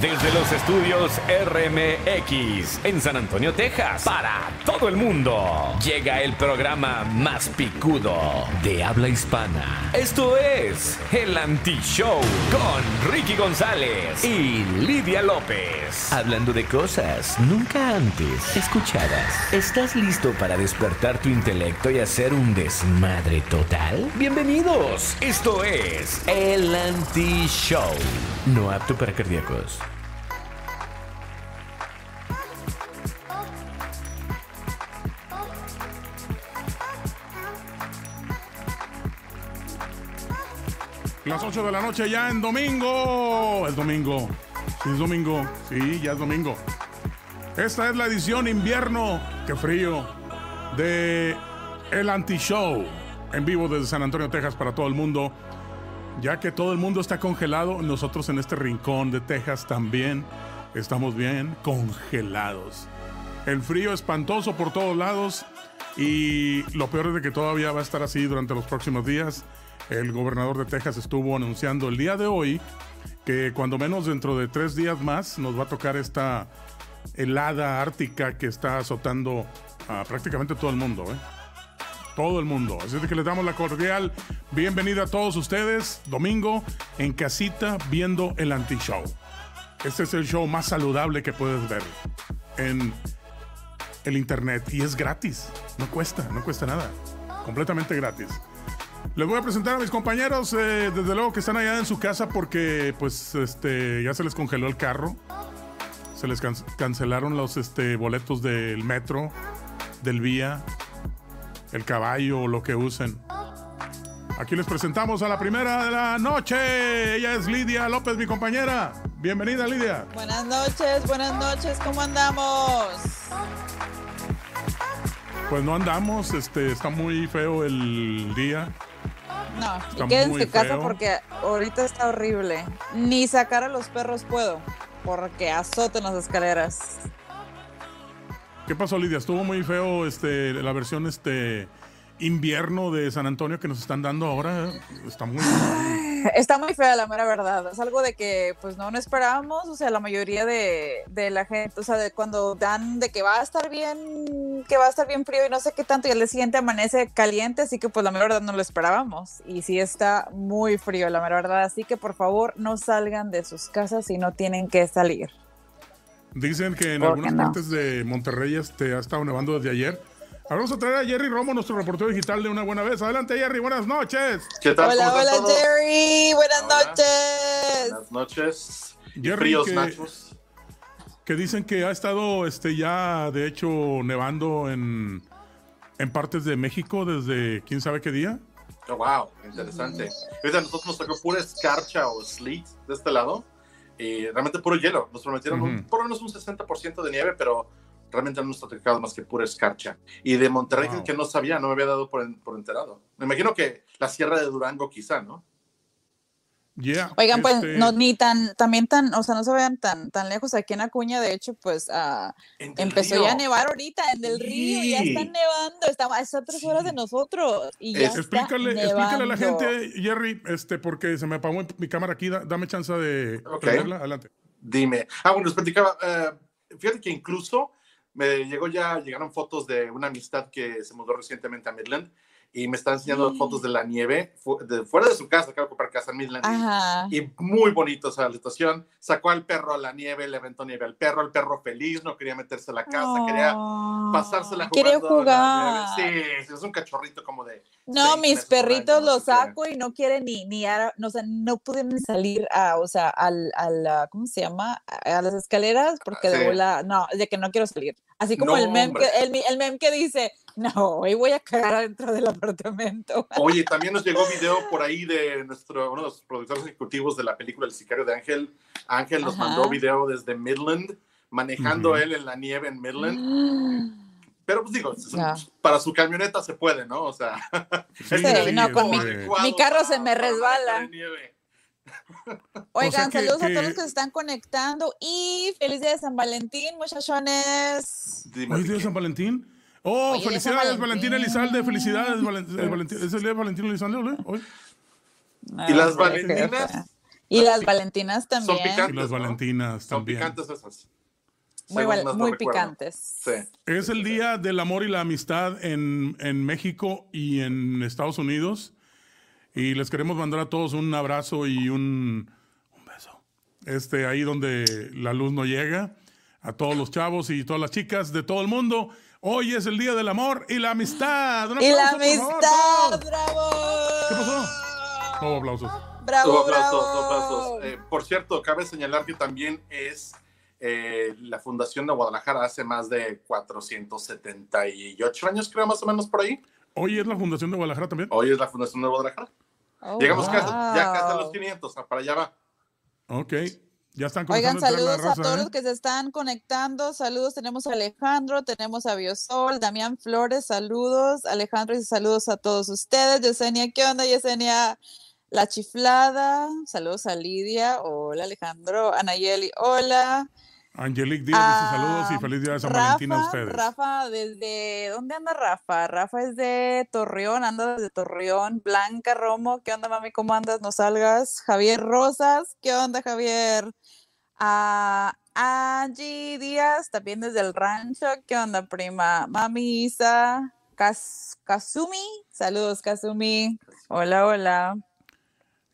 Desde los estudios RMX en San Antonio, Texas, para todo el mundo, llega el programa más picudo de habla hispana. Esto es El Anti-Show con Ricky González y Lidia López. Hablando de cosas nunca antes escuchadas. ¿Estás listo para despertar tu intelecto y hacer un desmadre total? Bienvenidos. Esto es El Anti-Show. No apto para cardíacos. Las 8 de la noche ya en domingo. Es domingo. Sí, es domingo. Sí, ya es domingo. Esta es la edición invierno, qué frío, de El Anti-Show. En vivo desde San Antonio, Texas para todo el mundo. Ya que todo el mundo está congelado, nosotros en este rincón de Texas también estamos bien congelados. El frío espantoso por todos lados y lo peor es de que todavía va a estar así durante los próximos días. El gobernador de Texas estuvo anunciando el día de hoy que cuando menos dentro de tres días más nos va a tocar esta helada ártica que está azotando a prácticamente todo el mundo. ¿eh? Todo el mundo. Así que les damos la cordial bienvenida a todos ustedes. Domingo en casita viendo el anti-show. Este es el show más saludable que puedes ver en el internet y es gratis. No cuesta, no cuesta nada. Completamente gratis. Les voy a presentar a mis compañeros, eh, desde luego que están allá en su casa porque pues este ya se les congeló el carro. Se les can- cancelaron los este, boletos del metro, del vía, el caballo o lo que usen. Aquí les presentamos a la primera de la noche. Ella es Lidia López, mi compañera. Bienvenida, Lidia. Buenas noches, buenas noches, ¿cómo andamos? Pues no andamos, este, está muy feo el día. No, Está y quédense en casa porque ahorita está horrible. Ni sacar a los perros puedo, porque azoten las escaleras. ¿Qué pasó, Lidia? Estuvo muy feo este, la versión este, invierno de San Antonio que nos están dando ahora. Está muy. Está muy fea la mera verdad. Es algo de que pues no, no esperábamos. O sea, la mayoría de, de la gente, o sea, de cuando dan de que va a estar bien, que va a estar bien frío y no sé qué tanto, y al día siguiente amanece caliente, así que pues la mera verdad no lo esperábamos. Y sí está muy frío, la mera verdad. Así que por favor no salgan de sus casas si no tienen que salir. Dicen que en ¿Por algunas no? partes de Monterrey este, ha estado nevando desde ayer. Ahora vamos a traer a Jerry Romo, nuestro reportero digital de una buena vez. Adelante, Jerry, buenas noches. ¿Qué tal? Hola, ¿Cómo están hola todos? Jerry, buenas Hola. noches. Buenas noches. Jerry, fríos que- nachos. Que dicen que ha estado este, ya, de hecho, nevando en, en partes de México desde quién sabe qué día. Oh, wow, interesante. Ahorita a nosotros nos tocó pura escarcha o sleet de este lado. Y realmente puro hielo. Nos prometieron un- Ujú. por lo menos un 60% de nieve, pero realmente no nos ha tocado más que pura escarcha. Y de Monterrey, Wow. que no sabía, no me había dado por, por enterado. Me imagino que la Sierra de Durango quizá, ¿no? Yeah, Oigan, pues este, no ni tan, también tan, o sea, no se vean tan, tan lejos aquí en Acuña, de hecho, pues Del empezó Río. ya a nevar ahorita en Del Río, ya Sí. está nevando, estamos a esas tres horas de nosotros y ya Es- está Explícale, explícale a la gente, Jerry, este, porque se me apagó mi cámara aquí. da- dame chance de Ok. prenderla. Adelante. Dime. Ah, bueno, les platicaba. eh, fíjate que incluso me llegó ya, llegaron fotos de una amistad que se mudó recientemente a Midland y me está enseñando Mm. fotos de la nieve fu- de, fuera de su casa, acaba de comprar casa en Midland. y- Ajá. Y muy bonito, o sea, la situación. Sacó al perro a la nieve, le aventó nieve al perro, el perro feliz, no quería meterse a la casa, quería pasársela jugando. Quería jugar. Sí, es un cachorrito como de. No, mis perritos los saco y no quieren ni, ni, a- no, o sea, no pueden ni salir a, o sea, al, a la, ¿cómo se llama? A las escaleras porque Ah, Sí. de bola, no, de que no quiero salir. Así como No, el meme, que, el, mi- el meme que dice, no, hoy voy a cagar adentro del apartamento. Oye, también nos llegó video por ahí de nuestro, uno de los productores ejecutivos de la película El Sicario de Ángel. Ángel nos Ajá. mandó video desde Midland, manejando él en la nieve en Midland. Pero pues digo, para su camioneta se puede, ¿no? O sea, Sí, no, con mi- carro se me resbala. Oigan, que- saludos a todos los que se están conectando y feliz día de San Valentín, muchachones. ¿Hoy es día de. San Valentín? Oh, felicidades, Valentín Valentín. Elizalde, felicidades, eh, Valentín- ¿Es el día de Valentín Elizalde, hoy? Y las Ah, valentinas. Y las Valentinas también. Y picantes. las ¿no? Valentinas Son también. picantes esas. Muy, muy picantes. Sí. Es el día del amor y la amistad en, en México y en Estados Unidos. Y les queremos mandar a todos un abrazo y un, un beso. Este, ahí donde la luz no llega. A todos los chavos y todas las chicas de todo el mundo. Hoy es el día del amor y la amistad. Y la amistad, bravo. ¿Qué pasó? No, aplausos. Bravo, Tuvo aplausos, bravo. tuvo aplausos. Eh, por cierto, cabe señalar que también es eh, la Fundación de Guadalajara hace más de 478 años, creo, más o menos por ahí. Hoy es la Fundación de Guadalajara también. Hoy es la Fundación de Guadalajara. Oh, Llegamos casi, ya wow. casi a los 500, ah, para allá va. Ok. Ya están Oigan, a saludos a raza, todos ¿eh? los que se están conectando. Saludos, tenemos a Alejandro, tenemos a Biosol, Damián Flores, saludos. Alejandro dice saludos a todos ustedes. Yesenia, ¿qué onda? Yesenia, la chiflada. Saludos a Lidia. Hola, Alejandro. Anayeli, hola. Angelique Díaz dice saludos y feliz día de San Valentín a ustedes. Rafa, desde. ¿Dónde anda Rafa? Rafa es de Torreón, anda desde Torreón. Blanca Romo, ¿qué onda, mami? ¿Cómo andas? No salgas. Javier Rosas, ¿qué onda, Javier? A Angie Díaz, también desde el rancho. ¿Qué onda, prima? Mami Isa, Kaz- Kazumi, saludos, Kazumi. Hola, hola.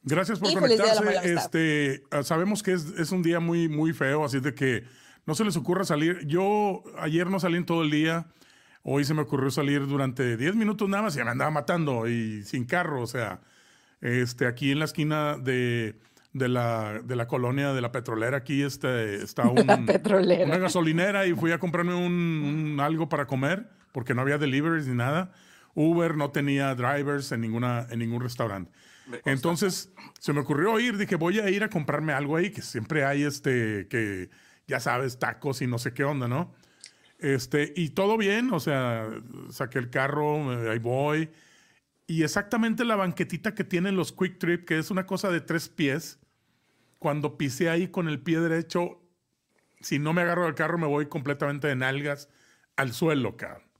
Gracias por Y conectarse. Este, ah, sabemos que es, es un día muy, muy feo, así de que no se les ocurra salir. Yo ayer no salí en todo el día. Hoy se me ocurrió salir durante 10 minutos nada más y me andaba matando y sin carro. O sea, este, aquí en la esquina de, de, la, de la colonia de la petrolera, aquí este, está un, petrolera. una gasolinera y fui a comprarme un, un algo para comer porque no había deliveries ni nada. Uber no tenía drivers en, ninguna, en ningún restaurante. Entonces se me ocurrió ir, dije, voy a ir a comprarme algo ahí, que siempre hay este, que ya sabes, tacos y no sé qué onda, ¿no? Este, y todo bien, o sea, saqué el carro, ahí voy. Y exactamente la banquetita que tienen los Quick Trip, que es una cosa de tres pies, cuando pisé ahí con el pie derecho, si no me agarro del carro, me voy completamente de nalgas al suelo, cabrón.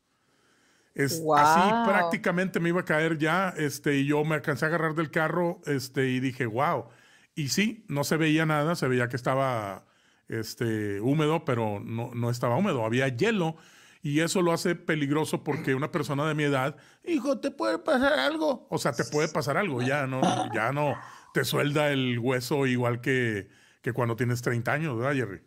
Es, Wow. Así prácticamente me iba a caer ya, este, y yo me alcancé a agarrar del carro, este, y dije, wow. Y sí, no se veía nada, se veía que estaba, este, húmedo, pero no, no estaba húmedo, había hielo, y eso lo hace peligroso porque una persona de mi edad, hijo, te puede pasar algo, o sea, te puede pasar algo, ya no, ya no, te suelda el hueso igual que, que cuando tienes 30 años, ¿verdad, Jerry?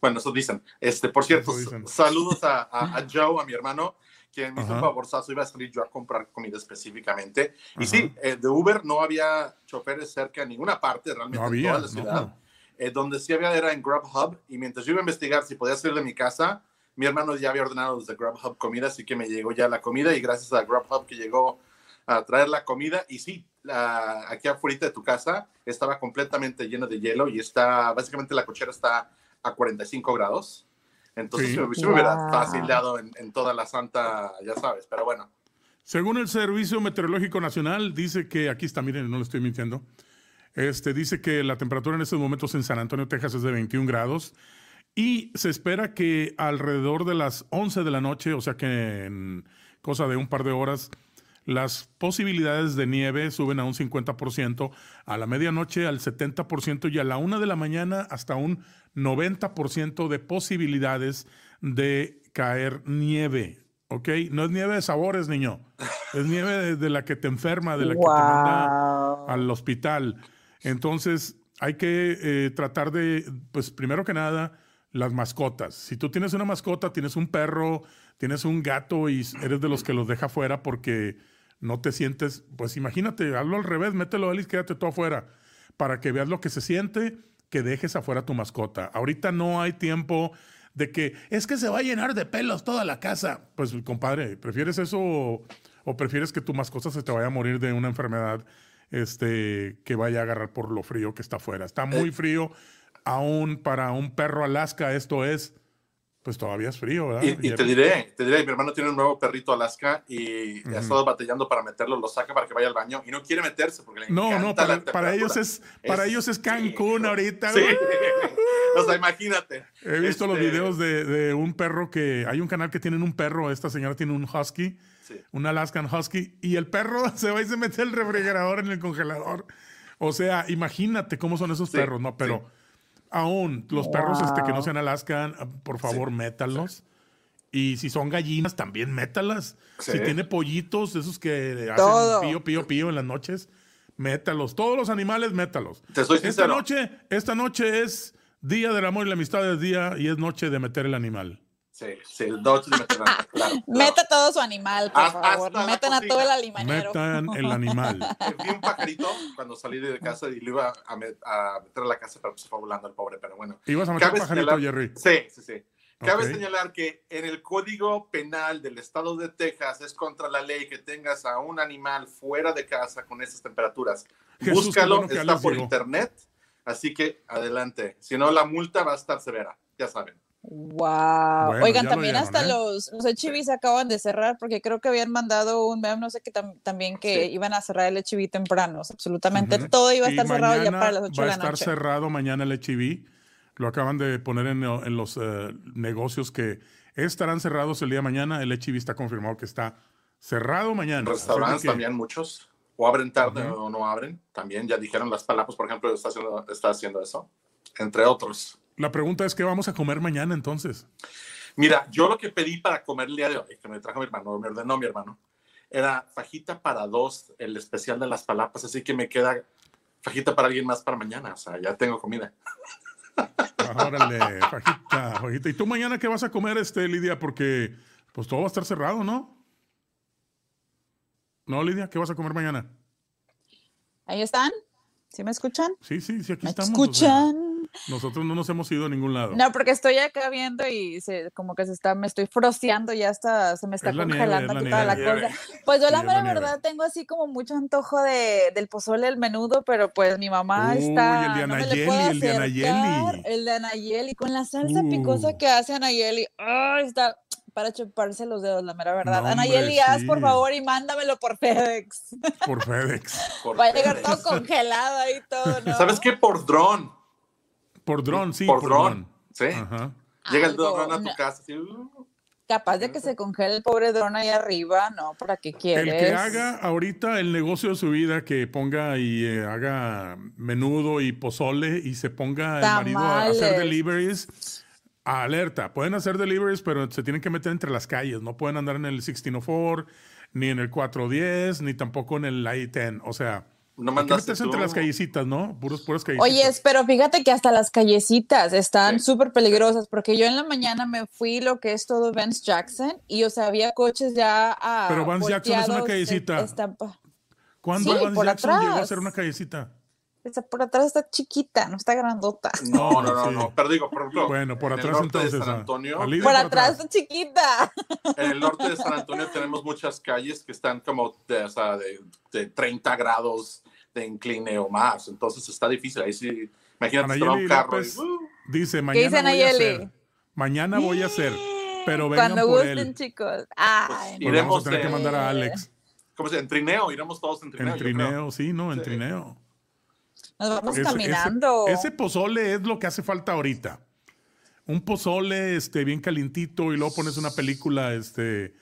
Bueno, eso dicen. Este, por cierto, dicen. saludos a, a- a Joe, a mi hermano, quien me hizo un favorzazo. Iba a salir yo a comprar comida específicamente. Y Ajá. sí, eh, de Uber no había choferes cerca en ninguna parte, realmente No en había, toda la ciudad. no. Eh, donde sí había era en Grubhub. Y mientras yo iba a investigar si podía salir de mi casa, mi hermano ya había ordenado desde Grubhub comida, así que me llegó ya la comida. Y gracias a Grubhub que llegó a traer la comida. Y sí, la, aquí afuera de tu casa estaba completamente lleno de hielo y está, básicamente la cochera está a 45 grados. Entonces, Sí. me, hubiera Wow. facilitado en, en toda la santa, ya sabes, pero bueno. Según el Servicio Meteorológico Nacional, dice que, aquí está, miren, no le estoy mintiendo, este, dice que la temperatura en estos momentos en San Antonio, Texas es de 21 grados y se espera que alrededor de las 11 de la noche, o sea que en cosa de un par de horas, las posibilidades de nieve suben a un 50%, a la medianoche al 70% y a la una de la mañana hasta un 90% de posibilidades de caer nieve. ¿Ok? No es nieve de sabores, niño. Es nieve de, de la que te enferma, de la que te manda al hospital. Entonces, hay que eh, tratar de, pues primero que nada, las mascotas. Si tú tienes una mascota, tienes un perro, tienes un gato y eres de los que los deja afuera porque no te sientes, pues imagínate, hazlo al revés, mételo a él y quédate tú afuera para que veas lo que se siente que dejes afuera tu mascota. Ahorita no hay tiempo de que es que se va a llenar de pelos toda la casa. Pues compadre, ¿prefieres eso o, o prefieres que tu mascota se te vaya a morir de una enfermedad este, que vaya a agarrar por lo frío que está afuera? Está muy frío, aún para un perro Alaska esto es, pues todavía es frío, ¿verdad? Y, y te diré, te diré, mi hermano tiene un nuevo perrito Alaska y ha estado batallando para meterlo, lo saca para que vaya al baño y no quiere meterse porque le No, encanta no, para, la para ellos es, para Es- ellos es Cancún sí. ahorita. Sí. o sea, imagínate. He visto los Este, videos de, de un perro que. Hay un canal que tienen un perro. Esta señora tiene un husky, Sí. un Alaskan husky, y el perro se va y se mete el refrigerador en el congelador. O sea, imagínate cómo son esos perros, ¿no? Pero aún los perros este, que no sean Alaska, por favor, métalos. Y si son gallinas, también métalas. Si tiene pollitos, esos que hacen pío, pío, pío en las noches, métalos. Todos los animales, métalos. Te esta noche, esta noche es Día del Amor y la Amistad es día y es noche de meter el animal. Sí, sí, noche de meter el animal. Claro, Meta todo su animal, por favor. Metan a todo el animalero. Metan el animal. Vi un pajarito cuando salí de casa y lo iba a, meter a la casa, pero se fue volando el pobre, pero bueno. ¿Ibas a meter un pajarito, Jerry? Sí, sí, sí. Cabe señalar que en el Código Penal del Estado de Texas es contra la ley que tengas a un animal fuera de casa con esas temperaturas. Búscalo, está por internet, así que adelante. Si no, la multa va a estar severa, ya saben. Wow. Oigan, también hasta ¿eh? los, los HB se acaban de cerrar porque creo que habían mandado un meme, no sé qué también que iban a cerrar el HB temprano. absolutamente todo iba a estar cerrado ya para las 8 de la noche. Va a estar cerrado mañana el HB lo acaban de poner en, los eh, negocios que estarán cerrados el día de mañana. El HIV está confirmado que está cerrado mañana. Restaurantes también muchos. O abren tarde o no abren. También ya dijeron las palabras, por ejemplo, está haciendo, está haciendo eso. Entre otros. La pregunta es, ¿qué vamos a comer mañana entonces? Mira, yo lo que pedí para comer el día de hoy, que me trajo mi hermano, me ordenó mi hermano, era fajita para dos, el especial de las palapas, así que me queda fajita para alguien más para mañana, o sea, ya tengo comida. Órale, fajita, fajita. ¿Y tú mañana qué vas a comer, este, Lidia? Porque pues todo va a estar cerrado, ¿no? ¿No, Lidia? ¿Qué vas a comer mañana? Ahí están. ¿Sí me escuchan? Sí, sí, sí, aquí ¿Me estamos. escuchan? Nosotros no nos hemos ido a ningún lado. No, porque estoy acá viendo y se, como que se está, me estoy froceando, ya está, se me está congelando aquí toda la cosa. Pues yo la, verdad tengo así como mucho antojo de, del pozole, el menudo, pero pues mi mamá está. El de Anayeli, no el de Anayeli. El de Anayeli, con la salsa picosa uh. que hace Anayeli. Ay, está para chuparse los dedos, la mera verdad. Anayeli, haz por favor y mándamelo por FedEx. Por FedEx. Va a llegar todo congelado ahí todo, ¿no? ¿Sabes qué? Por dron. Por dron, sí. Por, dron. Sí. Llega el dron a tu casa. Uh. Capaz de que se congele el pobre dron ahí arriba, ¿no? ¿Para qué quieres? El que haga ahorita el negocio de su vida, que ponga y eh, haga menudo y pozole y se ponga el marido a hacer deliveries. Alerta, pueden hacer deliveries, pero se tienen que meter entre las calles. No pueden andar en el 1604, ni en el 410, ni tampoco en el I-10. O sea, no mandaste entre las callecitas, ¿no? Puros, puras callecitas. Oye, pero fíjate que hasta las callecitas están súper peligrosas, porque yo en la mañana me fui lo que es todo Vance Jackson y, o sea, había coches ya a Pero Vance Jackson es una callecita. ¿Cuándo Vance Jackson llegó a ser una callecita? Por atrás está chiquita, no está grandota. No, no, no, no. Pero digo, por ejemplo. Bueno, por atrás entonces. De San ah, Antonio. Por, atrás está chiquita. En el norte de San Antonio tenemos muchas calles que están como de, o sea, de, de 30 grados de incline o más. Entonces está difícil. Ahí sí, imagínate un carro. Uh. Dice, mañana voy a hacer. Mañana voy a hacer. Pero vengan Cuando por gusten, él. chicos. Ah, pues iremos a tener que mandar a Alex. ¿Cómo se En trineo, iremos todos en trineo. En trineo, sí, no, en trineo. Nos vamos caminando. Ese, pozole es lo que hace falta ahorita. Un pozole este, bien calientito y luego pones una película este,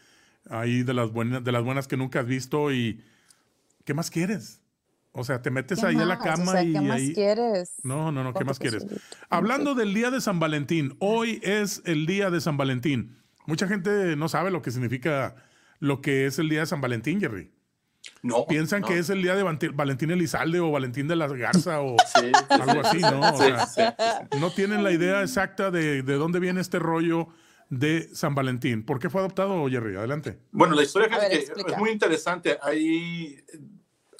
ahí de las, buenas, de las buenas que nunca has visto y ¿qué más quieres? O sea, te metes ahí a la cama y ¿qué más quieres? No, no, no, ¿qué más quieres? Hablando del día de San Valentín, hoy es el día de San Valentín. Mucha gente no sabe lo que significa lo que es el día de San Valentín, Jerry. No. Piensan que es el día de Valentín Elizalde o Valentín de las Garza o algo así, ¿no? O sea, no tienen la idea exacta de, de, dónde viene este rollo de San Valentín. ¿Por qué fue adoptado, Jerry? Adelante. Bueno, la historia es, es muy interesante. Hay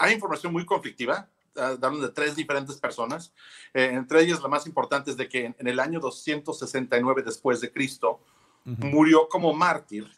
hay información muy conflictiva, uh, de tres diferentes personas. Eh, entre ellas, la más importante es de que en, el año 269 después de Cristo murió como mártir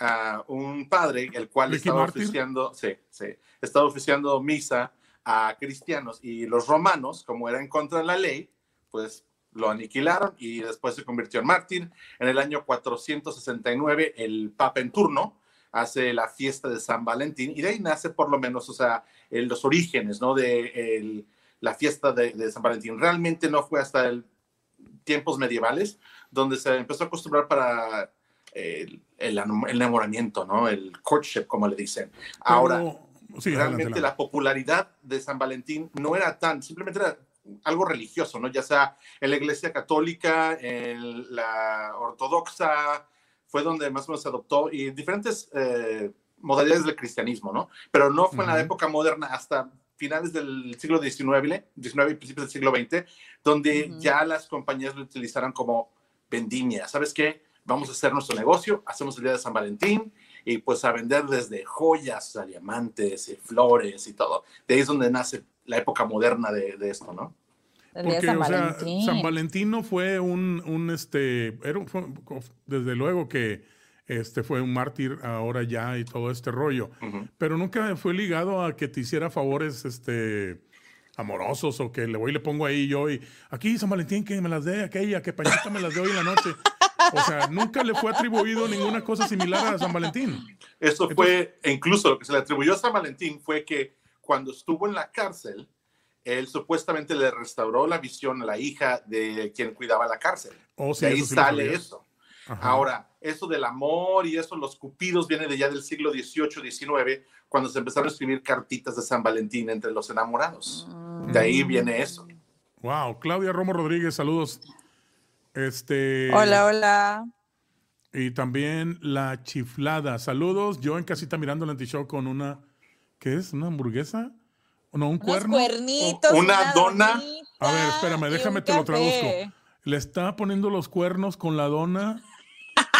uh, un padre, el cual estaba oficiando, sí, sí, estaba oficiando misa a cristianos y los romanos, como eran contra la ley, pues lo aniquilaron y después se convirtió en mártir. En el año 469, el papa en turno hace la fiesta de San Valentín y de ahí nace por lo menos, o sea, los orígenes, ¿no? De la fiesta de, San Valentín. Realmente no fue hasta el, tiempos medievales donde se empezó a acostumbrar para el, enamoramiento, ¿no? El courtship, como le dicen. Ahora. Sí, realmente adelante, la popularidad de San Valentín no era tan, simplemente era algo religioso, ¿no? Ya sea en la iglesia católica, en la ortodoxa, fue donde más o menos se adoptó y diferentes eh, modalidades del cristianismo, ¿no? Pero no fue en la época moderna hasta finales del siglo XIX, XIX y principios del siglo XX, donde Ujú. ya las compañías lo utilizaron como vendimia. ¿Sabes qué? Vamos a hacer nuestro negocio, hacemos el día de San Valentín y pues a vender desde joyas a diamantes y flores y todo. De ahí es donde nace la época moderna de, de esto, ¿no? Porque, San o sea, Valentín. San Valentino fue un, un este, era un- fue- desde luego que este fue un mártir ahora ya y todo este rollo, pero nunca fue ligado a que te hiciera favores, este, amorosos o que le voy y le pongo ahí yo y aquí San Valentín que me las dé aquella, que Panchita me las dé hoy en la noche. O sea, nunca le fue atribuido ninguna cosa similar a San Valentín. Esto fue, e incluso lo que se le atribuyó a San Valentín fue que cuando estuvo en la cárcel, él supuestamente le restauró la visión a la hija de quien cuidaba la cárcel. O sí, de ahí eso sí sale eso. Ajá. Ahora, eso del amor y eso, los cupidos, viene de ya del siglo XVIII, XIX, cuando se empezaron a escribir cartitas de San Valentín entre los enamorados. De ahí viene eso. Wow, Claudia Romo Rodríguez, saludos. Este. Hola, hola. Y también la chiflada. Saludos. Yo en casita mirando el anti-show con una. ¿Qué es? ¿Una hamburguesa? ¿No? ¿Un Unos cuerno? cuernitos. Una dona. donita A ver, espérame, déjame te lo traduzco. Le está poniendo los cuernos con la dona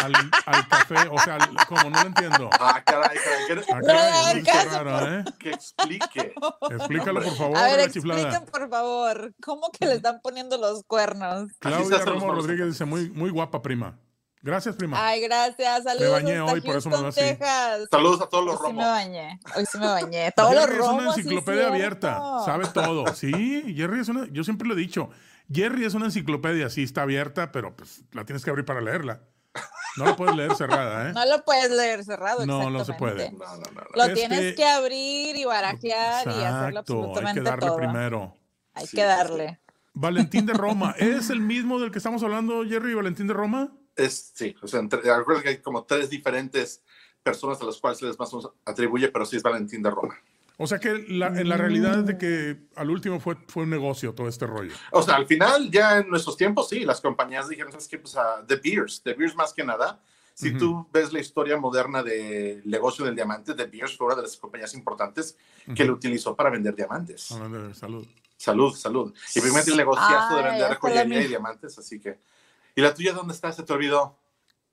al, al café. O sea, como no lo entiendo. Ah, caray, caray, que, Ah, No, caray, no, qué caso, raro, ¿eh? que explique. Explícalo, por favor, A ver, expliquen por favor, ¿cómo que le están poniendo los cuernos? Claudia Romo Rodríguez dice, muy, muy guapa, prima. Gracias, prima. Ay, gracias. Saludos bañé hasta hoy, por eso me veo así. Texas. Saludos a todos los Hoy sí me romos. bañé. Hoy sí me bañé. Todos los Jerry es una romos. sí, enciclopedia cierto. abierta, sabe todo. Sí, Jerry es una, yo siempre lo he dicho, Jerry es una enciclopedia, sí está abierta, pero pues la tienes que abrir para leerla. No la puedes leer cerrada, ¿eh? No lo puedes leer cerrado. No, no se puede. No, no, no, no. Lo Este- tienes que abrir y barajear y hacerlo Exacto, hay absolutamente que darle todo. primero. Hay Sí, que darle. Valentín de Roma, ¿es el mismo del que estamos hablando, Jerry, Valentín de Roma? Es, sí, o sea, entre, recuerda que hay como tres diferentes personas a las cuales se les más o menos atribuye, pero sí es Valentín de Roma. O sea que la- en la realidad es de que al último fue, fue un negocio todo este rollo. O sea, al final, ya en nuestros tiempos, sí, las compañías dijeron, ¿sabes qué? Pues a The Beers, The Beers más que nada. Si tú ves la historia moderna del negocio del diamante, The Beers fue una de las compañías importantes que lo utilizó para vender diamantes. De salud. Salud, salud. Y primero el negociazo de vender joyería y diamantes, así que... ¿Y la tuya dónde está? ¿Se te olvidó?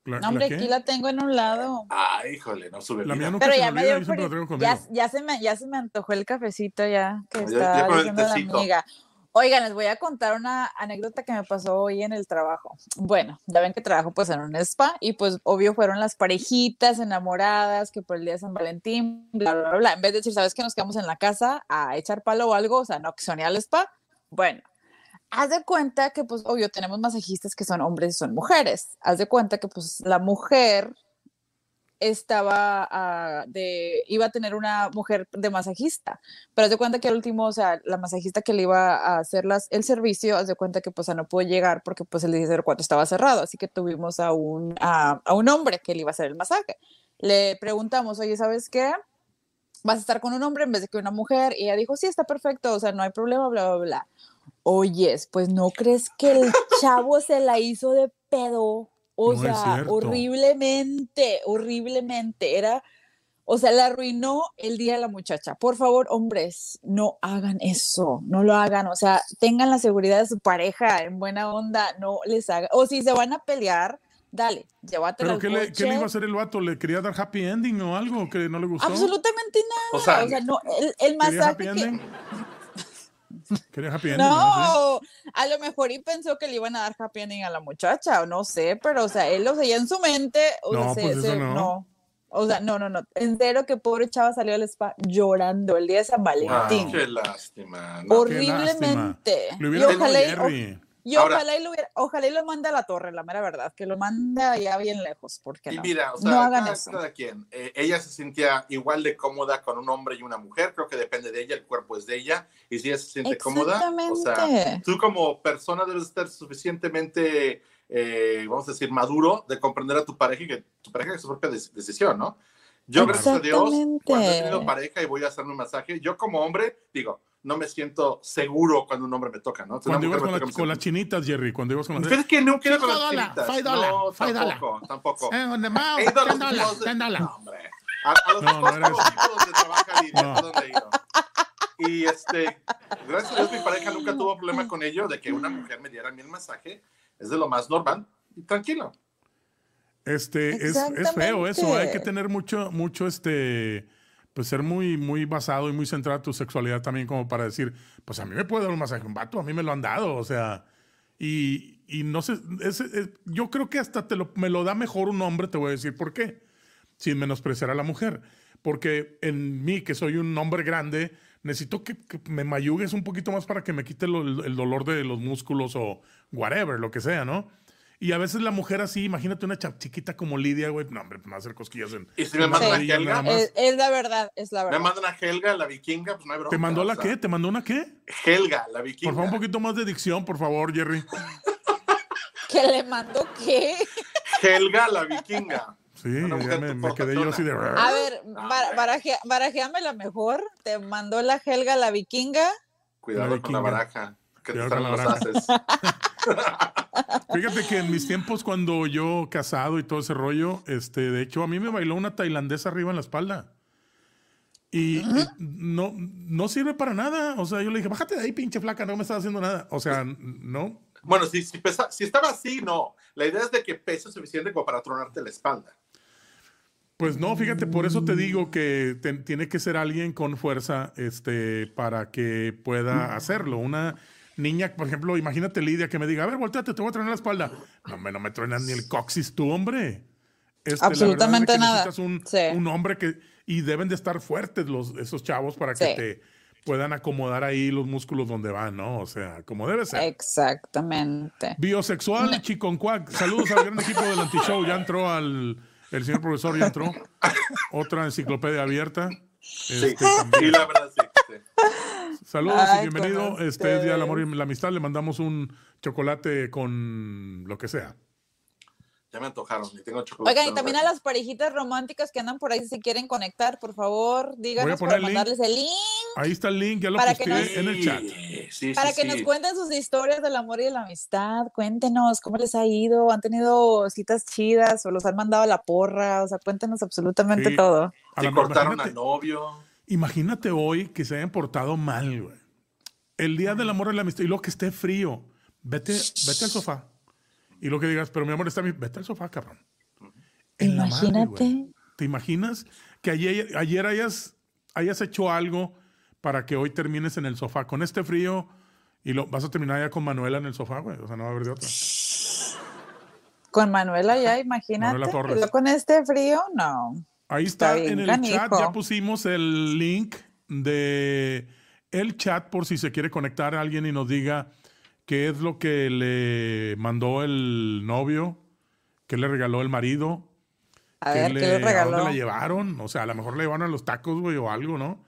¿La, No, hombre, la aquí la tengo en un lado. Ay, híjole, no sube La mía nunca Pero se ya me dio traigo ya, ya se me, ya se me antojó el cafecito ya que Ya- está diciendo la amiga. Oigan, les voy a contar una anécdota que me pasó hoy en el trabajo. Bueno, ya ven que trabajo pues en un spa y pues obvio fueron las parejitas enamoradas que por el día de San Valentín, bla, bla, bla, bla. En vez de decir, ¿sabes que nos quedamos en la casa a echar palo o algo? O sea, no, que son ir al spa. Bueno, haz de cuenta que pues obvio tenemos masajistas que son hombres y son mujeres. Haz de cuenta que pues la mujer estaba ah, de, iba a tener una mujer de masajista, pero haz de cuenta que al último, o sea, la masajista que le iba a hacer las, el servicio, haz de cuenta que pues no pudo llegar porque pues el 1004 estaba cerrado, así que tuvimos a un, a, a un hombre que le iba a hacer el masaje. Le preguntamos, oye, ¿sabes qué? Vas a estar con un hombre en vez de que una mujer. Y ella dijo, sí, está perfecto, o sea, no hay problema, bla, bla, bla. Oyes, pues no crees que el chavo se la hizo de pedo. O No sea, horriblemente, horriblemente. Era, o sea, le arruinó el día a la muchacha. Por favor, hombres, no hagan eso, no lo hagan. O sea, tengan la seguridad de su pareja en buena onda, no les hagan. O si se van a pelear, dale, llévatela ¿Pero qué le, qué le iba a hacer el vato? ¿Le quería dar happy ending o algo que no le gustó? Absolutamente nada. O sea, O sea, no, el, el ¿Quería masaje happy que, ending? ¿Quería happy ending? ¿Sí? No, a lo mejor y pensó que le iban a dar happy ending a la muchacha, o no sé, pero o sea, él, o sea, en su mente, o No, sea, se- pues eso se- no. O sea, no, no, no. En serio que pobre chava salió al spa llorando el día de San Valentín. qué lástima. no. Qué lástima. Horriblemente. Le Y ojalá, y, Ahora- ojalá y lo ojalá y lo mande a la torre, la mera verdad, que lo mande allá bien lejos, porque Y no. mira, o sea, no hagan cada, eso. cada quien. Eh, ella se sentía igual de cómoda con un hombre y una mujer, creo que depende de ella, el cuerpo es de ella, y si ella se siente cómoda, o sea, tú como persona debes estar suficientemente, eh, vamos a decir, maduro de comprender a tu pareja y que tu pareja es su propia decisión, ¿no? Yo, gracias a Dios, cuando he tenido pareja y voy a hacerme un masaje, yo como hombre, digo, no me siento seguro cuando un hombre me toca, ¿no? Cuando ibas con, la- con las chinitas, Jerry, cuando ibas con las... Fíjate que no quiero con las chinitas. five dollar, No, five tampoco, tampoco. Eh, on the mouth, He ido a los ten dollar. No, hombre. A, a los No, no era closets donde trabaja Lidia, No. es donde he ido. Y este, gracias a Dios mi pareja nunca tuvo problema con ello, de que una mujer me diera a mí el masaje. Es de lo más normal y tranquilo. Este, es, es feo eso, hay que tener mucho, mucho, este, pues ser muy, muy basado y muy centrado en tu sexualidad también como para decir, pues a mí me puede dar un masaje un vato, a mí me lo han dado, o sea, y, y no sé, es- es- yo creo que hasta te lo, me lo da mejor un hombre, te voy a decir por qué, sin menospreciar a la mujer, porque en mí, que soy un hombre grande, necesito que, que me mayugues un poquito más para que me quite lo- el, el dolor de los músculos o whatever, lo que sea, ¿no? Y a veces la mujer así, imagínate una chiquita como Lidia, güey, no, hombre, me va a hacer cosquillas en. Y si me mandan la a Helga. Es, es la verdad, es la Me verdad. mandan a Helga, la vikinga, pues no hay bronca. ¿Te mandó o la sea, qué? ¿Te mandó una qué? Helga, la vikinga. Por favor, un poquito más de dicción, por favor, Jerry. ¿Que le mandó qué? Helga, la vikinga. Sí, ya me, me quedé yo así de. A ver, bara- barajea- barajéamela mejor. Te mandó la Helga la vikinga. Cuidado La con la baraja. Que te Cuidado con salen la los baraja. haces. Fíjate que en mis tiempos, cuando yo casado y todo ese rollo, este, de hecho, a mí me bailó una tailandesa arriba en la espalda. Y, y no, no sirve para nada. O sea, yo le dije, bájate de ahí, pinche flaca, no me estás haciendo nada. O sea, no. Bueno, si, si, pesa- si estaba así, no. La idea es de que pese suficiente como para tronarte la espalda. Pues no, fíjate, por eso te digo que te- tiene que ser alguien con fuerza este, para que pueda hacerlo. Una niña, por ejemplo, imagínate Lidia que me diga, a ver, volteate, te voy a tronar la espalda. No, me, no me truenas ni el coxis tú, hombre. Este, la verdad es de Absolutamente que nada. necesitas Un, Sí. un hombre que, y deben de estar fuertes los, esos chavos para que Sí. te puedan acomodar ahí los músculos donde van, ¿no? O sea, como debe ser. Exactamente. Biosexual, Chiconcuac. Saludos al gran equipo del Antishow. Ya entró al. El señor profesor ya entró. Otra enciclopedia abierta. Sí, Este, y también. la verdad sí. sí. Saludos Ay, y bienvenido. Este es Día del. Amor y la Amistad. Le mandamos un chocolate con lo que sea. Ya me antojaron y tengo chocolate. Oigan, y también a las parejitas románticas que andan por ahí, si se quieren conectar, por favor, díganos para el mandarles el link. Ahí está el link, ya lo Para que posteé nos- en el chat. Sí, sí, Para sí, que nos cuenten sus historias del amor y de la amistad, cuéntenos cómo les ha ido, han tenido citas chidas o los han mandado a la porra, o sea, cuéntenos absolutamente Sí. todo. La- cortaron al novio. Imagínate hoy que se hayan portado mal, güey. El Día del Amor y la Amistad. Y luego que esté frío. Vete, vete al sofá. Y lo que digas, pero mi amor está bien. Vete al sofá, cabrón. En la madre, Imagínate. güey. ¿Te imaginas que ayer, ayer hayas, hayas hecho algo para que hoy termines en el sofá con este frío y lo, vas a terminar ya con Manuela en el sofá, güey? O sea, no va a haber de otra. Con Manuela ya, imagínate. Manuela Torres. con este frío, no. Ahí está, en el chat, ya pusimos el link de el chat por si se quiere conectar a alguien y nos diga qué es lo que le mandó el novio, qué le regaló el marido, A qué ver, ¿qué le ¿a dónde la llevaron? O sea, a lo mejor le llevaron a los tacos, güey, o algo, ¿no?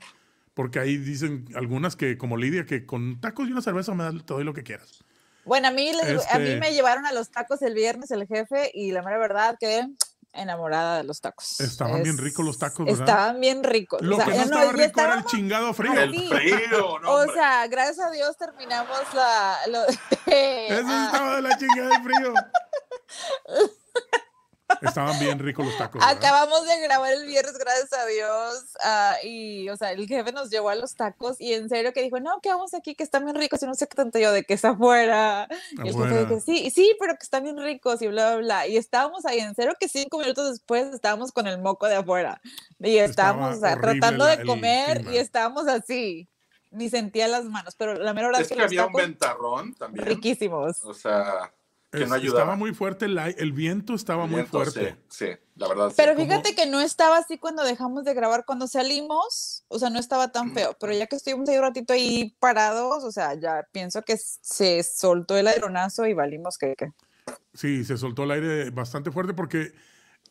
Porque ahí dicen algunas que, como Lidia, que con tacos y una cerveza me te doy lo que quieras. Bueno, a mí, les- a mí Este- me llevaron a los tacos el viernes el jefe y la mera verdad quedé enamorada de los tacos. Estaban bien ricos los tacos, ¿verdad? Estaban bien ricos. Lo o sea, que no ya estaba ya rico era el chingado frío. El frío, no, O sea, gracias a Dios terminamos la... Lo, Eso estaba de la chingada de frío. Estaban bien ricos los tacos. ¿verdad? Acabamos de grabar el viernes, gracias a Dios. ah, y, o sea, el jefe nos llevó a los tacos y en serio que dijo, no, que vamos aquí, que están bien ricos. Y no sé qué tanto yo de que es afuera. Y el jefe dijo, sí, sí, pero que están bien ricos y bla, bla, bla. Y estábamos ahí, en serio que cinco minutos después estábamos con el moco de afuera. Y estábamos, o sea, tratando la- de comer clima. y estábamos así. Ni sentía las manos, pero la mera verdad Es que, que los había un tacos ventarrón también. riquísimos. O sea, que Es- no ayudaba. Estaba muy fuerte, el, el viento estaba muy Viento, fuerte. Sí, sí, la verdad. sí. Pero como- fíjate que no estaba así cuando dejamos de grabar, cuando salimos, o sea, no estaba Mm. tan feo, pero ya que estuvimos ahí un ratito ahí parados, o sea, ya pienso que se soltó el aeronazo y valimos que, que. Sí, se soltó el aire bastante fuerte porque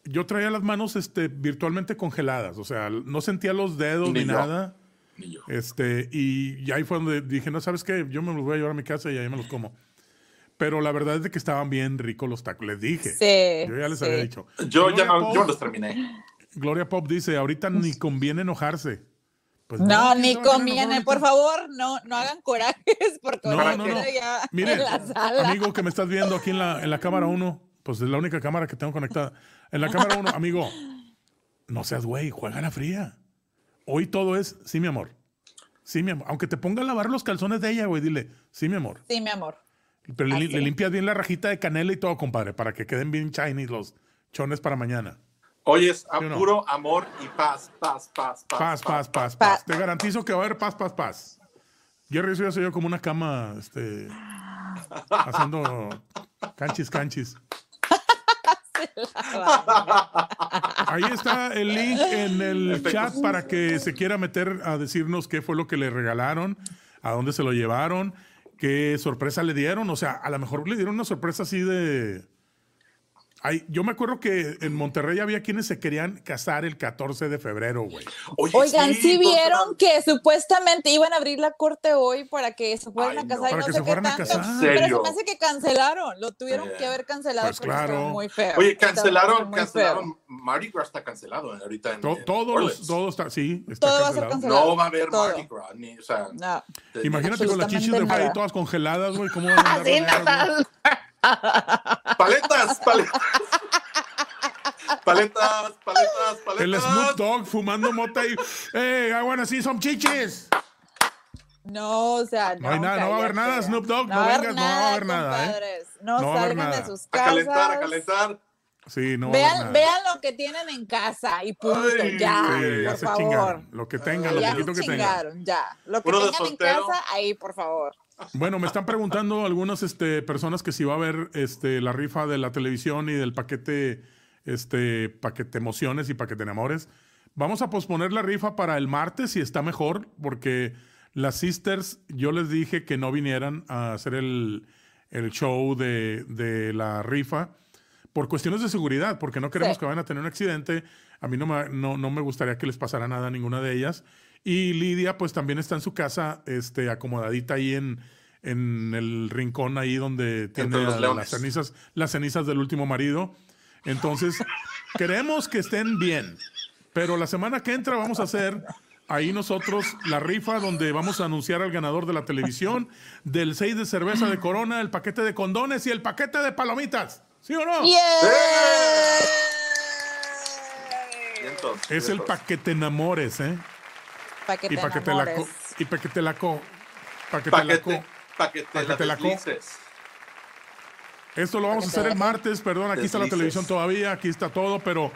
yo traía las manos este, virtualmente congeladas. O sea, no sentía los dedos Ni nada. Ni yo. Este, y, y ahí fue donde dije, no, ¿sabes qué? Yo me los voy a llevar a mi casa y ahí me los como. Pero la verdad es de que estaban bien ricos los tacos. Les dije. Sí, Yo ya les sí. había dicho. Yo ya Gloria no, Paul- yo los terminé. Gloria Pop dice, ahorita ni conviene enojarse. Pues No, ¿quién ni conviene, por favor, no, no hagan corajes, porque No, ahorita no, no. queda ya Miren, en la sala. amigo que me estás viendo aquí en la, en la cámara 1, pues es la única cámara que tengo conectada. En la cámara 1, amigo, no seas güey, juega la fría. Hoy todo es, sí, mi amor. Sí, mi amor. Aunque te ponga a lavar los calzones de ella, güey, dile, sí, mi amor. Sí, mi amor. Pero le, limpias bien la rajita de canela y todo, compadre, para que queden bien shiny los chones para mañana. Hoy es a ¿Sí o no? puro amor y paz, paz, paz, paz. Paz, paz, paz, paz. paz. Te garantizo que va a haber paz, paz, paz. Jerry, eso ya soy yo como una cama, este, haciendo canchis, canchis. Ahí está el link en el chat para que se quiera meter a decirnos qué fue lo que le regalaron, a dónde se lo llevaron, qué sorpresa le dieron. O sea, a lo mejor le dieron una sorpresa así de. Ay, yo me acuerdo que en Monterrey había quienes se querían casar el 14 de febrero, güey. Oigan, sí, todos vieron que supuestamente iban a abrir la corte hoy para que se fueran Ay, a no. casar y no que sé se qué fueran a tanto. casar. ¿En Pero se me hace que cancelaron, lo tuvieron Eh, que haber cancelado pues porque claro. estuvo muy feo. Oye, cancelaron, muy cancelaron. Mardi Gras está cancelado eh, ahorita en, To- en todos los, Orleans. todo está, sí, está Todo va a ser cancelado. cancelado. No va a haber Todo. Mardi Gras, ni, o sea, No. Imagínate con las chichis de nada. todas congeladas, güey, ¿cómo van a andar Paletas, paletas. Paletas, paletas, paletas. El Snoop Dogg fumando mota y, hey, I wanna see some chichis. No, o sea, no. No hay nada, no va a haber nada, Snoop Dogg, no va a haber vengas, no va a haber nada, ¿eh? No, a salgan nada. de sus A casas. calentar, a calentar. Sí, no va a haber Vean, nada. vean lo que tienen en casa y punto, Ay, ya, Sí, ya por se favor. chingaron. Lo que tengan, lo ya poquito que tengan. ya. Lo que Uno tengan en soltero. casa, ahí, por favor. Bueno, me están preguntando algunas este, personas que si va a haber este, la rifa de la televisión y del paquete, este, paquete emociones y paquete enamores. Vamos a posponer la rifa para el martes si está mejor, porque las sisters, yo les dije que no vinieran a hacer el, el show de, de la rifa por cuestiones de seguridad, porque no queremos Sí. que vayan a tener un accidente. A mí no me, no, no me gustaría que les pasara nada a ninguna de ellas. Y Lidia, pues también está en su casa, este, acomodadita ahí en, en el rincón ahí donde tiene las cenizas, las cenizas del último marido. Entonces, queremos que estén bien. Pero la semana que entra vamos a hacer ahí nosotros la rifa donde vamos a anunciar al ganador de la televisión, del 6 de cerveza de Corona, el paquete de condones y el paquete de palomitas. ¿Sí o no? Vientos, Es el paquete enamores, ¿eh? Para que Y te para que te la y para que te la co para que te la Paquete, co paquete, Pa' que la te la co- deslices. Esto lo vamos a que te hacer el martes, perdón, aquí está la televisión todavía, aquí está todo, pero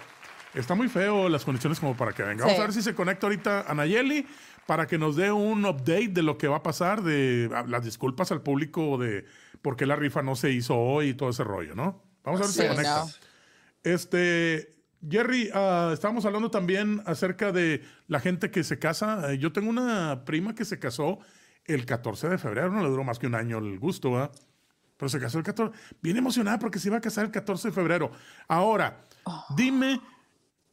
está muy feo las condiciones como para que venga. Vamos Sí. a ver si se conecta ahorita Anayeli para que nos dé un update de lo que va a pasar, de ah, las disculpas al público de por qué la rifa no se hizo hoy y todo ese rollo, ¿no? Vamos a ver si se conecta. no. Este, Jerry, ah, estábamos hablando también acerca de la gente que se casa. Eh, yo tengo una prima que se casó el 14 de febrero, no le duró más que un año el gusto, ¿verdad? Pero se casó el 14. Bien emocionada porque se iba a casar el 14 de febrero. Ahora, dime,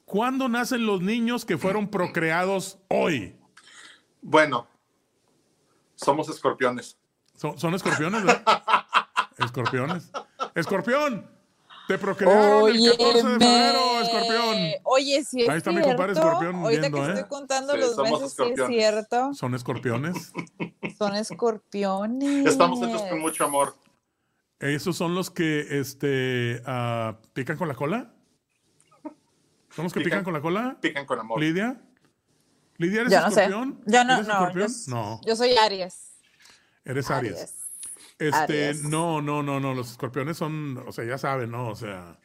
¿cuándo nacen los niños que fueron procreados hoy? Bueno, somos escorpiones. ¿Son, son escorpiones, ¿verdad? Escorpiones. Escorpión, te procrearon el 14 de febrero, escorpión. Oye, sí es Ahí está mi cierto. compadre escorpión Ahorita viendo, que ¿eh? estoy contando Sí, los meses, sí es cierto. Son escorpiones. Son escorpiones. Estamos hechos con mucho amor. Esos son los que este, ah, pican con la cola. ¿Son los que pican, Pican. con la cola? Pican con amor. Lidia. Lidia, ¿eres Yo no sé. escorpión? Yo no, ¿Eres no. escorpión? Yo, No, yo soy Aries. eres Aries. Aries. Este, Aries. no, no, no, no. Los escorpiones son, o sea, ya saben, ¿no? O sea.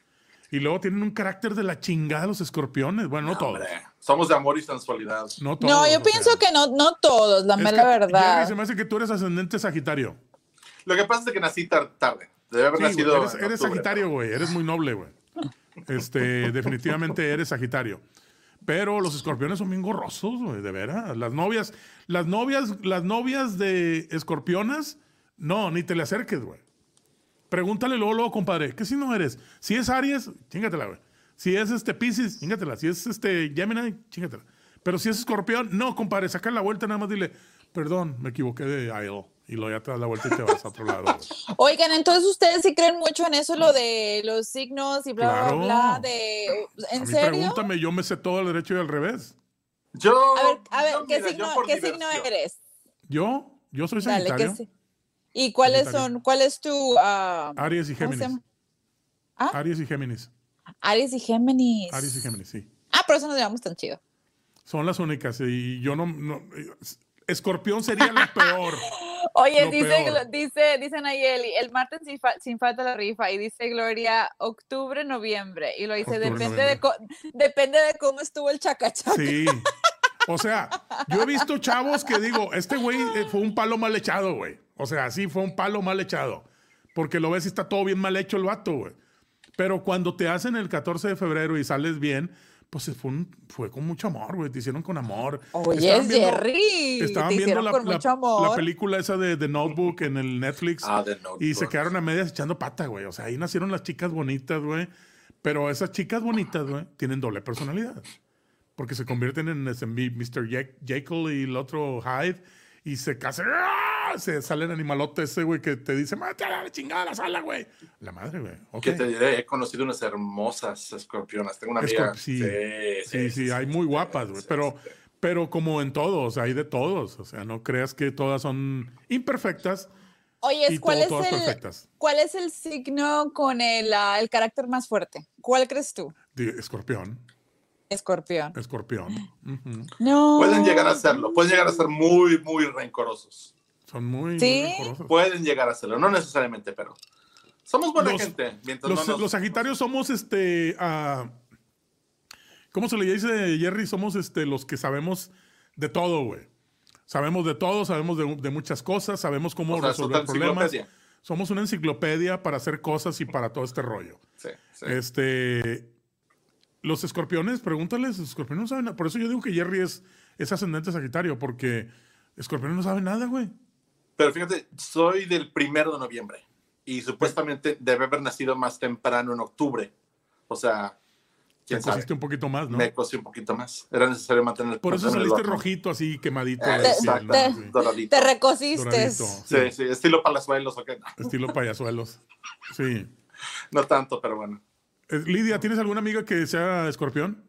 Y luego tienen un carácter de la chingada los escorpiones. Bueno, no, todos. Hombre, somos de amor y sensualidad. No todos. No, yo pienso sea. que no, no todos, la mera verdad. Jerry, se me hace que tú eres ascendente Sagitario. Lo que pasa es que nací tar- tarde. Debe haber Sí, güey, nacido. eres, en eres octubre, Sagitario, güey. Eres muy noble, güey. Este, definitivamente eres Sagitario. Pero los escorpiones son bien gorrosos, güey, de veras. Las novias, las novias, las novias de escorpionas, no, ni te le acerques, güey. Pregúntale luego, luego, compadre, ¿qué signo eres? Si es Aries, chingatela, güey. Si es este Pisces, chingatela. Si es este Gemini, chingatela. Pero si es escorpión, no, compadre, saca la vuelta, nada más dile, perdón, me equivoqué de aisle. Y luego ya te das la vuelta y te vas a otro lado. güey. Oigan, entonces ustedes sí creen mucho en eso, lo de los signos y bla, Claro. bla, bla, de... A ¿En mí serio? pregúntame, yo me sé todo al derecho y al revés. Yo. A ver, a ver, ¿qué, mira, signo, ¿qué signo eres? Yo, yo soy Dale, ¿qué Sagitario, si- ¿Y cuáles son, cuál es tu... ah, Aries y ¿cómo se Géminis. ¿Ah? Aries y Géminis. Aries y Géminis. Aries y Géminis, sí. Ah, por eso nos llevamos tan chido. Son las únicas. Y yo no. no- escorpión sería la peor. Oye, dice, peor. Dice, dice Nayeli, el martes sin, fa- sin falta la rifa. Y dice Gloria, octubre, noviembre. Y lo dice, Octubre, depende de, noviembre. depende de cómo estuvo el chacachaca. Sí. O sea, yo he visto chavos que digo, este güey eh, fue un palo mal echado, güey. O sea, sí, fue un palo mal echado. Porque lo ves y está todo bien mal hecho el vato, güey. Pero cuando te hacen el 14 de febrero y sales bien, pues fue, un- fue con mucho amor, güey. Te hicieron con amor. Oye, Estaban viendo- Jerry, Estaban te viendo la, con la- mucho amor. la película esa de The Notebook en el Netflix. Ah, The Notebook. Y se quedaron a medias echando pata, güey. O sea, ahí nacieron las chicas bonitas, güey. Pero esas chicas bonitas, güey, tienen doble personalidad. Porque se convierten en ese Mr. Jack- Jekyll y el otro Hyde. Y se casan. ¡ah! Se sale el animalote ese, güey, que te dice, mate a la chingada a la sala, güey. La madre, güey. ¿Qué te diré? He conocido unas hermosas escorpionas. Tengo una amiga. Escorp- sí. sí, Sí, sí, hay muy guapas, güey. sí, Pero, sí. pero como en todos, hay de todos. O sea, no creas que todas son imperfectas. Oye, y ¿cuál, todo- es todas el, perfectas. ¿cuál es el signo con el, ah, el carácter más fuerte? ¿Cuál crees tú? Escorpión. Escorpión. Escorpión. No. Pueden llegar a hacerlo. Pueden llegar a ser muy, muy rencorosos. Son muy, ¿Sí? muy rencorosos. Pueden llegar a hacerlo. No necesariamente, pero. Somos buena Los- gente. Mientras Los, no nos- los Sagitarios somos este. ah, ¿Cómo se le dice, Jerry? Somos este, los que sabemos de todo, güey. Sabemos de todo, sabemos de, de muchas cosas, sabemos cómo O sea, resolver problemas. Somos una enciclopedia para hacer cosas y para todo este rollo. Sí, sí. Este. Los escorpiones, pregúntales, los escorpiones no saben nada. Por eso yo digo que Jerry es, es ascendente Sagitario, porque escorpiones no saben nada, güey. Pero fíjate, soy del primero de noviembre y supuestamente debe haber nacido más temprano en octubre. O sea, Te quién sabe. cosiste un poquito más, ¿no? Me cocí un poquito más. Era necesario mantener Por eso mantener saliste rojito, así quemadito. Ah, de piel, Exacto, ¿no? te- Sí. Te recosiste. Doradito, Sí, sí, estilo palazuelos, ok. Estilo payasuelos. Sí. No tanto, pero bueno. Eh, Lidia, ¿tienes alguna amiga que sea escorpión?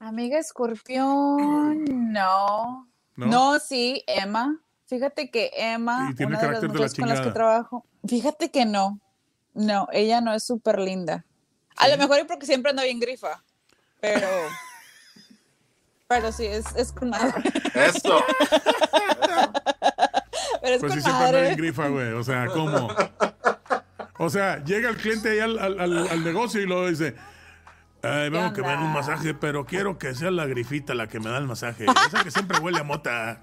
Amiga escorpión, no. ¿No? No, sí, Emma. Fíjate que Emma, Y tiene una de las carácter de la muchachas con las que trabajo, fíjate que no. No, ella no es súper linda. A lo mejor es porque siempre anda bien grifa, pero... Pero sí, es, es con madre. Eso. Pero es Pues sí, con siempre anda bien madre. grifa, güey. O sea, ¿cómo? O sea, llega el cliente ahí al, al- al- al negocio y luego dice, Ay, vengo que me den un masaje, pero quiero que sea la grifita la que me da el masaje. Esa que siempre huele a mota.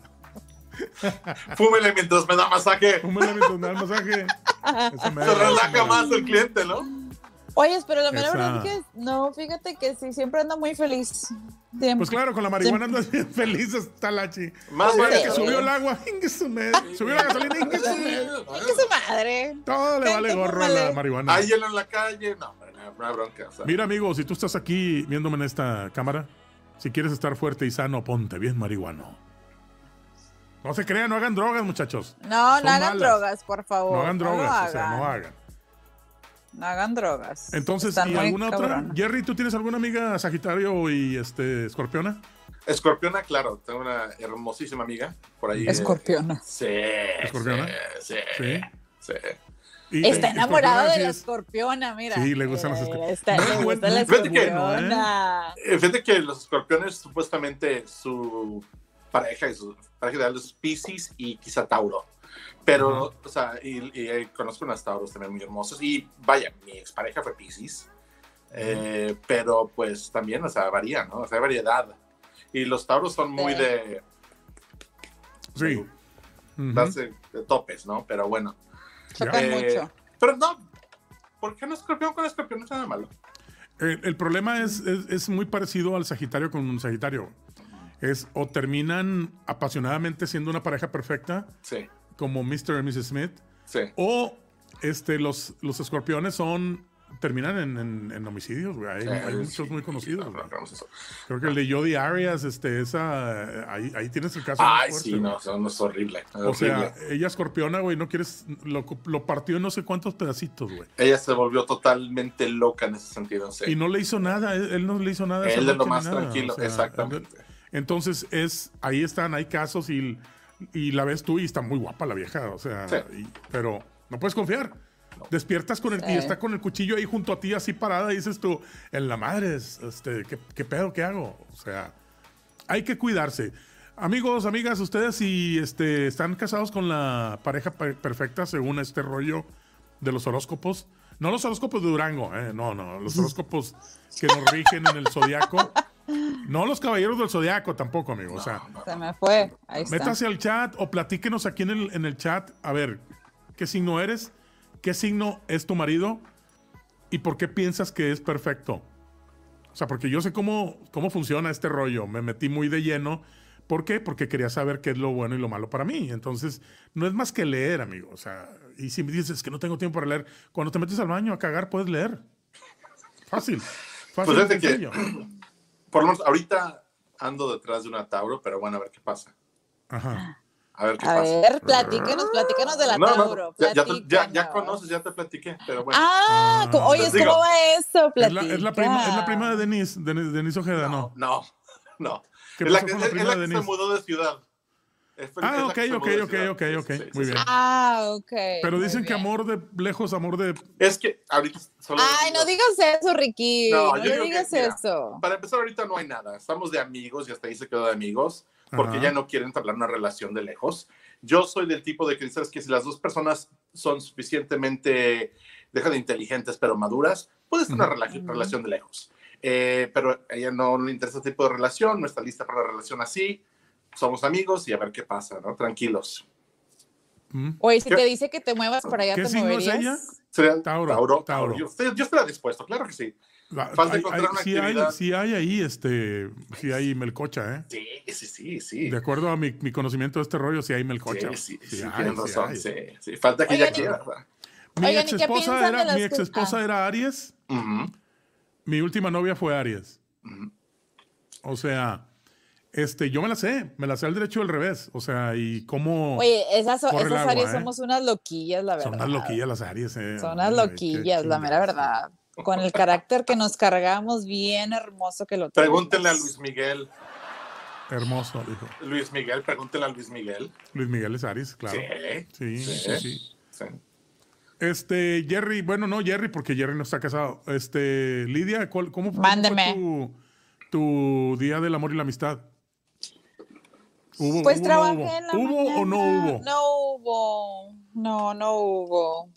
Fúmele mientras me da masaje. Un mientras me da el masaje. Me- Se relaja me- más el cliente, ¿no? Oye, pero la mera verdad es que no, fíjate que sí, siempre anda muy feliz. Siempre. Pues claro, con la marihuana andas bien feliz hasta la chi. Más vale que subió el agua, su madre. Subió la gasolina, ingue su madre. ¡Qué su madre! Todo le vale gorro a la marihuana. Hay hielo en la calle. No, no, no bronca. o sea. Mira, amigo, si tú estás aquí viéndome en esta cámara, si quieres estar fuerte y sano, ponte bien marihuano. No se crean, no hagan drogas, muchachos. No, Son no hagan malas. drogas, por favor. No hagan drogas, o sea, hagan. no hagan. No hagan drogas. Entonces, Están ¿y alguna otra? Jerry, ¿tú tienes alguna amiga Sagitario y este Escorpiona? Escorpiona, claro. Tengo una hermosísima amiga por ahí. eh, Escorpiona. Sí. ¿Escorpiona? Sí. Sí. Sí. Y- Está eh, enamorado Escorpiona de la es- escorpiona, mira. Sí, le gustan las Mira, escorpionas. está- No, le gusta la fíjate que escorpiona. Eh, Fíjate que los escorpiones, supuestamente, su pareja y su pareja ideal es Pisces y quizá Tauro. Pero, o sea, y, y, eh, conozco unas Tauros también muy hermosos. Y vaya, mi expareja fue Pisces. Eh, pero, pues también, o sea, varía, ¿no? O sea, hay variedad. Y los Tauros son muy Sí. de, Sí. Darse de topes, ¿no? Pero bueno. Chocan Eh, mucho. Pero no, ¿por qué no escorpión con escorpión? No es nada malo. El, el problema es, es, es muy parecido al Sagitario con un Sagitario. Es o terminan apasionadamente siendo una pareja perfecta, Sí, como Mr. y Mrs. Smith, sí. o este, los, los escorpiones son terminan en, en- en homicidios, güey. Hay, Sí, hay sí. muchos muy conocidos, No, no. Creo que el de Jody Arias, este, esa, ahí, ahí tienes el caso. Ay, fuerte, sí, no, eso es horrible. es O sea, ella escorpiona, güey, no quieres, lo, lo partió en no sé cuántos pedacitos, güey. Ella se volvió totalmente loca en ese sentido. Sí. Y no le hizo nada, él, él no le hizo nada. Él de lo más nada, tranquilo, exactamente. entonces, es, ahí están, hay casos y, y la ves tú y está muy guapa la vieja, o sea, y- pero no puedes confiar. Despiertas con el, y está con el cuchillo ahí junto a ti, así parada, y dices tú, en la madre, es- este, ¿qué, qué pedo, qué hago? O sea, hay que cuidarse. Amigos, amigas, ustedes si este, están casados con la pareja per- perfecta según este rollo de los horóscopos, no los horóscopos de Durango, eh, no, no, los horóscopos que nos rigen en el zodiaco, no los caballeros del zodiaco tampoco, amigo. O sea, Se me fue. Ahí está. métase al chat o platíquenos aquí en el, en el chat, a ver, ¿qué signo eres? ¿Qué signo es tu marido? ¿Y por qué piensas que es perfecto? O sea, porque yo sé cómo, cómo funciona este rollo. Me metí muy de lleno. ¿Por qué? Porque quería saber qué es lo bueno y lo malo para mí. Entonces, no es más que leer, amigo. O sea, y si me dices que no tengo tiempo para leer, cuando te metes al baño a cagar, puedes leer. Fácil. Fácil. Pues y fíjate que-. Por lo menos ahorita ando detrás de una Tauro, pero bueno, a ver qué pasa. Ajá. A ver qué A pasa. ver, platíquenos, platícanos de la No, no, Tauro. ya, ya, ya- ya conoces, ya te platiqué, pero bueno. Ah, co- oye, digo. ¿cómo va eso? Es la, Platica. es la prima, es la prima de Denise, Denise, Denise Ojeda, ¿no? no, no. ¿Qué Es la que, la es la de que se mudó de ciudad. Ah, ok, ok, ok, ok, ok. Muy bien. Ah, ok. Pero dicen que amor de lejos, amor de... Es que ahorita solo. Ay, no digas eso, Ricky. No, No, digo que, digas mira, eso. Para empezar, ahorita no hay nada. Estamos de amigos y hasta ahí se quedó de amigos porque Ajá. ya no quieren entablar una relación de lejos. Yo soy del tipo de que sabes que si las dos personas son suficientemente, deja de inteligentes pero maduras, puedes tener una rela- relación de lejos. Eh, pero a ella no le interesa ese tipo de relación, no está lista para una relación así. Somos amigos y a ver qué pasa, ¿no? Tranquilos. Oye, si ¿Qué- te dice que te muevas para allá, ¿Qué ¿te signo es moverías? ella? Sería- Tauro, Tauro. Yo, yo estaría dispuesto, claro que sí. La- Falta hay- encontrar hay- una sí, hay, sí hay ahí, este, sí hay melcocha, ¿eh? Sí, sí, sí, sí. De acuerdo a mi, mi conocimiento de este rollo, sí hay melcocha. Sí, sí, sí, hay, tienen razón. hay. Sí, sí. Falta que Oigan, ella quiera. Mi Oigan, ex ¿y qué esposa era, mi ex esposa ah. era Aries, mi última novia fue Aries. O sea, este, yo me la sé, me la sé al derecho y al revés. O sea, y cómo Oye, esas, agua, áreas ¿eh? somos unas loquillas, la verdad. son unas loquillas las Aries, eh. Son unas Ay, loquillas, la mera verdad. Con el carácter que nos cargamos, bien hermoso que lo tenemos. Pregúntenle a Luis Miguel. Hermoso, dijo. Luis Miguel, pregúntenle a Luis Miguel. Luis Miguel es Aries, claro. Sí. Sí, sí, Sí. sí. sí. Este, Jerry, bueno, no, Jerry, porque Jerry no está casado. Este, Lidia, ¿cuál- ¿cómo fue, Mándeme. tu, tu día del amor y la amistad? ¿Hubo, Pues hubo, no trabajé hubo? en la ¿Hubo o no hubo? No hubo, no, no hubo.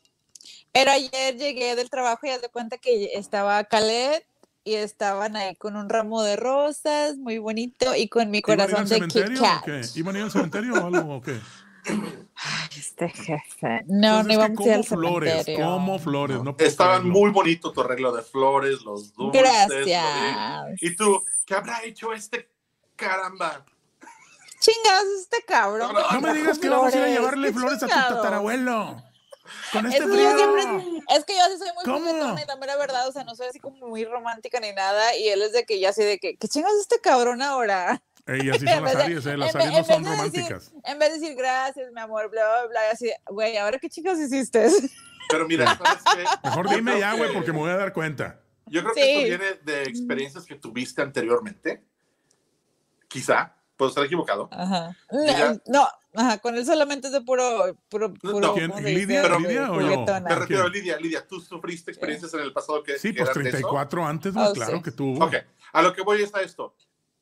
Pero ayer llegué del trabajo y haz de cuenta que estaba Calet y estaban ahí con un ramo de rosas, muy bonito, y con mi ¿Iban a ir corazón de Kit Kat. ¿Iban a ir al cementerio o algo o qué? Ay, Este jefe. No, Pues no íbamos a ir al como flores, cementerio. como flores. No Estaban creerlo. muy bonito tu arreglo de flores, los dulces. Gracias. Y tú, ¿qué habrá hecho este caramba? Chingados, este cabrón. No, No me digas que vamos a ir a flores, llevarle flores a tu tatarabuelo. Con Es este que, frío. yo siempre- es que yo sí soy muy ¿Cómo? juguetona y la mera verdad, o sea, no soy así como muy romántica ni nada, y él es de que ya así de que, ¿qué chingas este cabrón ahora? Ey, así En son las vez de- Aries, eh. Las Aries no son de decir- románticas. en vez de decir gracias, mi amor, bla, bla, bla, así, güey, ¿ahora qué chicas hiciste? Pero mira. Mejor dime ya, güey, que- porque me voy a dar cuenta. Yo creo que Sí. esto viene de experiencias que tuviste anteriormente. Quizá, puedo estar equivocado. Ajá. No, no, ajá, con él solamente es de puro, puro, puro No. ¿Quién? ¿Lidia? Pero- ¿Lidia o yo? Juguetona. Me refiero a. Lidia. Lidia, tú sufriste experiencias en el pasado que, Sí, que pues eran de eso? 34 antes, Oh, claro sí. que tuvo. Ok, a lo que voy es a esto.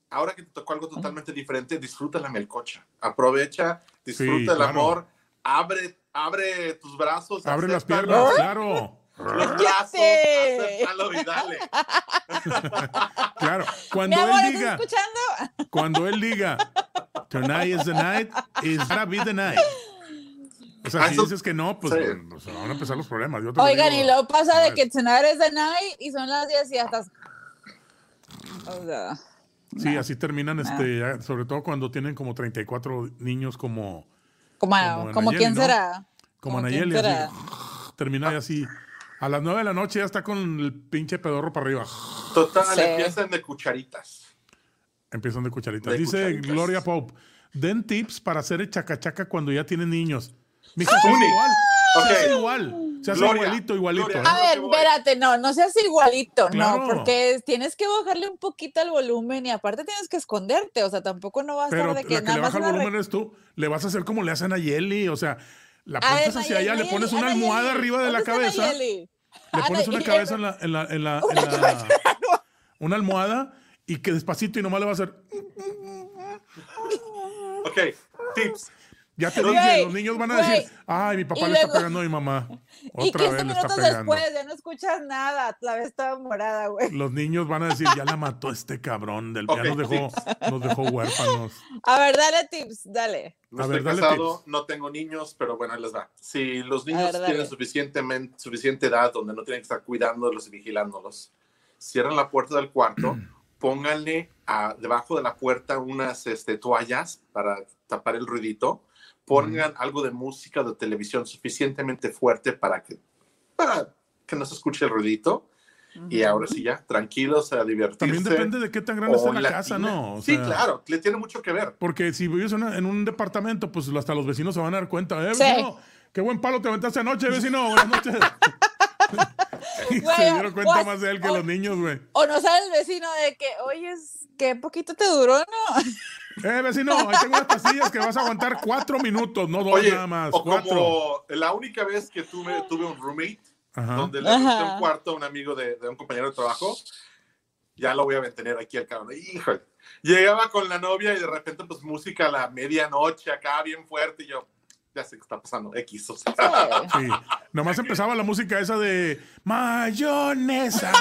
Ahora que te tocó algo totalmente diferente, disfruta la melcocha. Aprovecha, disfruta Sí, el claro. amor, abre, abre tus brazos. Abre las acéptalo, piernas, claro. ¡Cállate! acéptalo y dale. Claro. Cuando amor, él ¿estás diga, escuchando? cuando él diga, tonight is the night, is gonna be the night. O sea, Ah, si dices que no, pues, sí. pues, van a empezar los problemas. Yo te lo Oigan, digo. y luego pasa de que cenar es de night y son las 10 y hasta... O sea, Sí, así terminan, este, ya, sobre todo cuando tienen como 34 niños como, como, Como como Nayeli, quién ¿no? será. como ¿Como Nayeli, quién así, será? termina ahí así A las 9 de la noche ya está con el pinche pedorro para arriba. Total, Sí. empiezan de cucharitas. Empiezan de cucharitas. De Dice cucharitas. Gloria Pope, den tips para hacer el chacachaca cuando ya tienen niños. Se hace Uni. igual. Se Ok. hace igual. Se hace Gloria, igualito, igualito. Gloria. ¿eh? A ver, que espérate, no, no seas igualito, Claro. no, porque tienes que bajarle un poquito al volumen y aparte tienes que esconderte, o sea, tampoco no va a estar de la que que nada le más baja el re- volumen eres tú. Le vas a hacer como le hacen a Yeli. O sea, la pones hacia allá, le pones una almohada arriba de la ¿dónde está cabeza. Le pones una cabeza en la, en la, en la, en Una la- una almohada y que despacito y nomás le va a hacer. Ok, tips. Ya te dije, los niños van a decir, ay, mi papá Y le está pegando a mi mamá. Y Otra 15 vez le está minutos pegando. después ya no escuchas nada, la vez estaba morada, güey. Los niños van a decir, ya la mató este cabrón del Ok, ya nos dejó, nos dejó huérfanos. A ver, dale tips, dale. No A estoy ver, casado, tips. no tengo niños, pero bueno, ahí les va. Si los niños ver, tienen suficientemente, suficiente edad donde no tienen que estar cuidándolos y vigilándolos, cierran la puerta del cuarto, pónganle a- debajo de la puerta unas este, toallas para tapar el ruidito, pongan algo de música de televisión suficientemente fuerte para que, para que no se escuche el ruidito. Y ahora sí ya, tranquilos a divertirse. También depende de qué tan grande está O la latina. casa, ¿no? O sí, sea, claro, le tiene mucho que ver. Porque si vives en, una- en un departamento, pues hasta los vecinos se van a dar cuenta. ¿Eh, Sí. vecino? Qué buen palo te aventaste anoche, vecino. Buenas noches. Y Güey, se dieron cuenta o- más de él que o- los niños, güey. O no sabe el vecino de que, oye, es- qué poquito te duró, ¿no? Eh, vecino, ahí tengo unas pastillas que vas a aguantar cuatro minutos, no dos Oye, nada más. o cuatro. como la única vez que tuve, tuve un roommate, Ajá. donde le presté un cuarto a un amigo de, de un compañero de trabajo, ya lo voy a mantener aquí al cabrón. Híjole. Llegaba con la novia y de repente, pues música a la medianoche acá, bien fuerte, y yo, ya sé qué está pasando, X. O sea, Sí. Nomás empezaba la música esa de mayonesa.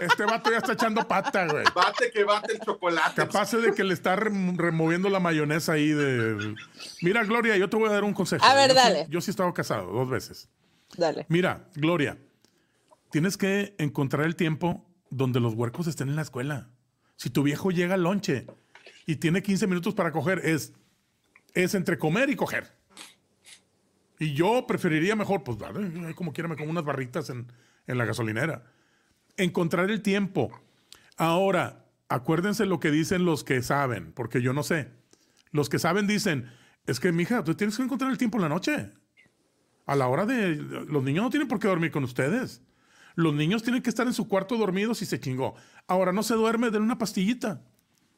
Este vato ya está echando pata, güey. bate que bate el chocolate. Capaz de que le está rem- removiendo la mayonesa ahí de... Mira, Gloria, yo te voy a dar un consejo. A ver, Yo sí- dale. yo sí he estado casado dos veces. Dale. Mira, Gloria, tienes que encontrar el tiempo donde los huercos estén en la escuela. Si tu viejo llega al lonche y tiene 15 minutos para coger, es, es entre comer y coger. Y yo preferiría mejor, pues, ahí como quiera, me como unas barritas en, en la gasolinera. Encontrar el tiempo. Ahora, acuérdense lo que dicen los que saben, porque yo no sé. Los que saben dicen, es que, mija, tú tienes que encontrar el tiempo en la noche. A la hora de... Los niños no tienen por qué dormir con ustedes. Los niños tienen que estar en su cuarto dormidos y se chingó. Ahora no se duerme, denle una pastillita.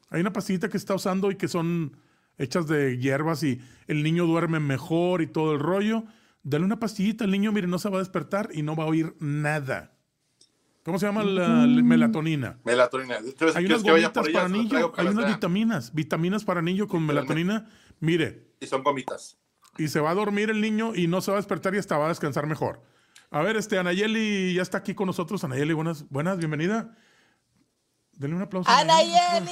Hay una pastillita que está usando y que son hechas de hierbas y el niño duerme mejor y todo el rollo. Dale una pastillita, el niño, mire, no se va a despertar y no va a oír nada. ¿Cómo se llama la, la melatonina? Melatonina. ¿Quieres Hay unas gomitas ellas? para niño, hay unas vitaminas, vitaminas para niño con melatonina. Mire, Y son gomitas. y se va a dormir el niño y no se va a despertar y hasta va a descansar mejor. A ver, este, Anayeli ya está aquí con nosotros. Anayeli, buenas, buenas, bienvenida. Denle un aplauso. a Anayeli.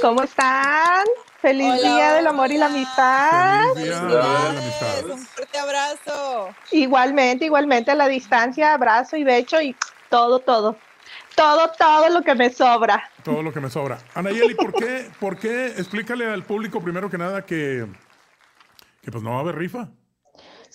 ¿Cómo están? Feliz Hola, día del amor y la amistad. Feliz día de la amistad. Felicidades, Un fuerte abrazo. Igualmente, igualmente a la distancia, abrazo y becho y todo, todo. Todo, todo lo que me sobra. Todo lo que me sobra. Anayeli, ¿por qué, ¿por qué? Explícale al público primero que nada que, que pues no va a haber rifa.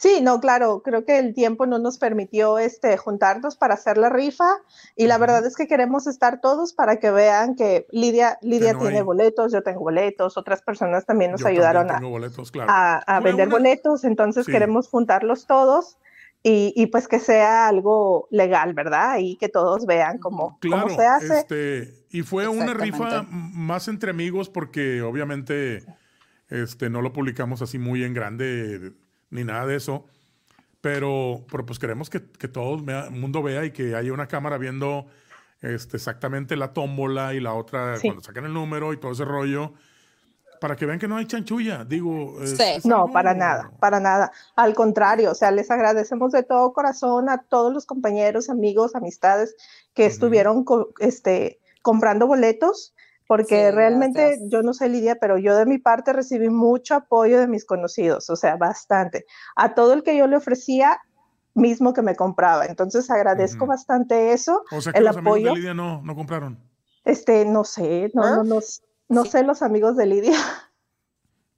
Sí, no, claro, creo que el tiempo no nos permitió este, juntarnos para hacer la rifa y la verdad es que queremos estar todos para que vean que Lidia, Lidia no tiene hay. boletos, yo tengo boletos, otras personas también nos Yo ayudaron también a, boletos, claro. a, vender una- boletos, entonces Sí. queremos juntarlos todos y, y pues que sea algo legal, ¿verdad? Y que todos vean cómo, Claro, cómo se hace. este, y fue una rifa más entre amigos porque obviamente este, no lo publicamos así muy en grande ni nada de eso, pero, pero pues queremos que, que todo el mundo vea y que haya una cámara viendo este, exactamente la tómbola y la otra Sí. cuando sacan el número y todo ese rollo, para que vean que no hay chanchulla, digo. es- Sí. es No, algo- para nada, para nada. Al contrario, o sea, les agradecemos de todo corazón a todos los compañeros, amigos, amistades que estuvieron co- este, comprando boletos, porque Sí, realmente gracias. yo no sé Lidia, pero yo de mi parte recibí mucho apoyo de mis conocidos, o sea, bastante. A todo el que yo le ofrecía, mismo que me compraba. Entonces agradezco bastante eso. O sea que el los amigos de apoyo. Lidia no, no compraron. Este, no sé, no, no, no, no Sí. sé los amigos de Lidia.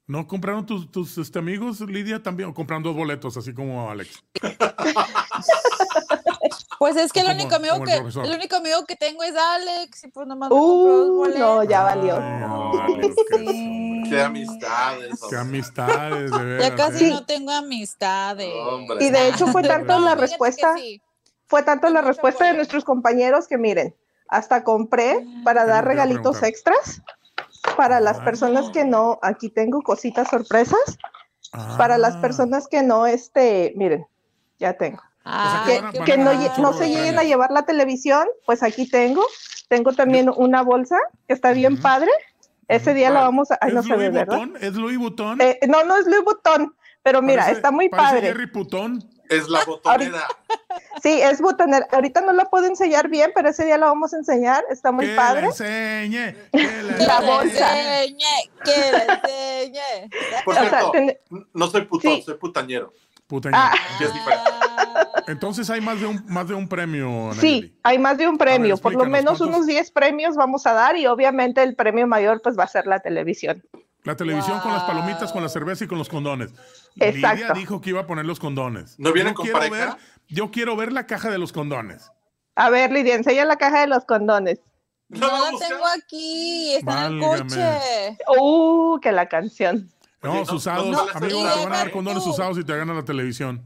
¿No compraron tus, tus este, amigos, Lidia, también? ¿O compraron dos boletos, así como Alex? Pues es que el único amigo el que profesor. el único amigo que tengo es Alex y pues nomás me dos Uh, no, ya valió. Ay, Alex, qué Sí. Qué amistades. Qué amistades, de veras. Ya casi ¿eh? no tengo amistades. Hombre. Y de hecho fue tanto No, la respuesta, sí. fue tanto la respuesta de nuestros compañeros que miren, hasta compré para ¿Qué dar regalitos extras para las Ah. personas que no, aquí tengo cositas sorpresas, para las Ah. personas que no, este, miren, ya tengo. Ay, que que, no, no se lleguen a llevar la televisión, pues aquí tengo. Tengo también una bolsa que está bien padre. Ese día la vamos a... Ay, no ¿Es se ve, Louis ¿verdad? Vuitton? ¿Es Louis Vuitton? Eh, no, no es Louis Vuitton, pero mira, Parece- está muy padre. Jerry Putón. Es la botonera. Sí, es botonera. Ahorita no la puedo enseñar bien, pero ese día la vamos a enseñar. Está muy que padre. le enseñe. Que La le bolsa. enseñe, que le enseñe. Por O sea, cierto, ten- no soy putón, Sí. soy putañero. Putaño. Ah. Entonces hay más de un, más de un premio, Sí, hay más de un premio. Por lo menos ¿cuántos? unos 10 premios vamos a dar y obviamente el premio mayor pues va a ser la televisión. La televisión con las palomitas, con la cerveza y con los condones. Lidia dijo que iba a poner los condones. ¿No vienen Yo con quiero pareja? ver- yo quiero ver la caja de los condones. A ver, Lidia, enseña la caja de los condones. No, no la tengo aquí, está en el coche. Uh, que la canción. No, no, usados. no, no, Amigo, no, te van a dar no, condones usados y te ganan la televisión.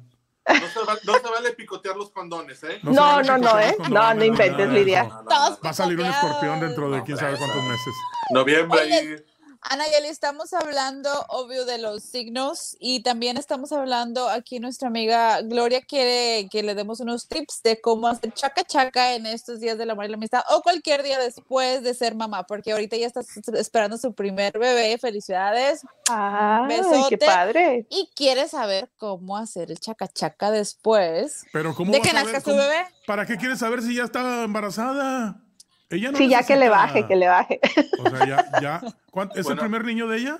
No se, va- no se vale picotear los condones, ¿eh? No, no, no, picotear ¿eh? No, no inventes, Lidia. No, no, no. Va a salir un escorpión dentro de No, quién sabe cuántos meses. Noviembre Oye. Anayeli, estamos hablando, obvio, de los signos y también estamos hablando aquí nuestra amiga Gloria quiere que le demos unos tips de cómo hacer chaca chaca en estos días del amor y la amistad o cualquier día después de ser mamá, porque ahorita ya estás esperando su primer bebé, felicidades, Ay, Besote. qué padre. y quiere saber cómo hacer el chaca chaca después Pero ¿cómo de que nazca su bebé. ¿Para qué quieres saber si ya está embarazada? Ella no Sí, ya que le baje, que le baje. O sea, ya, ya. ¿Cuánto- ¿Es Bueno. el primer niño de ella?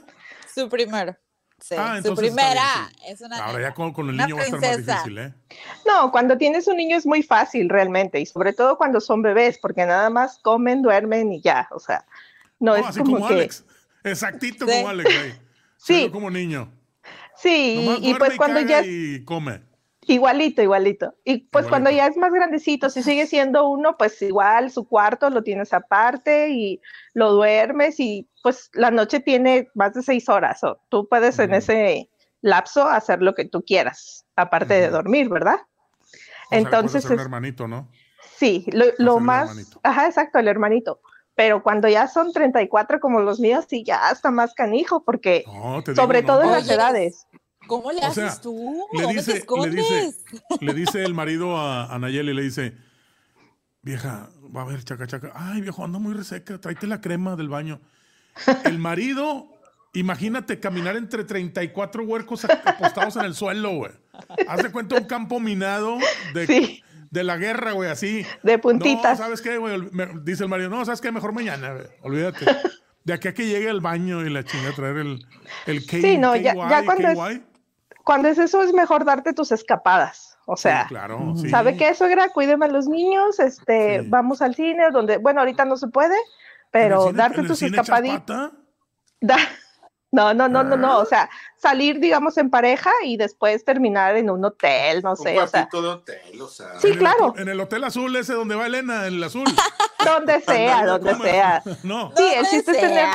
Su primero. Sí, Ah, su primera. bien, Es una Ahora ya con, con el niño va a estar más difícil, ¿eh? No, cuando tienes un niño es muy fácil realmente y sobre todo cuando son bebés porque nada más comen, duermen y ya, o sea, no, No, es así como, como que Alex. Exactito Sí. como Alex. ahí. Sí. Como niño. sí, Nomás y, y pues cuando ya y come. Igualito, igualito. Y pues cuando ya es más grandecito, si sigue siendo uno, pues igual su cuarto lo tienes aparte y lo duermes y pues la noche tiene más de seis horas, o tú puedes en Ujú. ese lapso hacer lo que tú quieras, aparte de dormir, ¿verdad? O sea, Entonces, hacer un es- hermanito, ¿no? Sí, lo, más, hermanito. ajá, exacto, el hermanito. Pero cuando ya son 34 como los míos, sí, ya está más canijo, porque No, te digo, sobre no, todo en las edades. ¿Cómo le O haces sea, tú? le ¿Dónde dice- te le escondes? dice- Le dice el marido a, a Nayeli, le dice, vieja, va a ver, chaca, chaca. Ay, viejo, anda muy reseca, tráete la crema del baño. El marido, imagínate caminar entre 34 huercos apostados en el suelo, güey. Haz de cuenta un campo minado de, Sí. de la guerra, güey, así. De No, puntitas. ¿sabes qué, güey? Dice el marido, no, ¿sabes qué? Mejor mañana, güey. Olvídate. De aquí a que llegue al baño y la chinga traer el, el K, Sí, no, ya- KY, ya cuando es-. Cuando es eso, es mejor darte tus escapadas. O sea, Sí, claro, sí. ¿sabe qué, suegra? Cuídeme a los niños, este, Sí. vamos al cine, donde, bueno, ahorita no se puede, ¿En pero cine- darte en tus escapaditas. pata? No, no, no, no, Ah. no, o sea, salir, digamos, en pareja y después terminar en un hotel, no Un sé, o sea, de hotel, o sea. Sí, En claro. En el hotel azul ese donde va Elena, el azul. donde sea, donde sea. No. Sí, el chiste es tener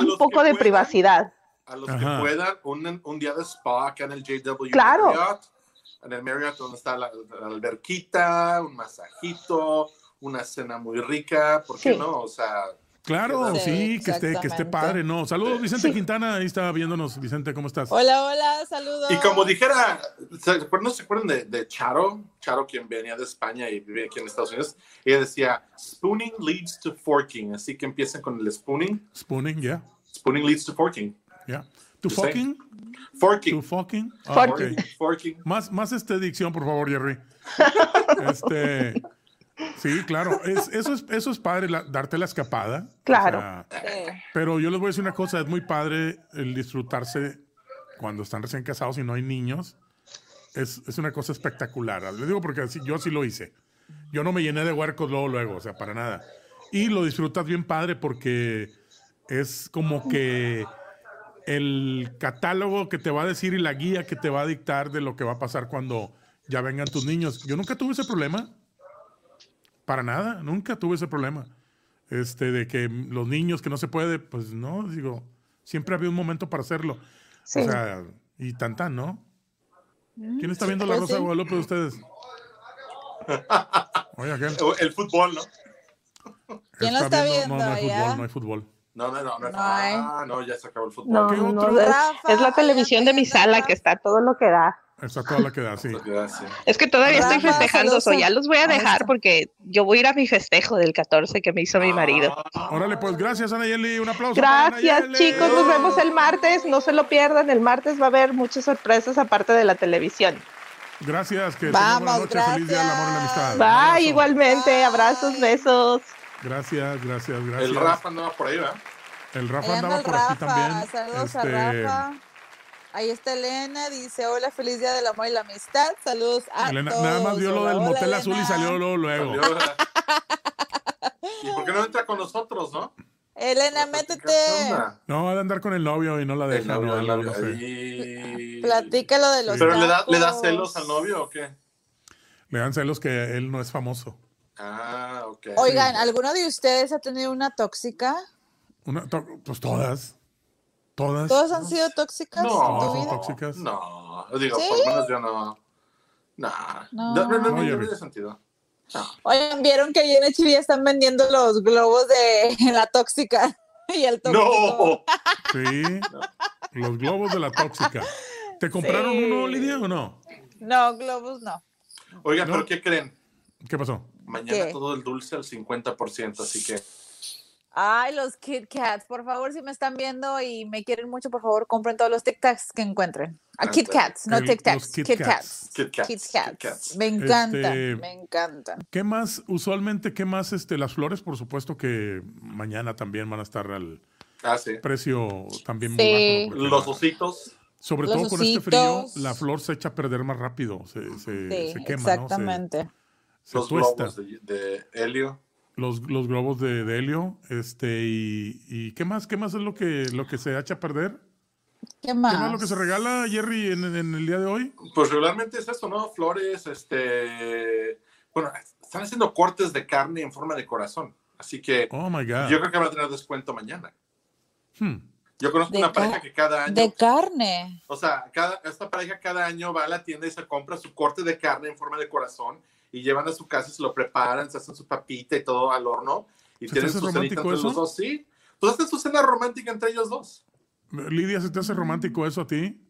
un poco de puedan, privacidad. A los Ajá. que puedan, un, un día de spa acá en el JW Claro. Marriott. En el Marriott donde está la, la alberquita, un masajito, una cena muy rica, ¿por qué Sí. no? O sea, Claro, Sí, sí, que esté, que esté padre, ¿no? Saludos, Vicente Sí. Quintana, ahí está viéndonos. Vicente, ¿cómo estás? Hola, hola, saludos. y como dijera, ¿se acuerdan- ¿no se acuerdan de, de Charo? Charo, quien venía de España y vive aquí en Estados Unidos. Ella decía, spooning leads to forking. Así que empiecen con el spooning. Spooning, ya, Spooning leads to forking. Ya. ¿Tu Sí. fucking? Forking. ¿Tu fucking? Ah, Forking. ok. Forking. Más, más este dicción, por favor, Jerry. Este. Sí, claro. Es, eso, es, eso es padre, la- darte la escapada. O Claro. sea, Sí. pero yo les voy a decir una cosa: es muy padre el disfrutarse cuando están recién casados y no hay niños. Es, es una cosa espectacular. Les digo porque así- yo sí lo hice. Yo no me llené de huercos luego, luego, o sea, para nada. Y lo disfrutas bien padre porque es como que el catálogo que te va a decir y la guía que te va a dictar de lo que va a pasar cuando ya vengan tus niños. Yo nunca tuve ese problema. Para nada, nunca tuve ese problema. Este, de que los niños que no se puede, pues no, digo, siempre había un momento para hacerlo. Sí. O sea, y tan tan, ¿no? ¿Quién está viendo la pues Rosa de. Guadalupe de ustedes? Oye, aquel. El fútbol, ¿no? ¿Quién lo está viendo No, no hay allá? fútbol, no hay fútbol. No, no, no, no. Ah, no, ya se acabó el fútbol. No, ¿Qué no, otro? es, es la televisión de mi sala que está todo lo que da. Está toda la que da, sí. Es que todavía estoy Rafa, festejando, saludos so ya los voy a dejar porque yo voy a ir a mi festejo del 14 que me hizo mi marido. Ah, Órale, pues gracias, Anayeli. Un aplauso. Gracias, chicos. Nos vemos el martes. No se lo pierdan. El martes va a haber muchas sorpresas aparte de la televisión. Gracias, que tengan Vamos, buena noche. Feliz día del amor y la amistad. Bye, igualmente. Abrazos, besos. Gracias, gracias, gracias. El Rafa andaba por ahí, ¿verdad? El Rafa andaba el por aquí también. Saludos Este, a Rafa. Ahí está Elena, dice, hola, feliz día del amor y la amistad. Saludos a Elena, todos. nada más vio lo del hola, motel azul y salió luego. luego. ¿Y por qué no entra con nosotros, no? Elena, ¿Qué métete. No, va a andar con el novio y no la El deja. novio, no, el no, novio. no sé. Ahí. Platícalo de los ¿Pero le da, le da tacos. celos al novio o qué? Le dan celos que él no es famoso. Ah, ok. Oigan, ¿alguno de ustedes ha tenido una tóxica? Una, to- pues todas. Todas. ¿Todas han sido tóxicas No, en tu son vida? tóxicas. No, digo, ¿Sí? por lo menos yo no. Nah. No. No, no, no, No, no, Jerry. tiene sentido. No. Oigan, ¿vieron que ahí en HB están vendiendo los globos de la tóxica? Y el tóxico. No. Sí. Los globos de la tóxica. ¿Te compraron Sí. uno, Lidia, o no? No, globos no. Oigan, No. ¿pero qué creen? ¿Qué pasó? Mañana ¿Qué? todo el dulce al 50%, así que Ay, los Kit Kats, por favor, si me están viendo y me quieren mucho, por favor, compren todos los Tic Tacs que encuentren. A Ah, Kit. Kats, no Tic Tacs, Kit Kit Kats. Kats. Kit Kats, Kit Kit Kats. Me encantan, Este- me encantan. ¿Qué más? Usualmente, ¿qué más? Este, las flores, por supuesto que mañana también van a estar al Ah, sí. precio también Sí. muy bajo. Los ositos. Sobre Los todo con este frío, la flor se echa a perder más rápido. Se, se, Sí, se quema, ¿no? exactamente. Se, se los tuesta. globos de, de helio. Los, los globos de, de helio. Este, y, y ¿qué más? ¿Qué más es lo que, lo que se echa a perder? ¿Qué ¿Qué más? más es lo que se regala, Jerry, en, en el día de hoy? Pues regularmente es eso, ¿no? Flores, este. Bueno, están haciendo cortes de carne en forma de corazón. Así que Oh my God. yo creo que van a tener descuento mañana. Hmm. Yo conozco De una pareja que cada año. De carne. O sea, cada, esta pareja cada año va a la tienda y se compra su corte de carne en forma de corazón y llevan a su casa y se lo preparan, se hacen su papita y todo al horno y ¿Se te tienen su cenita romántico entre eso? los dos. Sí, pues hacen su cena romántica entre ellos dos. Lidia, ¿se te hace romántico eso a ti?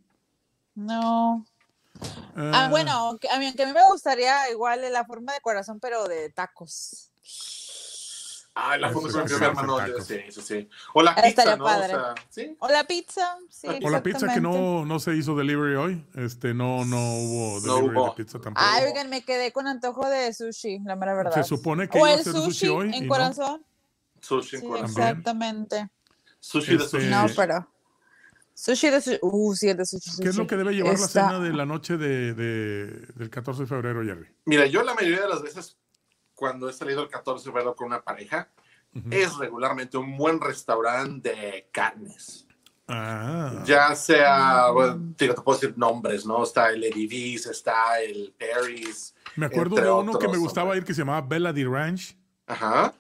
No. Eh, Ah, bueno, que- a mí, que a mí me gustaría igual la forma de corazón, pero de tacos. Ah, la sí, con mi sí, hermano, sí, sí, sí, sí. O la pizza, ¿no? padre. O sea, sí. O la pizza, sí. O la pizza que no, no se hizo delivery hoy. Este, no, no hubo No delivery hubo. de pizza tampoco. Ay, oigan, me quedé con antojo de sushi, la mera verdad. se supone que o iba a el ser sushi, sushi hoy. en no. corazón. Sushi en Sí, corazón. Exactamente. Sushi de Este, sushi. No, pero. Sushi de sushi. Uh, sí, el de sushi. ¿Qué es sushi. lo que debe llevar la Está- cena de la noche de, de- del 14 de febrero, Jerry? Mira, yo la mayoría de las veces cuando he salido el 14 de febrero con una pareja, es regularmente un buen restaurante de carnes. Ah, Ya sea, bueno, digo, te puedo decir nombres, ¿no? Está el Eddie V's, está el Perry's. me acuerdo entre de uno que me gustaba hombre. ir que se llamaba Bella D Ranch. Ajá.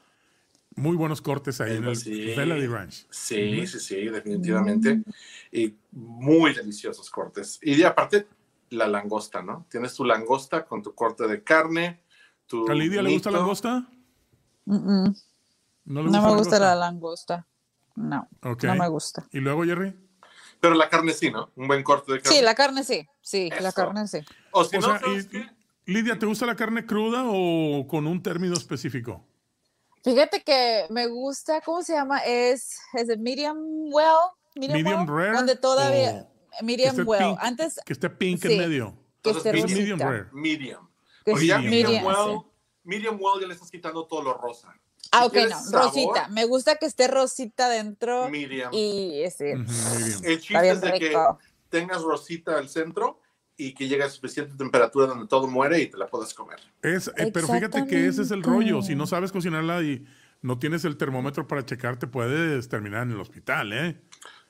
Muy buenos cortes ahí en el Sí. Bella D Ranch. Sí, sí, sí, definitivamente. Y muy deliciosos cortes. Y de aparte, la langosta, ¿no? Tienes tu langosta con tu corte de carne. Tu ¿A Lidia le gusta la langosta? Mm, mm. No, le No me gusta la langosta? langosta. No, Ok. no me gusta. ¿Y luego, Jerry? Pero la carne sí, ¿no? Un buen corte de carne. Sí, la carne sí. Sí, la Eso. carne sí. O si O no, sea, ¿sabes y- qué? Lidia, ¿te gusta la carne cruda o con un término específico? Fíjate que me gusta, ¿cómo se llama? Es, es el medium well. Medium, Medium well, rare Donde todavía. Medium well. pink? Antes Que esté pink Sí. en medio. que esté medium- rare. Medium. Que sí, medium, medium, well, well ya le estás quitando todo lo rosa. Ah, Si ok, no, sabor, rosita. Me gusta que esté rosita dentro Medium. y ese. El chiste es de que tengas rosita al centro y que llegue a suficiente temperatura donde todo muere y te la puedas comer. Es, eh, pero fíjate que ese es el rollo. Si no sabes cocinarla y no tienes el termómetro para checar, te puedes terminar en el hospital, ¿eh?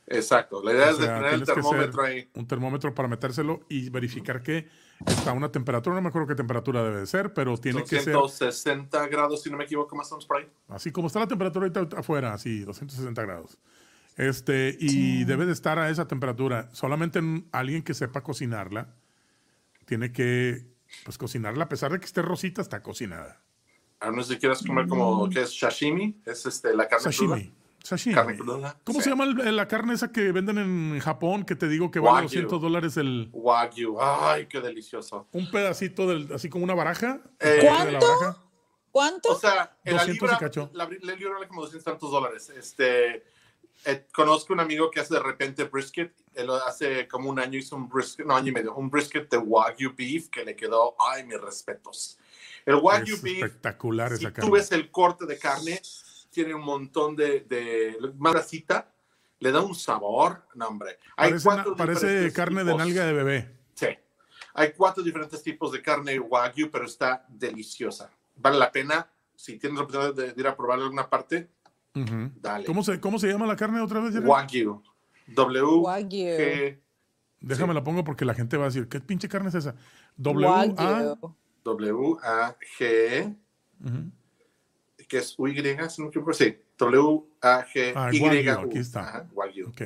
Exacto, la idea O es de tener el termómetro ahí. Un termómetro para metérselo y verificar que está a una temperatura, no me acuerdo qué temperatura debe de ser, pero tiene que ser 160 grados, si no me equivoco, más o menos por ahí. así como está la temperatura ahorita afuera, así, 260 grados. Este, y debe de estar a esa temperatura. Solamente en- alguien que sepa cocinarla tiene que pues cocinarla, a pesar de que esté rosita, está cocinada. A no sé si quieres comer como que es sashimi, es este, la carne cruda. Sashimi. Carne cruda. ¿Cómo Sí. se llama el- la carne esa que venden en Japón que te digo que vale Wagyu. 200 dólares el Wagyu, ay, qué delicioso. un pedacito del así como una baraja? Eh, ¿El corte de la ¿Cuánto? baraja? ¿Cuánto? O sea, en la 200 y libra, cacho. la, la libra vale como 200 tantos dólares. Este, eh, conozco un amigo que hace de repente brisket. Él hace como un año hizo un brisket, no, año y medio, un brisket de Wagyu beef que le quedó, ay, mis respetos. El Wagyu Es beef, espectacular si esa tú carne. ves el corte de carne, tiene un montón de, de más le da un sabor, no hombre. Hay Parece, cuatro parece carne de nalga de bebé. Sí. Hay cuatro diferentes tipos de carne Wagyu, pero está deliciosa. Vale la pena. Si tienes la oportunidad de, de ir a probar alguna parte, dale. ¿Cómo se, ¿Cómo se llama la carne otra vez? Jerry? Wagyu. W Wagyu. G Déjame la pongo porque la gente va a decir, ¿qué pinche carne es esa? W A Wagyu. W A G Ujú. Que es U Y, si no me equivoco, sí. W A G Ah, Wagyu, aquí está. Ajá, Wagyu. Ok.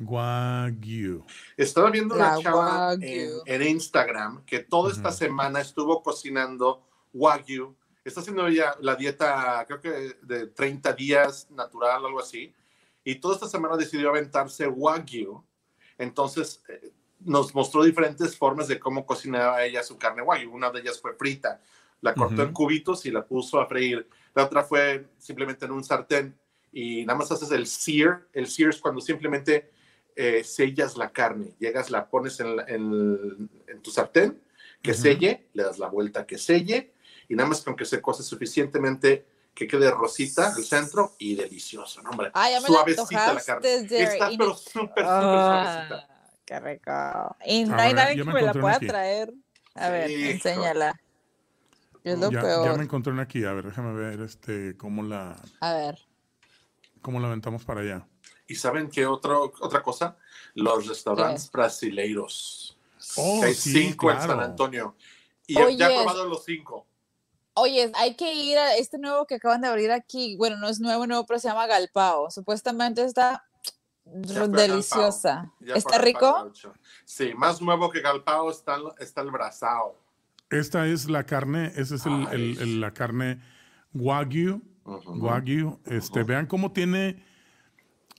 Wagyu. Estaba viendo la, La chava en, en Instagram que toda esta Ujú. semana estuvo cocinando Wagyu. Está haciendo ella la dieta, creo que de 30 días natural, algo así. Y toda esta semana decidió aventarse Wagyu. Entonces eh, nos mostró diferentes formas de cómo cocinaba ella su carne Wagyu. Una de ellas fue frita. La cortó Ujú. en cubitos y la puso a freír. La otra fue simplemente en un sartén y nada más haces el sear. El sear es cuando simplemente eh, sellas la carne. Llegas, la pones en, la- en- en tu sartén, que Ujú. selle, le das la vuelta que selle y nada más con que se cose suficientemente que quede rosita al centro y delicioso, ¿no, hombre? Ya me la Suavecita la carne. Está pero súper, súper Ah, suavecita. qué rico. Y no A hay ver, nadie que me la pueda aquí. traer. A ver, Sí, hijo. enséñala. Es lo Ya, peor. ya me encontré una aquí. A ver, déjame ver este, cómo, la, A ver. cómo la aventamos para allá. ¿Y saben qué otro, otra cosa? Los restaurantes brasileiros. Oh, hay sí, cinco en claro. San Antonio. Y ya- ya he Oyes. probado los cinco. Oye, hay que ir a este nuevo que acaban de abrir aquí. Bueno, no es nuevo, nuevo, pero se llama Galpao. Supuestamente está Ya deliciosa. ¿Está rico? Sí, más nuevo que Galpao está, el- está el Brazao. Esta es la carne, esa es el- el- el- la carne Wagyu. Ujú. Wagyu. Este, Vean cómo tiene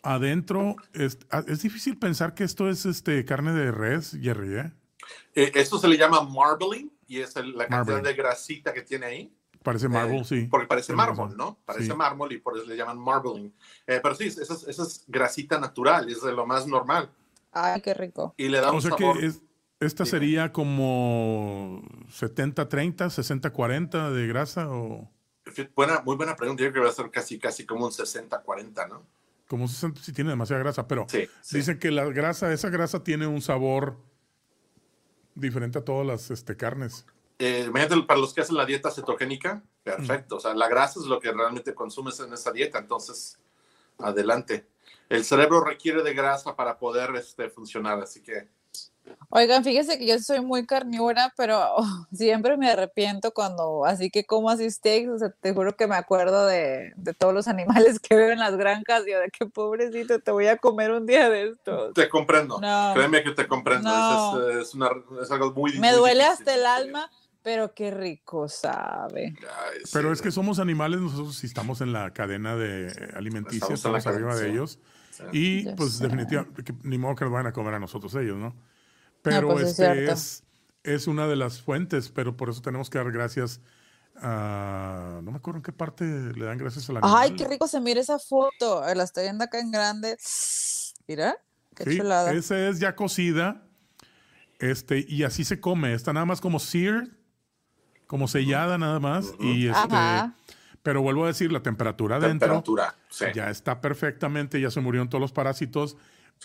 adentro. Es, ah, es difícil pensar que esto es este, carne de res, Jerry, ¿eh? Eh, esto se le llama marbling y es el- la cantidad Marbling. de grasita que tiene ahí. Parece marble, Eh, sí. Porque parece mármol. ¿no? Parece Sí. mármol y por eso le llaman marbling. Eh, pero sí, esa es, esa es grasita natural, es de lo más normal. Ay, qué rico. Y le da O un sea sabor. que es- esta sería como 70-30, 60-40 de grasa o Buena, muy buena pregunta. Yo creo que va a ser casi, casi como un 60-40, ¿no? como 60 si tiene demasiada grasa, pero Sí. sí. dicen que la grasa, esa grasa tiene un sabor diferente a todas las este, carnes. Eh, imagínate, para los que hacen la dieta cetogénica, perfecto. O sea, la grasa es lo que realmente consumes en esa dieta. Entonces, adelante. El cerebro requiere de grasa para poder este, funcionar, así que Oigan, fíjese que yo soy muy carnívora, pero oh, siempre me arrepiento cuando, así que como así steaks, o sea, te juro que me acuerdo de, de todos los animales que veo en las granjas, y yo de qué pobrecito, te voy a comer un día de estos. te comprendo. No, Créeme que te comprendo. No. Es, es, una- es algo muy me muy duele difícil. hasta el alma, pero qué rico sabe. Ay, sí. Pero es que somos animales, nosotros si estamos en la cadena de alimenticia, Estamos arriba de ellos. Sí. Y pues definitivamente, que ni modo que nos vayan a comer a nosotros ellos, ¿no? Pero pues, es este cierto. es, es una de las fuentes, pero por eso tenemos que dar gracias a... No me acuerdo en qué parte le dan gracias a la Ay, qué rico se mira esa foto. La estoy viendo acá en grande. Mira, qué Sí, chulada. esa es ya cocida. Este, y así se come. Está nada más como seared, como sellada nada más. Y este, Ajá. pero vuelvo a decir, la temperatura adentro Temperatura. Sí. ya está perfectamente, ya se murieron todos los parásitos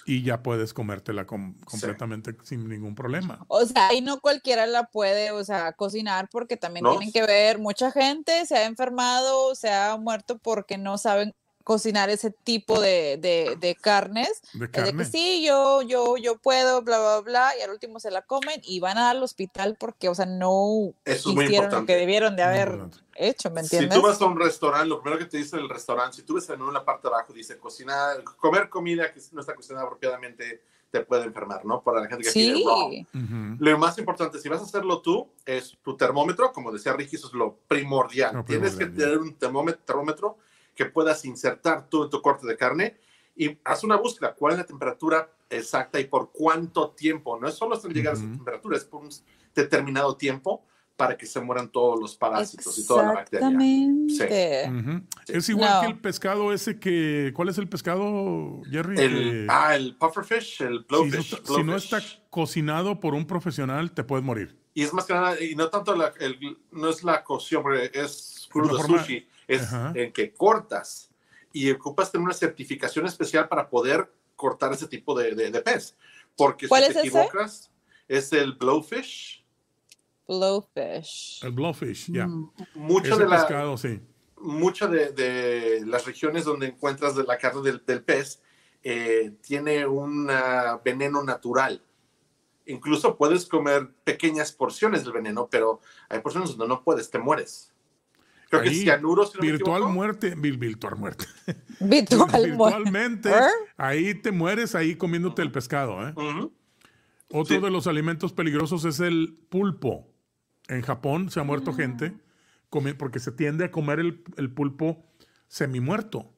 y ya puedes comértela com- completamente sin ningún problema. O sea, y no cualquiera la puede, o sea, cocinar porque también No. tienen que ver, mucha gente se ha enfermado, se ha muerto porque no saben cocinar ese tipo de, de, de carnes. ¿De Es de carne? que sí, yo, yo, yo puedo, bla, bla, bla, y al último se la comen y van a al hospital porque, o sea, no Eso hicieron lo que debieron de Muy haber importante. Hecho, ¿me Si entiendes? tú vas a un restaurante, lo primero que te dice el restaurante, si tú ves en una parte de abajo, dice cocinar, comer comida que no está cocinada apropiadamente te puede enfermar, ¿no? Para la gente que quiere raw. Sí, Ujú. Lo más importante, si vas a hacerlo tú, es tu termómetro, como decía Ricky, eso es lo primordial. Lo Tienes que primordial, tener un termómetro, termómetro que puedas insertar tú en tu corte de carne y haz una búsqueda. ¿Cuál es la temperatura exacta y por cuánto tiempo? No es solo hasta llegar a esa temperatura, es por un determinado tiempo para que se mueran todos los parásitos y toda la bacteria. exactamente. Ujú. Sí. Es igual No. que el pescado ese que. ¿Cuál es el pescado, Jerry? El, Que ah, el pufferfish, el si, no blowfish. si no blowfish. está cocinado por un profesional, te puedes morir. Y es más que nada, y no tanto la, el- no es la cocción, porque es crudo forma- sushi, es Ajá. en que cortas y ocupas tener una certificación especial para poder cortar ese tipo de, de- de pez. Porque ¿Cuál si es te ese? equivocas, es el blowfish. Blowfish. El blowfish, ya. Mm. Mucha Ese de la, pescado, sí. mucha de, de las regiones donde encuentras de la carne del, del pez eh, tiene un veneno natural. Incluso puedes comer pequeñas porciones del veneno, pero hay porciones donde no puedes, te mueres. Creo que Ahí, cianuro, si no Virtual muerte, virtual muerte. Virtual Virtualmente, ¿Eh? ahí te mueres ahí comiéndote el pescado. ¿eh? Otro Sí. de los alimentos peligrosos es el pulpo. En Japón se ha muerto gente comi- porque se tiende a comer el, el pulpo semimuerto.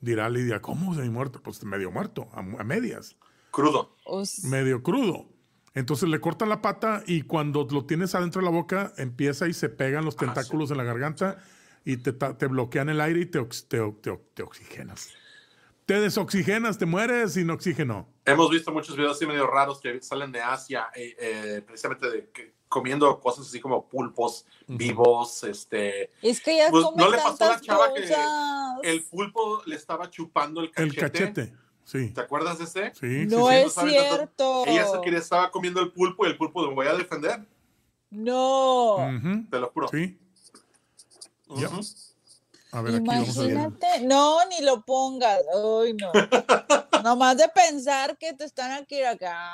Dirá Lidia, ¿cómo semimuerto? Pues medio muerto, a, a medias, Crudo. Medio crudo. Entonces le cortan la pata y cuando lo tienes adentro de la boca empieza y se pegan los Ah, sí. tentáculos en la garganta y te, bloquean el aire y te, ox- te, o- te o- te oxigenas. Te desoxigenas, te mueres sin oxígeno. Hemos visto muchos videos así medio raros que salen de Asia, eh, eh, precisamente de que- comiendo cosas así como pulpos vivos, este, Es que ya Pues, ¿no le pasó a la chava que el pulpo le estaba chupando el cachete. El cachete. Sí, ¿Te acuerdas de ese? sí, No sí. es cierto. Ella se quería, estaba comiendo el pulpo y el pulpo me voy a defender, No. Te lo juro. Sí. Aquí vamos a ver. Imagínate. No, ni lo pongas. Ay, no. Nomás de pensar que te están aquí acá.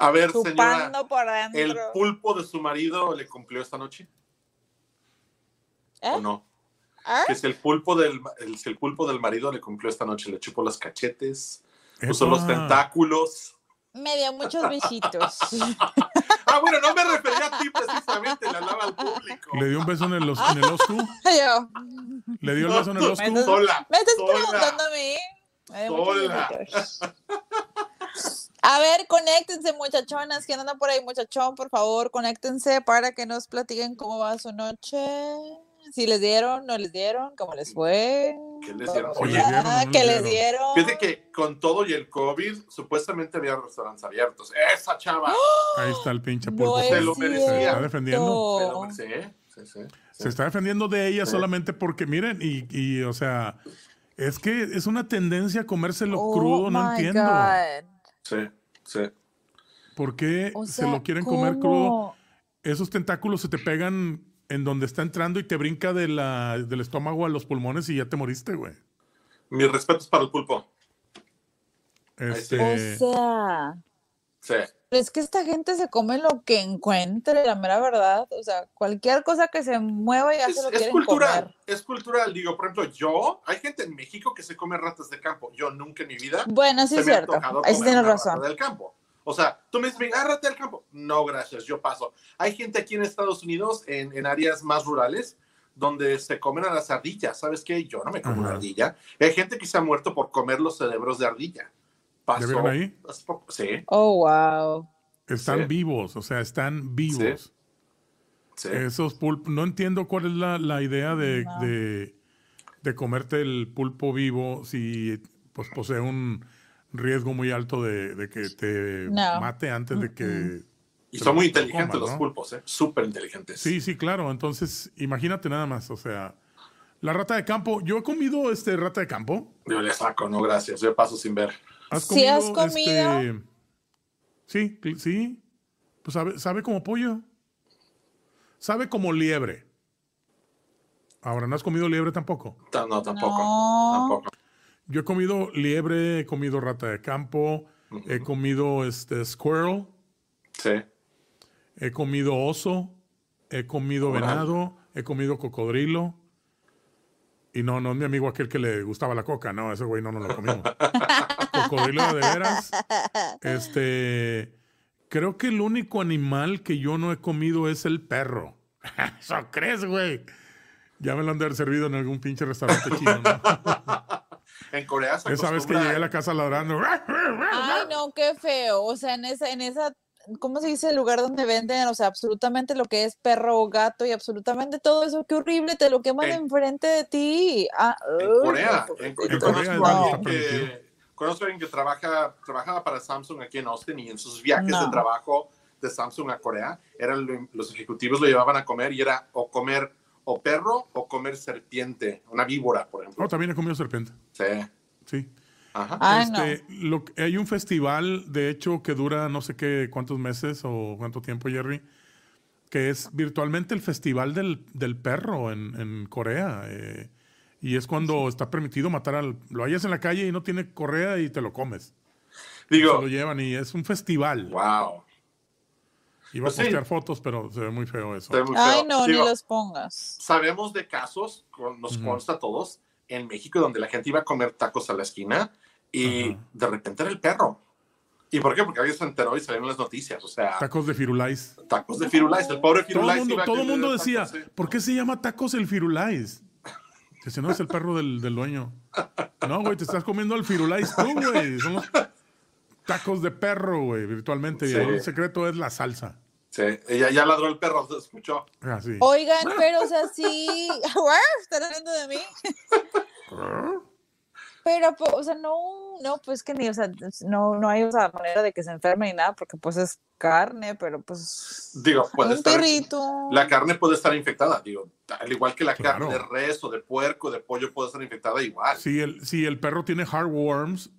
A ver, señora, por ¿el pulpo de su marido le cumplió esta noche ¿Eh? o no? ¿Ah? Que si el pulpo del el, si el pulpo del marido le cumplió esta noche, le chupó los cachetes, puso los tentáculos. Me dio muchos besitos. Ah, bueno, no me refería a ti precisamente, le hablaba al público. Le dio un beso en el, en el oscu. Yo. Le dio el beso en el oscu. Me Sola. ¿Me estás sola. preguntando a mí? Me dio muchos Sola. A ver, conéctense, muchachonas, que andan por ahí, muchachón, por favor, conéctense para que nos platiquen cómo va su noche. Si les dieron, no les dieron, cómo les fue. ¿Qué les dieron? Oye, Ah, ¿dieron o no les que les dieron? Fíjate que con todo y el COVID, supuestamente había restaurantes abiertos. Esa chava. Ahí está el pinche No pulpo. se lo merecía. Se está defendiendo. Pero, sí, sí, sí. Se está defendiendo de ella Sí. solamente porque, miren, y, y, o sea, es que es una tendencia a comérselo Oh crudo, no entiendo. God. Sí, sí. ¿Por qué O se lo quieren comer crudo? ¿cómo? Esos tentáculos se te pegan en donde está entrando y te brinca de la, del estómago a los pulmones y ya te moriste, güey. Mis respetos para el pulpo. Este, O sea, Sí. Pero es que esta gente se come lo que encuentre, la mera verdad. O sea, cualquier cosa que se mueva ya Es, se lo es cultural, comer. es cultural. Digo, por ejemplo, yo, hay gente en México que se come ratas de campo. Yo nunca en mi vida Bueno, sí se es cierto. Ahí sí tienes una razón. del campo. O sea, tú me dices, venga, rata del campo. No, gracias, yo paso. Hay gente aquí en Estados Unidos, en, en áreas más rurales, donde se comen a las ardillas. ¿Sabes qué? Yo no me como una Ajá. ardilla. Hay gente que se ha muerto por comer los cerebros de ardilla. Pasó. vieron ahí? poco- Sí, Oh, wow. están Sí. vivos, o sea, están vivos. sí. Esos pulpos, no entiendo cuál es la, la idea de, No. de, de comerte el pulpo vivo si pues, posee un riesgo muy alto de, de que te No. mate antes de que... Y son muy inteligentes comas, los ¿no? pulpos, ¿eh? Súper inteligentes. Sí, sí, claro. Entonces, imagínate nada más, o sea, la rata de campo. Yo he comido este rata de campo. Yo le saco, no, gracias. Yo paso sin ver. ¿Has ¿Sí has comido, este, Sí, sí. Pues sabe, sabe como pollo. Sabe como liebre. Ahora, ¿no has comido liebre tampoco? Ta- No, tampoco. No. Tampoco. Yo he comido liebre, he comido rata de campo, he comido este squirrel, Sí. he comido oso, he comido venado, he comido cocodrilo. Y no, no es mi amigo aquel que le gustaba la coca, no, ese güey no nos lo comimos. cocodrilo de veras. Este, creo que el único animal que yo no he comido es el perro. Eso crees, güey. Ya me lo han de haber servido en algún pinche restaurante chino. ¿no? En Corea se Esa vez que llegué a la casa ladrando. Ay, no, qué feo. O sea, en esa, en esa, ¿cómo se dice? El lugar donde venden, o sea, absolutamente lo que es perro o gato y absolutamente todo eso, qué horrible, te lo queman En- enfrente de ti. Ah, En uy, Corea. En, yo conozco a alguien que, conozco a alguien que trabaja, trabajaba para Samsung aquí en Austin y en sus viajes de No. trabajo de Samsung a Corea, eran lo- los ejecutivos lo llevaban a comer y era o comer o perro o comer serpiente, una víbora, por ejemplo. Oh, también he comido serpiente. Sí. Sí. Ajá. Ay, no. Este, lo hay un festival, de hecho, que dura no sé qué, cuántos meses o cuánto tiempo, Jerry, que es virtualmente el festival del, del perro en, en Corea. eh, y es cuando está permitido matar al... Lo hallas en la calle y no tiene correa y te lo comes. Se Digo, lo llevan y es un festival. wow. Iba a Pues sí. postear fotos, pero se ve muy feo eso. Se muy Ay, feo. no, Digo, ni los pongas. Sabemos de casos, nos consta a todos, en México donde la gente iba a comer tacos a la esquina y Ajá. de repente era el perro. ¿Y por qué? Porque alguien se enteró y salieron las noticias. O sea, Tacos de firulais. tacos de Firulais. El pobre Todo Firulais el mundo, todo mundo tacos, decía, sí. ¿por qué se llama tacos el firulais? Que si no es el perro del, del dueño. No, güey, te estás comiendo al firulais tú, güey. Son los tacos de perro, güey, virtualmente. Y Sí. el secreto es la salsa. Sí, ella ya ladró el perro, se escuchó. Así. Oigan, pero o sea, sí. ¿Están hablando de mí? Pero, o sea, no, no, pues que ni, o sea, no, no hay o sea, manera de que se enferme ni nada, porque pues es carne, pero pues. Digo, puede un estar. perrito. La carne puede estar infectada, digo, al igual que la Claro. carne de res o de puerco, de pollo puede estar infectada igual. Si el, si el perro tiene heartworms,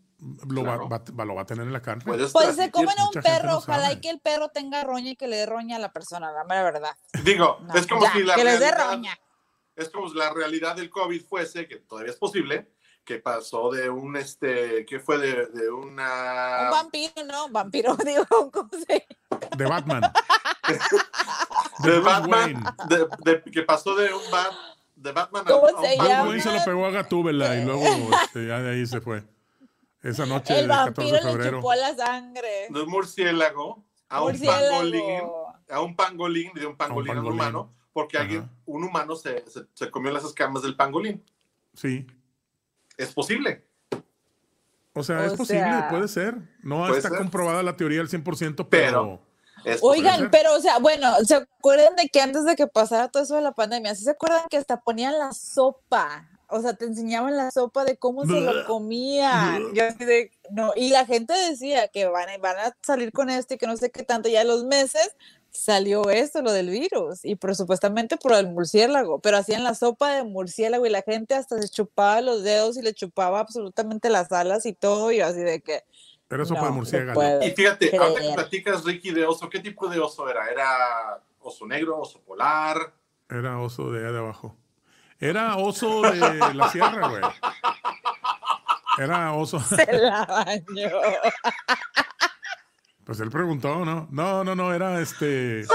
lo, Claro. va, va- lo va a tener en la carne. Pues se comen a un perro, no ojalá y que el perro tenga roña y que le dé roña a la persona, la mera verdad. Digo, No, es como ya, si la que les dé realidad, roña. es como si la realidad del COVID fuese, que todavía es posible, que pasó de un, este, ¿qué fue? De, de una... Un vampiro, no, vampiro, digo, ¿cómo se De Batman. de Batman, de, de- que pasó de un Bat, de Batman a- ¿Cómo a un se llama? Wayne se lo pegó a Gatúbela y luego este, ya de ahí se fue. Esa noche El del 14 vampiro de le febrero. chupó la sangre. de un murciélago a un pangolín, a un pangolín, de un pangolín a un pangolín. humano, porque Ajá. alguien, un humano se, se, se comió las escamas del pangolín. Sí. Es posible. O sea, O es posible, sea, puede ser. No puede está ser. comprobada la teoría al 100%, pero, Pero- Oigan, pero, o sea, bueno, ¿se acuerdan de que antes de que pasara todo eso de la pandemia, ¿sí se acuerdan que hasta ponían la sopa? O sea, te enseñaban la sopa de cómo se lo comían. Yo así de, no, y la gente decía que van, a- van a salir con esto y que no sé qué tanto, ya los meses salió esto, lo del virus, y por supuestamente por el murciélago, pero hacían la sopa de murciélago y la gente hasta se chupaba los dedos y le chupaba absolutamente las alas y todo, y yo así de que... era sopa no, de murciélago. Y fíjate, ahorita que creer. platicas, Ricky, de oso, ¿qué tipo de oso era? ¿Era oso negro, oso polar? Era oso de allá de abajo. Era oso de la sierra, güey. Era oso. Se la bañó. Pues él preguntó, ¿no? No, no, no, era este.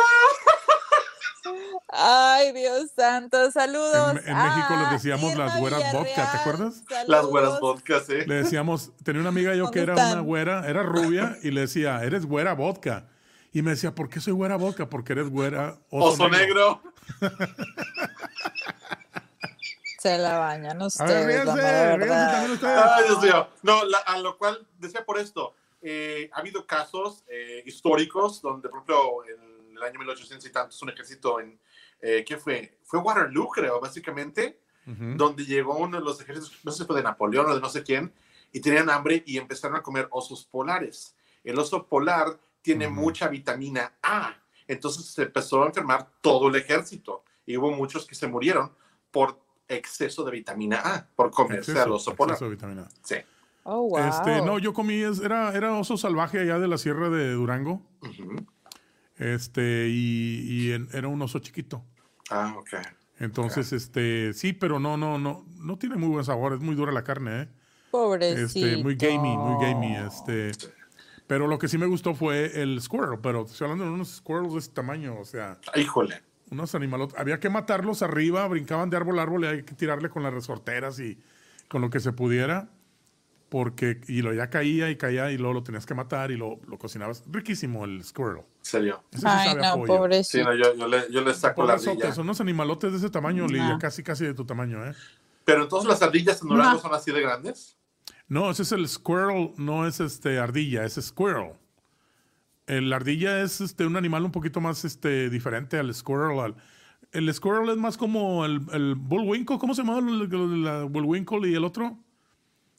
Ay, Dios santo, saludos. En- en México les a decíamos las güeras vodka, ¿te acuerdas? Las güeras vodkas, ¿eh? Le decíamos, tenía una amiga yo que era ¿Dónde una güera, era rubia, y le decía, eres güera vodka. Y me decía, ¿por qué soy güera vodka? Porque eres güera oso, Oso negro. Se la bañan A ver, ustedes, ríanse, ríanse también ustedes. Ay, Dios mío. No, la- a lo cual decía por esto. eh, ha habido casos eh, históricos donde, por ejemplo, en el año 1800 y tantos, un ejército en. eh, ¿Qué fue? Fue Waterloo, creo, básicamente, Ujú. donde llegó uno de los ejércitos, no sé si fue de Napoleón o de no sé quién, y tenían hambre y empezaron a comer osos polares. El oso polar tiene Ujú. mucha vitamina A, entonces se empezó a enfermar todo el ejército y hubo muchos que se murieron por exceso de vitamina A, por comerse Exceso, polar. exceso de vitamina. Sí. Oh, wow. Este, no, yo comí, es- era, era oso salvaje allá de la sierra de Durango. Este, y, y en- era un oso chiquito. Ah, ok. Entonces, este, sí, pero no, no, no, no tiene muy buen sabor, es muy dura la carne, ¿eh? Pobrecito. Este, muy gamey, muy gamey, este. Pero lo que sí me gustó fue el squirrel, pero estoy hablando de unos squirrels de este tamaño, o sea, Híjole. Unos animales. Había que matarlos arriba, brincaban de árbol a árbol y hay que tirarle con las resorteras y con lo que se pudiera. Porque, y lo ya caía y caía y luego lo tenías que matar y lo, lo cocinabas. Riquísimo el squirrel. En serio. Sí Ay, no, pollo. Sí, pobrecito. no, yo, yo le, yo le saco la ardilla. son unos animalotes de ese tamaño, Lidia, No. casi casi de tu tamaño, ¿eh? Pero entonces las ardillas en Durango son así de grandes. No, ese es el squirrel, no es este ardilla, es squirrel. El ardilla es este un animal un poquito más este diferente al squirrel. al- el squirrel es más como el, el bullwinkle, ¿cómo se llamaba el, el- la bullwinkle y el otro?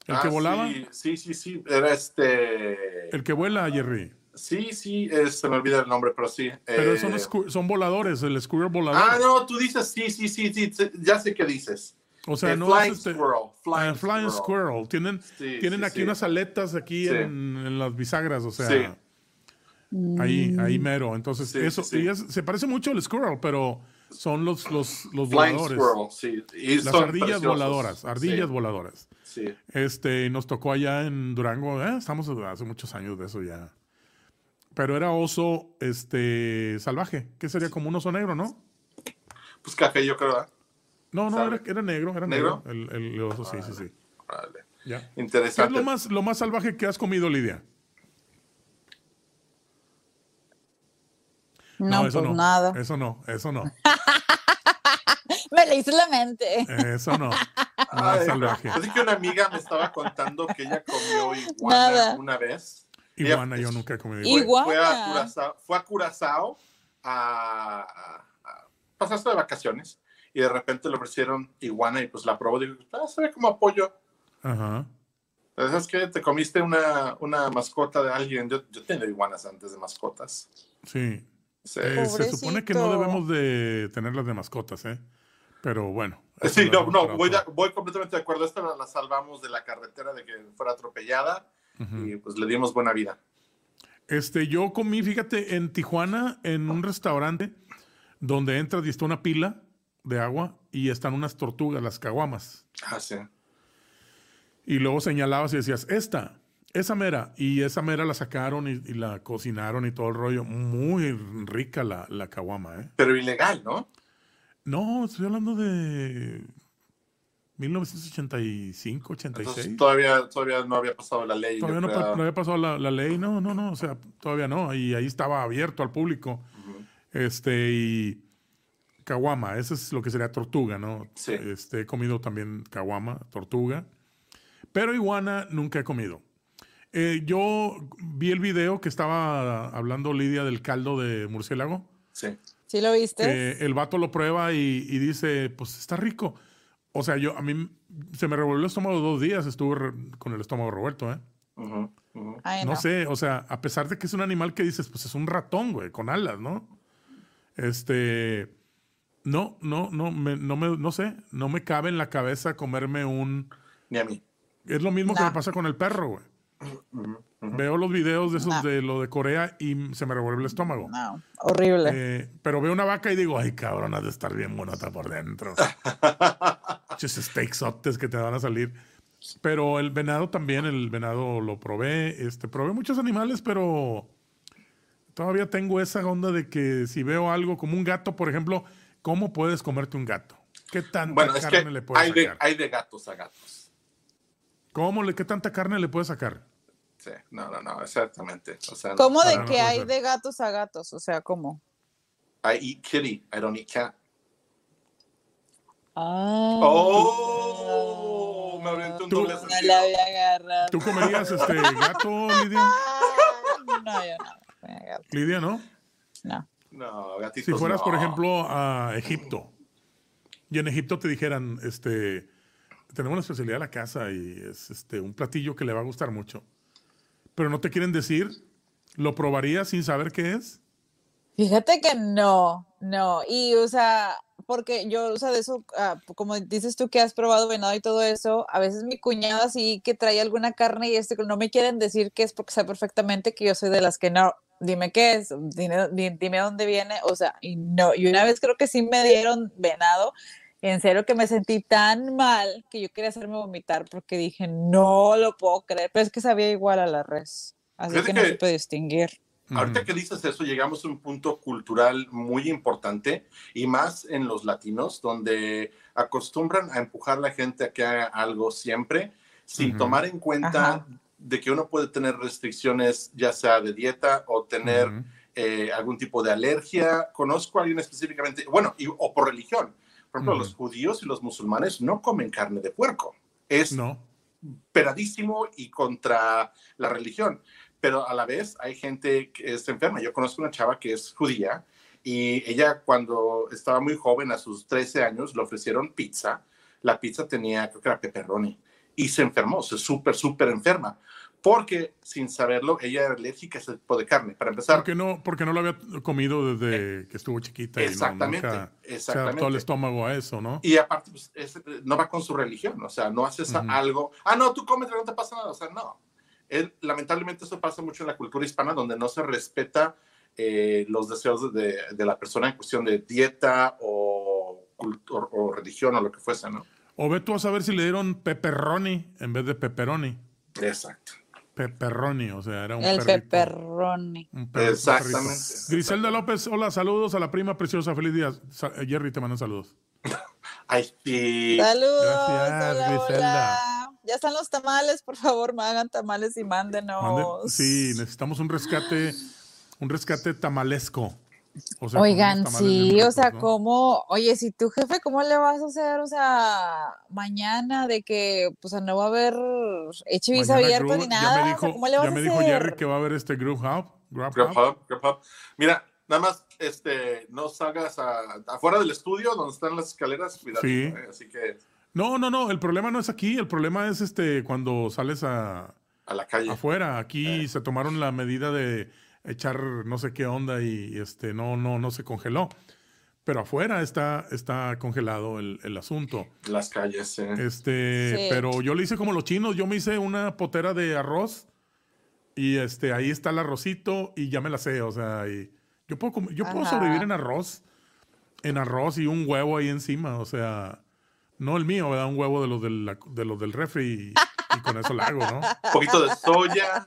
El Ah, que volaba, Sí, sí, sí. Era este. el que vuela, Jerry. Sí, sí, eh, se me olvida el nombre, pero sí. Pero eh, son, squ- son voladores, el squirrel volador. Ah, no, tú dices, sí, sí, sí, sí, ya sé qué dices. o sea, Eh, no flying es este, squirrel, flying ah, flying squirrel. squirrel. Tienen, Sí, tienen sí, aquí sí. unas aletas aquí en, en las bisagras, o sea. Ahí, ahí mero. Entonces, Sí, eso sí. y es- se parece mucho al squirrel, pero son los, los, voladores. squirrel, sí. Y Las ardillas preciosos. voladoras, ardillas voladoras. Sí. Este, nos tocó allá en Durango, ¿eh? estamos hace muchos años de eso ya. Pero era oso este salvaje, que sería como un oso negro, ¿no? Pues café, yo creo, ¿verdad? No, no, era, era negro, era ¿Negro? negro. El, el oso, sí, sí, sí. Vale. Ya. ¿Qué es Interesante. lo más, lo más salvaje que has comido, Lidia? No, eso pues no. nada. Eso no, eso no. Me leíste la mente. Eso no. No Ay, es salvaje. Así que una amiga me estaba contando que ella comió iguana Nada. una vez. Iguana, Ella- yo nunca he comido Fue, iguana. Iguana. fue a Curazao, fue a, Curazao a, a- a pasarse de vacaciones y de repente le ofrecieron iguana y pues la probó y dijo, ah, se ve como apoyo. Ajá. ¿Sabes qué? Te comiste una, una mascota de alguien. Yo, yo tengo iguanas antes de mascotas. Sí. Sí, Eh, se supone que no debemos de tenerlas de mascotas, ¿eh? Pero bueno. Sí, no, no, voy, voy completamente de acuerdo. Esta la, la salvamos de la carretera de que fuera atropellada y pues le dimos buena vida. Este, yo comí, fíjate, en Tijuana, en un restaurante donde entras y está una pila de agua y están unas tortugas, las caguamas. Ah, sí. Y luego señalabas y decías, esta, esa mera. Y esa mera la sacaron y, y la cocinaron y todo el rollo. Muy rica la, la caguama, ¿eh? Pero ilegal, ¿no? No, estoy hablando de 1985, 86. Entonces todavía, todavía no había pasado la ley. Todavía no había pasado la, la ley, no, no, no, o sea, todavía no, y ahí estaba abierto al público. Este, y caguama, eso es lo que sería tortuga, ¿no? Sí. Este, he comido también caguama, tortuga, pero iguana nunca he comido. Eh, yo vi el video que estaba hablando Lidia del caldo de murciélago, Sí. ¿Sí lo viste? que el vato lo prueba y, y dice, pues está rico. O sea, yo, a mí se me revolvió el estómago dos días, estuve re- con el estómago revuelto, ¿eh? Ujú. Ay, No no. sé, o sea, a pesar de que es un animal que dices, pues es un ratón, güey, con alas, ¿no? Este. No, no, no, me, no me, no sé, no me cabe en la cabeza comerme un. Ni a mí. Es lo mismo que me pasa con el perro, güey. Veo los videos de esos No. de lo de Corea y se me revuelve el estómago. No, horrible. Eh, pero veo una vaca y digo, ay, cabrón, has de estar bien bonita por dentro. Muchos steaksotes que te van a salir. Pero el venado también, el venado lo probé. Este, probé muchos animales, pero todavía tengo esa onda de que si veo algo como un gato, por ejemplo, ¿cómo puedes comerte un gato? ¿Qué tanta Bueno, es carne que le puedes hay de, sacar? hay de gatos a gatos. ¿Cómo le, ¿Qué tanta carne le puedes sacar? Sí, no, no, no, exactamente. O sea, ¿Cómo de no, no que hay de gatos a gatos? O sea, ¿cómo? I eat kitty, I don't eat cat. Ah. Oh, me aventé un Tú- doble No sentido. la había agarrado. ¿Tú comerías este gato, Lidia? No, yo no. Gato, Lidia, ¿no? No. No, gatitos. Si fueras, por no. ejemplo, a Egipto y en Egipto te dijeran, este, tenemos una especialidad en la casa y es este, un platillo que le va a gustar mucho, pero no te quieren decir, ¿lo probarías sin saber qué es? Fíjate que no, no. Y, o sea, porque yo, o sea, de eso, ah, como dices tú que has probado venado y todo eso, a veces mi cuñada sí que trae alguna carne y este no me quieren decir que es porque sé perfectamente que yo soy de las que no, dime qué es, dime, dime dónde viene, o sea, y no, y una vez creo que sí me dieron venado, en serio que me sentí tan mal que yo quería hacerme vomitar porque dije, no lo puedo creer, pero es que sabía igual a la res, así Fíjate que no que- supe distinguir. Ahorita Ujú. que dices eso, llegamos a un punto cultural muy importante y más en los latinos, donde acostumbran a empujar a la gente a que haga algo siempre, sin Ujú. tomar en cuenta Ajá. de que uno puede tener restricciones, ya sea de dieta o tener Ujú. eh, algún tipo de alergia. Conozco a alguien específicamente, bueno, y- o por religión. Por ejemplo, los judíos y los musulmanes no comen carne de puerco. Es No. peradísimo y contra la religión. Pero a la vez hay gente que es enferma. Yo conozco una chava que es judía y ella cuando estaba muy joven, a sus 13 años, le ofrecieron pizza. La pizza tenía, creo que era pepperoni. Y se enfermó, se súper, súper enferma. Porque, sin saberlo, ella era alérgica a ese tipo de carne. Para empezar, Porque no, porque no lo había comido desde que estuvo chiquita. y no- Exactamente, nunca exactamente. adaptó el estómago a eso, ¿no? Y aparte, pues, es- no va con su religión, o sea, no haces algo, ah, no, tú comes, no te pasa nada, o sea, no. Él- lamentablemente eso pasa mucho en la cultura hispana, donde no se respeta eh, los deseos de, de la persona en cuestión de dieta o, o, o religión o lo que fuese, ¿no? O ve tú a saber si le dieron pepperoni en vez de pepperoni. Exacto. Pepperoni, o sea, era un El Exactamente. perrito. Griselda López, hola, saludos a la prima preciosa, feliz día. Sa- eh, Jerry te manda saludos. Ay, sí. Saludos, Gracias, hola, Griselda. hola. Ya están los tamales, por favor, me hagan tamales y mándenos. Mande- sí, necesitamos un rescate, un rescate tamalesco. O sea, Oigan, sí, o sea, ¿no? ¿cómo? Oye, si tu jefe, ¿cómo le vas a hacer, o sea, mañana de que, pues, no va a haber HBs abierto Gru- ni ya nada? me o sea, dijo, ¿cómo le vas ya a me hacer? dijo Jerry que va a haber este Grub Hub. Grub Grab Hub. Hub, Grab Hub. Mira, nada más, este, no salgas a- afuera del estudio donde están las escaleras, cuidado. Sí. ¿eh? Así que No, no, no, el problema no es aquí, el problema es este cuando sales a, a la calle. afuera. Aquí Eh. se tomaron la medida de echar no sé qué onda y este no, no, no se congeló. Pero afuera está, está congelado el, el asunto. Las calles, ¿eh? Este, Sí. pero yo le hice como los chinos, yo me hice una potera de arroz y este, ahí está el arrocito y ya me la sé, o sea, y yo puedo, yo puedo sobrevivir en arroz, en arroz y un huevo ahí encima, o sea, no el mío, ¿verdad? Un huevo de los del, de los del refri y, con eso la hago, ¿no? Un poquito de soya.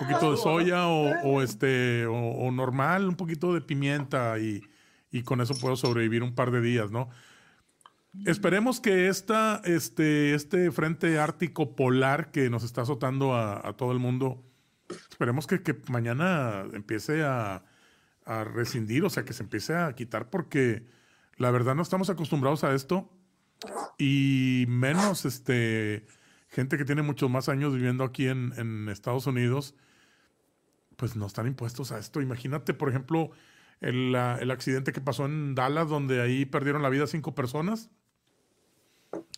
Un poquito de soya o, o este, o, o normal, un poquito de pimienta y, y con eso puedo sobrevivir un par de días, ¿no? Esperemos que esta, este, este frente ártico polar que nos está azotando a, a todo el mundo, esperemos que, que mañana empiece a, a rescindir, o sea, que se empiece a quitar, porque la verdad no estamos acostumbrados a esto y menos este, gente que tiene muchos más años viviendo aquí en, en Estados Unidos, pues no están impuestos a esto. Imagínate, por ejemplo, el, el accidente que pasó en Dallas, donde ahí perdieron la vida cinco personas.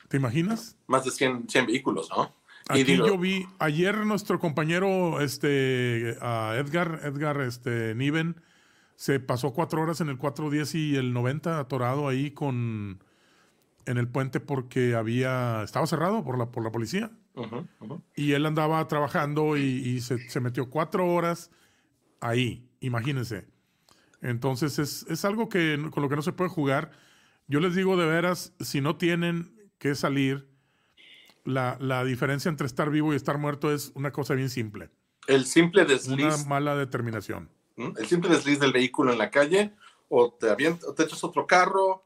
¿Te imaginas? Más de 100, 100 vehículos, ¿no? Y Aquí digo, yo vi, ayer nuestro compañero este, Edgar, Edgar este, Niven, se pasó cuatro horas en el 410 y el 90 atorado ahí con en el puente porque había estaba cerrado por la, por la policía. Y él andaba trabajando y, y se, se metió cuatro horas ahí, imagínense. Entonces es, es algo que, con lo que no se puede jugar. Yo les digo de veras, si no tienen que salir, la, la diferencia entre estar vivo y estar muerto es una cosa bien simple. el simple Una desliz, mala determinación. ¿m? el simple desliz del vehículo en la calle, o te avientas, o te echas otro carro,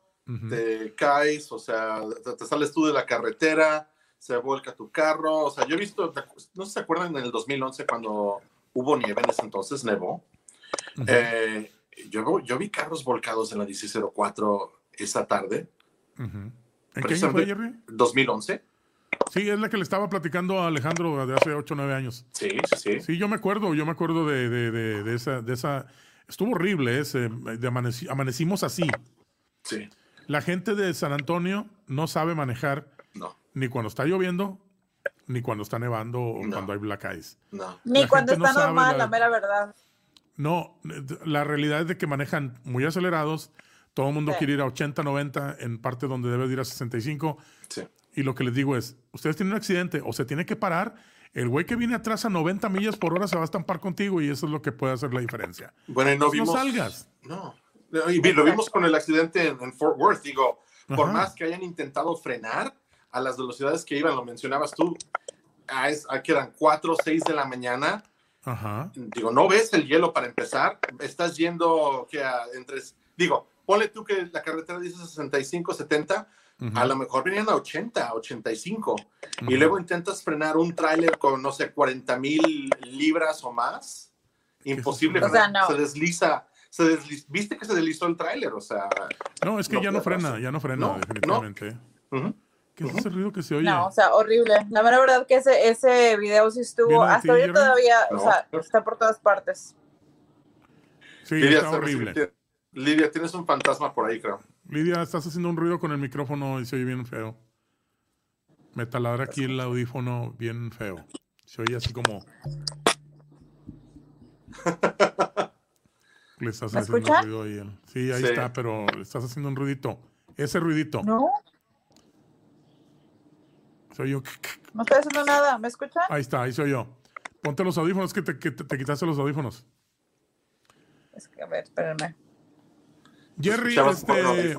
Te caes, o sea, te, sales tú de la carretera, se vuelca tu carro, o sea, yo he visto, no sé si se acuerdan en el 2011 cuando hubo nieve en ese entonces, nevó. Eh, yo, yo vi carros volcados en la 1604 esa tarde. ¿En qué año fue, precisamente- Jerry? 2011. Sí, es la que le estaba platicando a Alejandro de hace 8 o 9 años. Sí, sí, sí. Sí, yo me acuerdo, yo me acuerdo de, de- de- de esa, de esa. Estuvo horrible ese. De amaneci- amanecimos así. Sí, La gente de San Antonio no sabe manejar no, ni cuando está lloviendo, ni cuando está nevando o No. cuando hay black ice. no. Ni La cuando está sabe normal, la- la mera verdad. No, la realidad es de que manejan muy acelerados. Todo el mundo Sí. quiere ir a 80, 90 en parte donde debe de ir a 65. Sí. Y lo que les digo es, ustedes tienen un accidente o se tiene que parar El güey que viene atrás a 90 millas por hora se va a estampar contigo y eso es lo que puede hacer la diferencia. Bueno, y no Pues no vimos. salgas. No. Y lo vimos con el accidente en, en Fort Worth. Digo, por Ajá. más que hayan intentado frenar a las velocidades que iban, lo mencionabas tú, a, es- a que eran 4 o 6 de la mañana. Ajá. Digo, no ves el hielo para empezar. Estás yendo que a, entre. Digo, ponle tú que la carretera dice 65, 70. ujú, A lo mejor venían a 80, 85. ujú. Y luego intentas frenar un tráiler con, no sé, 40 mil libras o más. Imposible. O sea, no. Se desliza. Se desliz- ¿Viste que se deslizó el tráiler? O sea. No, es que no ya no frena, pasar. ya no frena, No, no. definitivamente. ¿Qué es ese ruido que se oye? No, o sea, horrible. La mera verdad que ese, ese video sí estuvo, ¿Viene de hasta Jerry? todavía, o sea, está por todas partes. sí, Lidia, está horrible. Lidia, tienes un fantasma por ahí, creo. Lidia, estás haciendo un ruido con el micrófono y se oye bien feo. Me taladra aquí el audífono bien feo. Se oye así como. Le estás ¿Me haciendo escuchan? ruido ahí. Sí, ahí Sí. está, pero le estás haciendo un ruidito. Ese ruidito. No, Soy yo. no estoy haciendo nada. ¿Me escuchan? Ahí está, ahí soy yo. Ponte los audífonos, que te, que te- te quitaste los audífonos. Es que, a ver, espérenme. Jerry, este.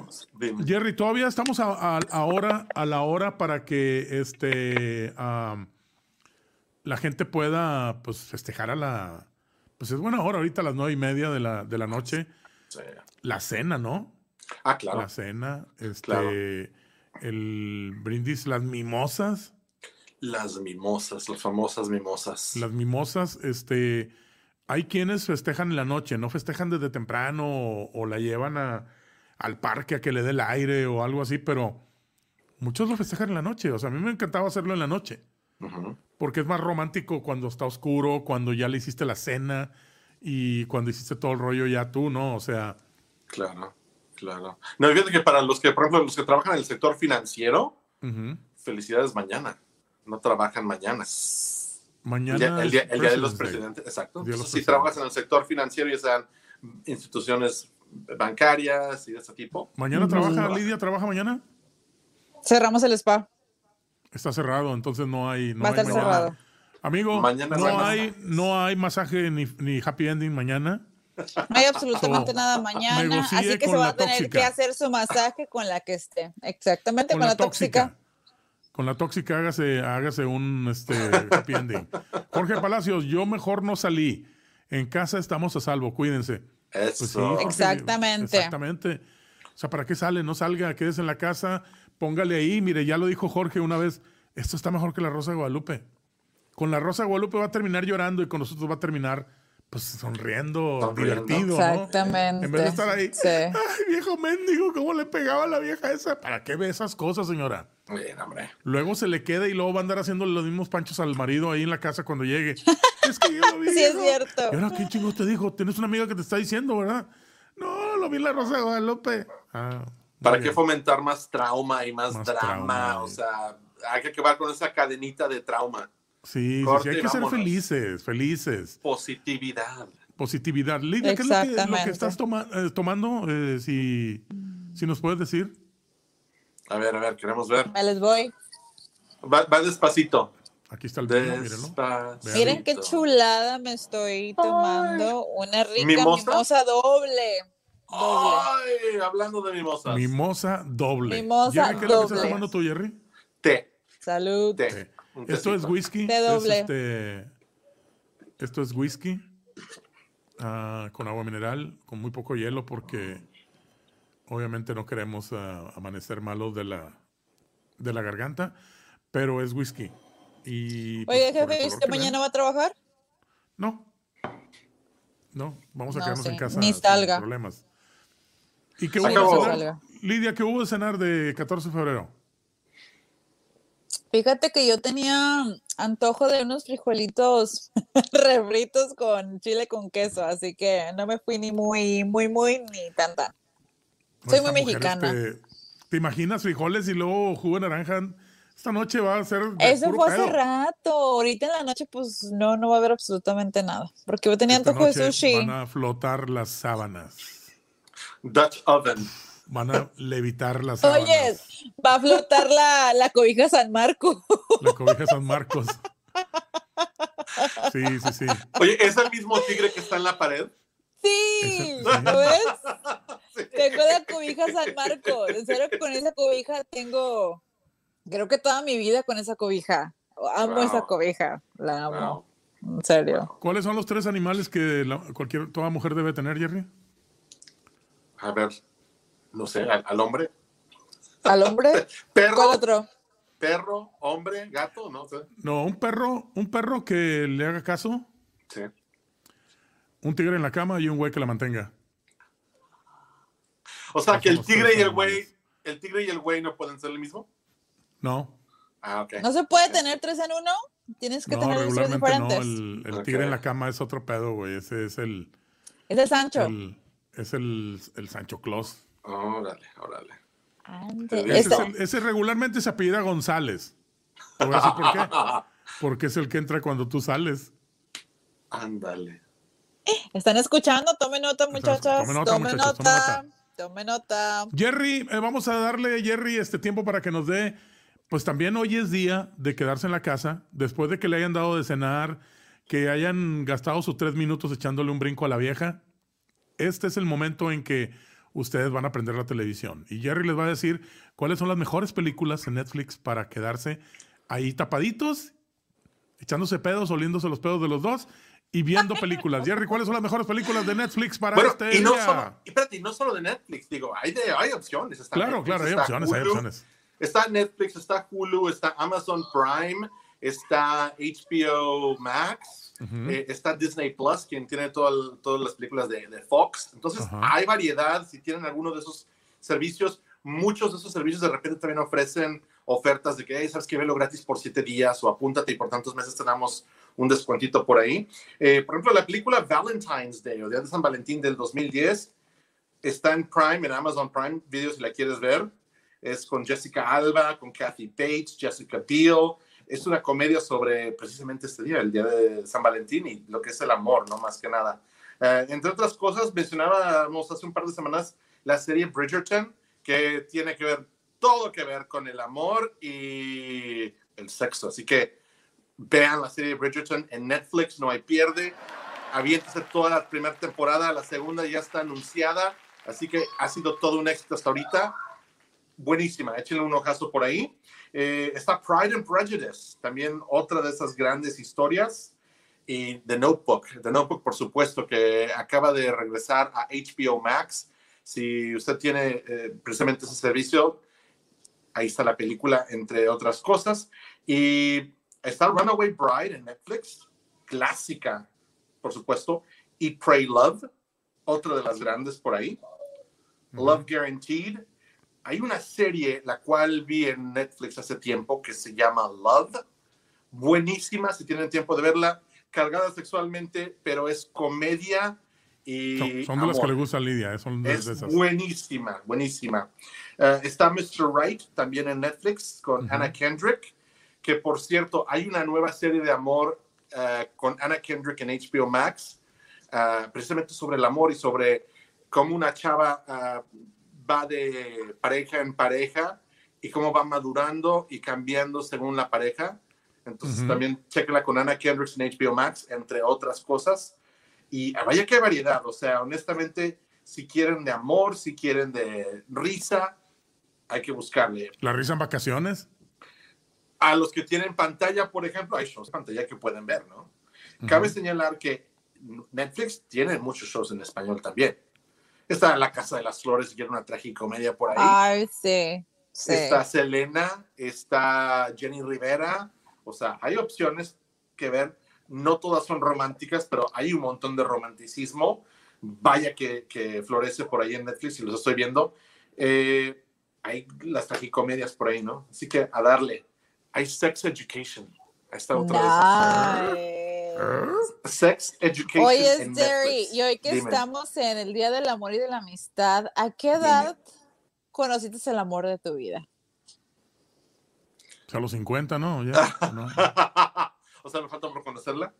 Jerry, todavía estamos a, a- ahora a la hora para que este la gente pueda pues festejar a la pues es buena hora ahorita a las nueve y media de la, de la noche Sí. la cena, ¿no? Ah, claro. La cena, este Claro. el brindis, las mimosas, Las mimosas, las famosas mimosas. las mimosas, este hay quienes festejan en la noche, no festejan desde temprano o, o la llevan a, al parque a que le dé el aire o algo así, pero muchos lo festejan en la noche. O sea, a mí me encantaba hacerlo en la noche, Ujú. Porque es más romántico cuando está oscuro, cuando ya le hiciste la cena y cuando hiciste todo el rollo ya tú, ¿no? O sea, Claro, claro. No, fíjate que para los que, por ejemplo, los que trabajan en el sector financiero, felicidades mañana. No trabajan mañana. mañana El día, el día- es el día de los presidentes, exacto. Los si presidentes. trabajas en el sector financiero, ya sean instituciones bancarias y de ese tipo, ¿Mañana trabaja. Lidia? ¿Trabaja mañana? Cerramos el spa. Está cerrado, entonces no hay. No Va a hay estar mañana. cerrado. Amigo, Mañana no, hay, no hay masaje ni, ni happy ending mañana. No hay absolutamente So, nada mañana, así que se va a tener tóxica. que hacer su masaje con la que esté. Exactamente, con, la, tóxica. Con la tóxica hágase, hágase un este, happy ending. Jorge Palacios, yo mejor no salí. En casa estamos a salvo, cuídense. eso. Pues sí, Jorge, Exactamente. Exactamente. O sea, ¿para qué sale? No salga, quédese en la casa, póngale ahí. Mire, ya lo dijo Jorge una vez, esto está mejor que la Rosa de Guadalupe. Con la Rosa de Guadalupe va a terminar llorando y con nosotros va a terminar pues sonriendo, Sonriendo. divertido. ¿no? Exactamente. En vez de estar ahí, Sí. ay, viejo mendigo, ¿cómo le pegaba a la vieja esa? ¿Para qué ve esas cosas, señora? Bien, hombre. Luego se le queda y luego va a andar haciendo los mismos panchos al marido ahí en la casa cuando llegue. es que yo lo vi. Sí, es cierto. Y ahora, ¿qué chingo te dijo? Tienes una amiga que te está diciendo, ¿verdad? No, lo vi en la Rosa de Guadalupe. Ah, ¿Para bien. qué fomentar más trauma y más, Más drama? trauma, O sea, hay que acabar con esa cadenita de trauma. Sí, sí, Corte sí, hay que ser felices, felices. Positividad. Positividad. Lidia, ¿qué es lo que, lo que estás toma- eh, tomando? Eh, si, si nos puedes decir. A ver, a ver, queremos ver. Ahí les voy. Va, va despacito. Aquí está el vino, mírenlo. Despacito. Miren qué chulada me estoy tomando. Una rica ¿Mimosa? mimosa, doble. Doble. Ay, hablando de mimosas. Mimosa doble. Mimosa Jerry, ¿qué es lo que estás doble. tomando tú, Jerry? Té. Salud. Té. Esto es whisky. Es doble. este- esto es whisky ah, con agua mineral, con muy poco hielo, porque obviamente no queremos ah, amanecer malos de la, de la garganta, pero es whisky. Y, pues, Oye, jefe, ¿usted que ven- mañana va a trabajar? No. No, vamos a No, quedarnos sí, en casa ni sin salga. problemas. ¿Y qué hubo de cenar? Lidia, ¿qué hubo de cenar de 14 de febrero? Fíjate que yo tenía antojo de unos frijolitos refritos con chile con queso, así que no me fui ni muy, muy, muy, ni tan, tan. Soy muy mexicana. este, ¿Te imaginas frijoles y luego jugo de naranja? Esta noche va a ser Eso fue hace pedo. rato. Ahorita en la noche, pues no, no va a haber absolutamente nada. Porque yo tenía Esta antojo de sushi. Van a flotar las sábanas. Dutch oven. Van a levitar las. Oye, va a flotar la, la cobija San Marco. La cobija San Marcos. Sí, sí, sí. Oye, ¿es el mismo tigre que está en la pared? Sí, ¿lo ves? Sí. Tengo la cobija San Marcos. En serio, con esa cobija tengo, creo que toda mi vida con esa cobija. Amo esa cobija, la amo. Wow. En serio. ¿Cuáles son los tres animales que la- cualquier toda mujer debe tener, Jerry? A ver, no sé, al, al hombre. ¿Al hombre? Perro, ¿Cuál otro? perro, hombre, gato, no sé. No, un perro, un perro que le haga caso, Sí. un tigre en la cama y un güey que la mantenga. O sea, No que el tigre y el güey, el tigre y el güey no pueden ser el mismo. No, Ah, ok. ¿No se puede tener tres en uno? Tienes que no, tener regularmente no. diferentes. El, el tigre en la cama es otro pedo, güey. Ese es el, Ese es Sancho. el- es el, el Sancho Claus. Órale, órale. Ese Ese, esta- es el- ese regularmente se apellida González. Te voy a decir por qué. Porque es el que entra cuando tú sales. Ándale. ¿Están escuchando? Tomen nota, muchachos. Tomen nota, Tomen muchachos, nota. tomen Tomen nota. Jerry, eh, vamos a darle, Jerry, este tiempo para que nos dé. Pues también hoy es día de quedarse en la casa, después de que le hayan dado de cenar, que hayan gastado sus tres minutos echándole un brinco a la vieja. Este es el momento en que ustedes van a prender la televisión. Y Jerry les va a decir cuáles son las mejores películas en Netflix para quedarse ahí tapaditos, echándose pedos, oliéndose los pedos de los dos y viendo películas. Jerry, ¿cuáles son las mejores películas de Netflix para Bueno, este y no día? solo, y espérate, y no solo de Netflix, digo, hay, de, hay opciones. Está Claro, Netflix, claro, hay opciones, hay opciones. Está Netflix, está Hulu, está Amazon Prime, está HBO Max, Ujú. eh, está Disney Plus, quien tiene todo el- todas las películas de, de Fox. Entonces, Ajá. hay variedad. Si tienen alguno de esos servicios, muchos de esos servicios de repente también ofrecen ofertas de que, hey, sabes que velo gratis por siete días o apúntate y por tantos meses tenemos un descuentito por ahí. Eh, por ejemplo, la película Valentine's Day o Día de San Valentín del 2010 está en Prime, en Amazon Prime Video si la quieres ver. Es con Jessica Alba, con Kathy Bates, Jessica Biel. Es una comedia sobre precisamente este día, el día de San Valentín y lo que es el amor, no más que nada. Eh, entre otras cosas, mencionábamos hace un par de semanas la serie Bridgerton, que tiene que ver todo que ver con el amor y el sexo. Así que vean la serie Bridgerton en Netflix, no hay pierde. Aviéntese toda la primera temporada, la segunda ya está anunciada, así que ha sido todo un éxito hasta ahorita. Buenísima, échenle un ojazo por ahí. Eh, está Pride and Prejudice, también otra de esas grandes historias. Y The Notebook, The Notebook, por supuesto, que acaba de regresar a HBO Max. Si usted tiene eh, precisamente ese servicio, ahí está la película, entre otras cosas. Y está Runaway Bride en Netflix, clásica, por supuesto. Y Pray Love, otra de las grandes por ahí. Love Guaranteed. Hay una serie la cual vi en Netflix hace tiempo que se llama Love. Buenísima, si tienen tiempo de verla. Cargada sexualmente, pero es comedia y Son, son de las que le gusta a Lidia, eh, son de, Es de esas. buenísima, buenísima. Eh, está Mr. Right también en Netflix con Ujú. Anna Kendrick, que por cierto, hay una nueva serie de amor eh, con Anna Kendrick en HBO Max, eh, precisamente sobre el amor y sobre cómo una chava va de pareja en pareja y cómo va madurando y cambiando según la pareja. Entonces Ujú. también chequenla con Anna Kendrick en HBO Max, entre otras cosas. Y ah, vaya qué variedad, o sea, honestamente, si quieren de amor, si quieren de risa, hay que buscarle. ¿La risa en vacaciones? A los que tienen pantalla, por ejemplo, hay shows de pantalla que pueden ver, ¿no? Cabe señalar que Netflix tiene muchos shows en español también. Está La Casa de las Flores, que era una tragicomedia por ahí. Ay, sí. sí. Está Selena, está Jenny Rivera. O sea, hay opciones que ver. No todas son románticas, pero hay un montón de romanticismo. Vaya que, que florece por ahí en Netflix y los estoy viendo. Eh, hay las tragicomedias por ahí, ¿no? Así que a darle. Hay Sex Education. Ahí está otra vez. Sex Education. Oye, en Jerry, Netflix. y hoy que Dime. estamos en el Día del Amor y de la Amistad, ¿a qué Dime. edad conociste el amor de tu vida? A los 50, ¿no? Ya, ¿no? o sea, me falta por conocerla.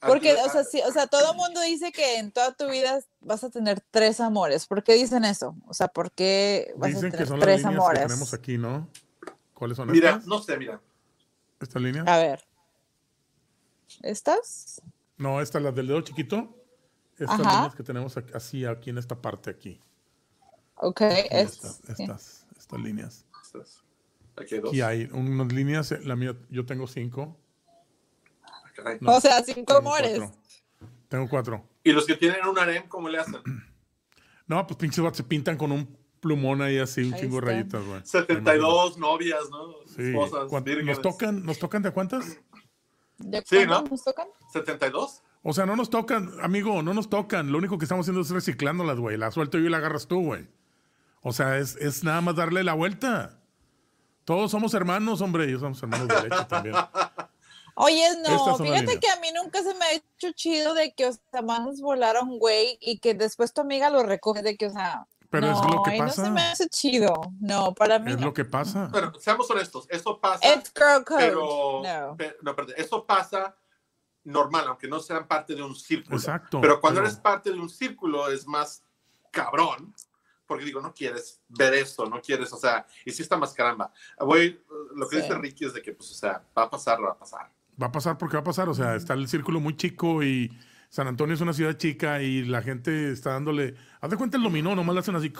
Porque, o sea, sí, o sea, todo el mundo dice que en toda tu vida vas a tener tres amores. ¿Por qué dicen eso? O sea, ¿por qué vas a Dicen tener que son las tres líneas amores? que tenemos aquí, ¿no? ¿Cuáles son Mira, estas? no sé, mira. ¿Esta línea? A ver. ¿Estas? No, esta es la del dedo chiquito. Estas Ajá. líneas que tenemos aquí- así aquí en esta parte aquí. Ok, estas. estas, estas, estas líneas. Estas. Aquí hay dos. Aquí hay unas líneas, eh, la mía, yo tengo cinco. No, o sea, cinco amores. Tengo cuatro. Y los que tienen un harem, ¿cómo le hacen? No, pues pinches se pintan con un plumón ahí así, un Ahí chingo de rayitas, güey. 72 novias, ¿no? Sí. Esposas, ¿Cuán- vírgenes. ¿Nos tocan, ¿Nos tocan de cuántas? ¿De Sí, ¿no? nos tocan? ¿72? O sea, no nos tocan, amigo, no nos tocan. Lo único que estamos haciendo es reciclándolas, güey. La suelto yo y la agarras tú, güey. O sea, es, es nada más darle la vuelta. Todos somos hermanos, hombre. Yo somos hermanos de leche también. Oye, no, fíjate que a mí nunca se me ha hecho chido de que, o sea, mandas volar a un güey y que después tu amiga lo recoge de que, o sea, Pero no, es lo que ahí no pasa. se me hace chido. No, para mí Es no. lo que pasa. Bueno, seamos honestos, eso pasa, It's girl code. pero, No. pe- no, perdón, eso pasa normal, aunque no sean parte de un círculo. Exacto, Pero cuando pero- eres parte de un círculo es más cabrón, porque digo, no quieres ver eso, no quieres, o sea, y sí está más caramba. Voy, lo que Sí. dice Ricky es de que, pues, o sea, va a pasar, va a pasar. Va a pasar porque va a pasar. O sea, está el círculo muy chico y San Antonio es una ciudad chica y la gente está dándole. Haz de cuenta el dominó, nomás le hacen así.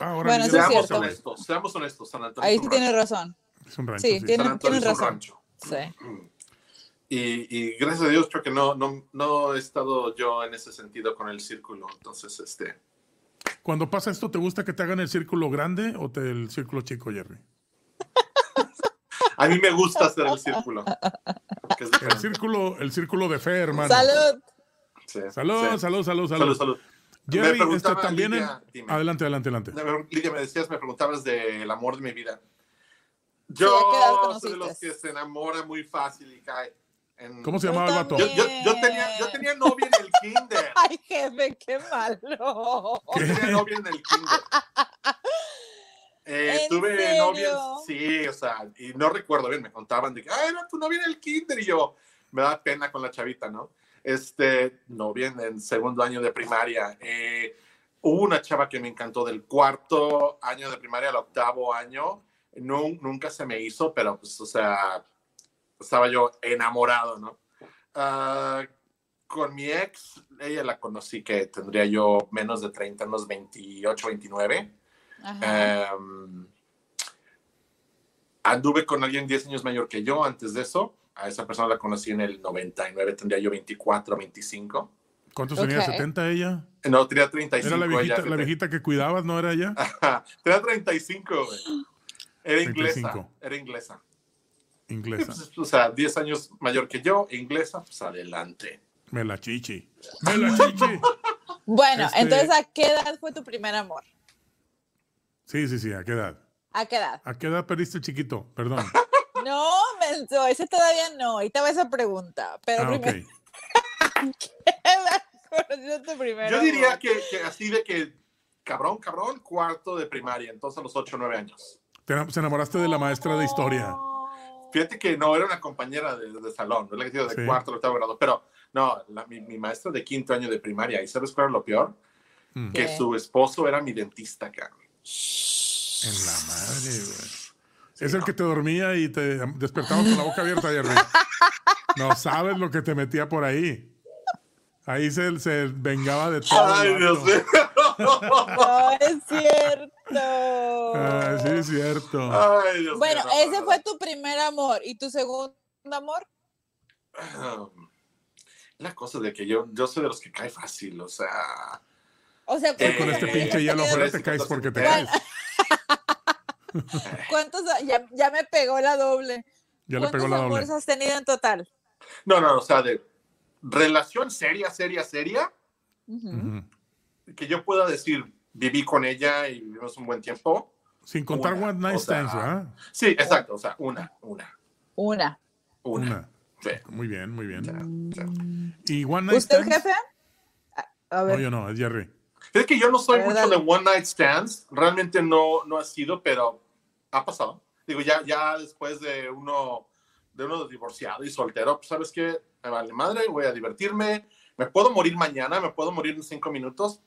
Ahora Bueno, es Seamos cierto. honestos, seamos honestos, San Antonio. Ahí sí tienes razón. es un rancho. Sí, sí. tiene- San Antonio tienes es un razón. rancho. Sí. Y, y gracias a Dios creo que no, no, no he estado yo en ese sentido con el círculo. Entonces, este, Cuando pasa esto, ¿te gusta que te hagan el círculo grande o te, el círculo chico, Jerry? a mí me gusta hacer el círculo. El círculo, el círculo de fe, hermano. Salud. Sí, Salud, sí. salud, salud, salud. Salud, salud. Me Jerry, este, preguntaba también en- Lidia, dime. Adelante, adelante, adelante. Lidia, me decías, me preguntabas del amor de mi vida. ¿a Yo qué soy de los que se enamora muy fácil y cae. En... ¿Cómo se Yo llamaba el vato? Yo, yo, yo tenía, yo tenía novia en el kinder. Ay, jefe, qué malo. Yo tenía novia en el kinder. Eh, ¿En tuve serio? novias, sí, o sea, y no recuerdo bien, me contaban de que, ay, era tu novia en el kinder, y yo, me da pena con la chavita, ¿no? Este, novia en el segundo año de primaria. Eh, hubo una chava que me encantó del cuarto año de primaria al octavo año, no, nunca se me hizo, pero pues, o sea, estaba yo enamorado, ¿no? Ah, con mi ex, ella la conocí que tendría yo menos de 30, unos 28, 29. Ajá. Em, anduve con alguien 10 años mayor que yo antes de eso. A esa persona la conocí en el 99, tendría yo 24, 25. ¿Cuántos tenía? Ok. ¿70 ella? No, tenía 35. Era la viejita, ella, la fíjate. viejita que cuidabas, ¿no era ella? Tenía 35, güey. Era inglesa, 35. era inglesa. Inglesa. pues, o sea, 10 años mayor que yo, inglesa, pues adelante. Me la chichi. Me la chichi. Bueno, este- entonces, ¿a qué edad fue tu primer amor? Sí, sí, sí. ¿A qué edad? ¿A qué edad? ¿A qué edad perdiste el chiquito? Perdón. No, ese todavía no. Ahí te va esa pregunta. Pero Ah, primero, ¿qué edad conoció tu primer Yo diría que, que así de que, cabrón, cabrón, cuarto de primaria, entonces a los 8 o 9 años. Te se enamoraste de la maestra de historia. Fíjate que no, era una compañera de, de salón, no de Sí. cuarto, octavo grado, pero no, la- mi, mi maestra de quinto año de primaria, ¿y sabes cuál era lo peor? Mm. Que ¿Qué? su esposo era mi dentista, cabrón. En la madre, güey. Es el que te dormía y te despertabas con la boca abierta, Jerry. No sabes lo que te metía por ahí. Ahí se, se vengaba de todo. Ay, el Dios mío. No, es cierto. Ah, sí, es cierto. Ay, Dios Bueno, ese fue tu primer amor. ¿Y tu segundo amor? no. La cosa de que yo, yo soy de los que cae fácil, o sea. O sea, Eh, Con este pinche hielo afuera te caes porque te bueno. caes. ¿Cuántos? Ya, ya me pegó la doble. Ya le ¿Cuántos pegó la doble. amores has tenido en total? No, no, o sea, de relación seria, seria, seria, Ujú. Ujú. que yo pueda decir, viví con ella y vivimos un buen tiempo. Sin contar Una, One Night Stands, ¿verdad? Sí, exacto, o sea, una, una, Una. una. Una. Sí, Muy bien, muy bien. ¿Y One Night ¿Usted, Stands? jefe? A- A ver. No, yo no, es Jerry. Es que yo no soy ver, mucho dale. de one night stands, realmente no, no ha sido, pero ha pasado. Digo, ya, ya después de uno, de uno divorciado y soltero, pues sabes qué, me vale madre, voy a divertirme, me puedo morir mañana, me puedo morir en cinco minutos,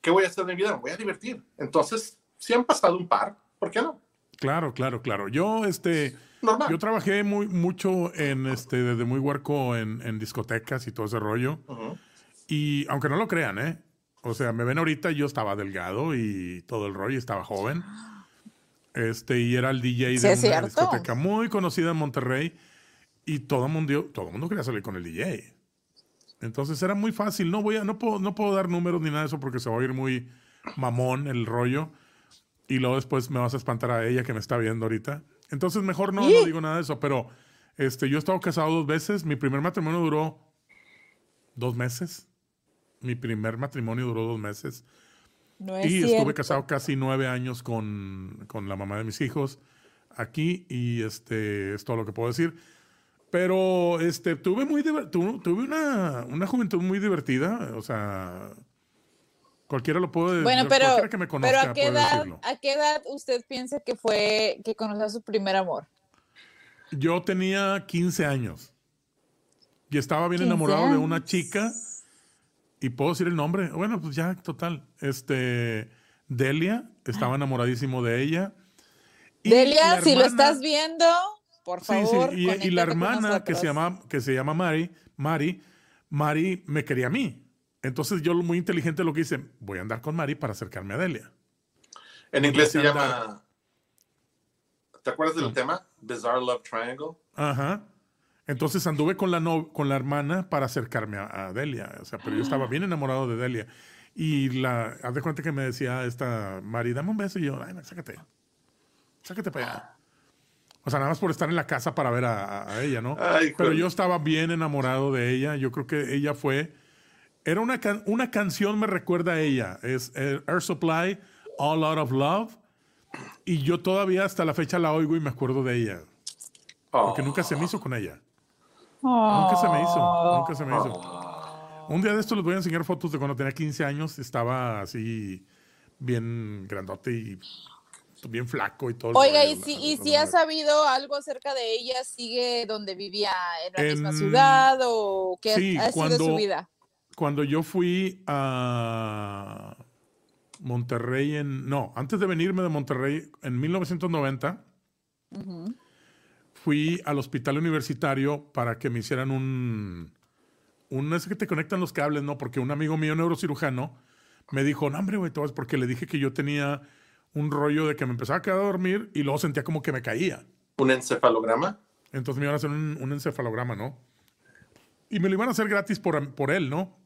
¿qué voy a hacer de mi vida? Me voy a divertir. Entonces, si han pasado un par, ¿por qué no? Claro, claro, claro. Yo, este, Normal. Yo trabajé muy, mucho en este, desde muy huerco en, en discotecas y todo ese rollo. Ujú. Y aunque no lo crean, ¿eh? O sea, me ven ahorita, yo estaba delgado y todo el rollo, estaba joven. Este, y era el DJ de Sí, una discoteca muy conocida en Monterrey. Y todo el mundo, todo el mundo quería salir con el DJ. Entonces era muy fácil. No voy a, no puedo, no puedo dar números ni nada de eso porque se va a oír muy mamón el rollo. Y luego después me vas a espantar a ella que me está viendo ahorita. Entonces mejor no, no digo nada de eso. Pero este, yo he estado casado dos veces. Mi primer matrimonio duró dos meses. Mi primer matrimonio duró dos meses. No es y cierto. estuve casado casi nueve años con, con la mamá de mis hijos aquí. Y este es todo lo que puedo decir. Pero este, tuve, muy tu- tuve una, una juventud muy divertida. O sea, cualquiera lo puede Bueno, pero, cualquiera que me conozca pero ¿a qué edad. ¿a qué edad usted piensa que fue que conoció a su primer amor? Yo tenía 15 años y estaba bien 15 enamorado de una chica y puedo decir el nombre. Bueno, pues ya, total. Este, Delia, estaba enamoradísimo de ella. Y Delia, si lo estás viendo, por Sí, sí, favor. y- Y, la hermana que se, llama, que se llama Mari, Mari, Mari me quería a mí. Entonces yo muy inteligente lo que hice, voy a andar con Mari para acercarme a Delia. En inglés se llama. ¿Te acuerdas del tema? Bizarre Love Triangle. Ajá. Entonces anduve con la, no- con la hermana para acercarme a, a Delia. O sea, pero yo estaba bien enamorado de Delia. Y la, haz de cuenta que me decía esta Mari, dame un beso. Y yo, ay, no, sácate. Sácate para allá. O sea, nada más por estar en la casa para ver a, a- ella, ¿no? Ay, pero yo estaba bien enamorado de ella. Yo creo que ella fue. Era una, can- una canción, me recuerda a ella. Es eh, Air Supply, All Out of Love. Y yo todavía hasta la fecha la oigo y me acuerdo de ella. Oh. Porque nunca se me hizo con ella. Nunca se me hizo. Nunca se me hizo. Un día de esto les voy a enseñar fotos de cuando tenía 15 años. Estaba así, bien grandote y bien flaco y todo. Oiga, rollo, y la- si, y la- si la- has sabido algo acerca de ella, ¿sigue donde vivía en la misma ciudad o qué Sí, ha sido cuando- su vida? Cuando yo fui a Monterrey en... No, antes de venirme de Monterrey, en 1990, fui al hospital universitario para que me hicieran un... Un ese que te conectan los cables, ¿no? Porque un amigo mío neurocirujano me dijo, no, hombre, güey, todo es porque le dije que yo tenía un rollo de que me empezaba a quedar a dormir y luego sentía como que me caía. ¿Un encefalograma? Entonces me iban a hacer un, un encefalograma, ¿no? Y me lo iban a hacer gratis por, por él, ¿no?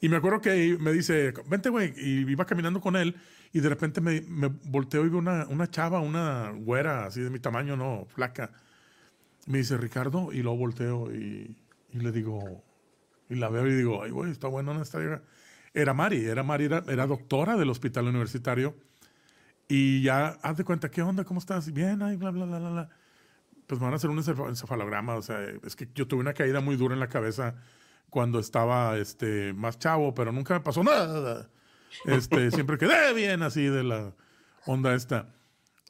Y me acuerdo que me dice, vente, güey. Y iba caminando con él y de repente me, me volteo y veo una, una chava, una güera, así de mi tamaño, ¿no? Flaca. Me dice, Ricardo, y luego volteo y, y le digo, y la veo y digo, ay, güey, está buena esta vieja. Era Mari, era Mari, era, era doctora del hospital universitario. Y ya, haz de cuenta, ¿qué onda? ¿Cómo estás? Bien, ay, bla, bla, bla, bla. Pues me van a hacer un encef- encefalograma. O sea, es que yo tuve una caída muy dura en la cabeza cuando estaba este, más chavo, pero nunca me pasó nada. Este, siempre quedé bien así de la onda esta.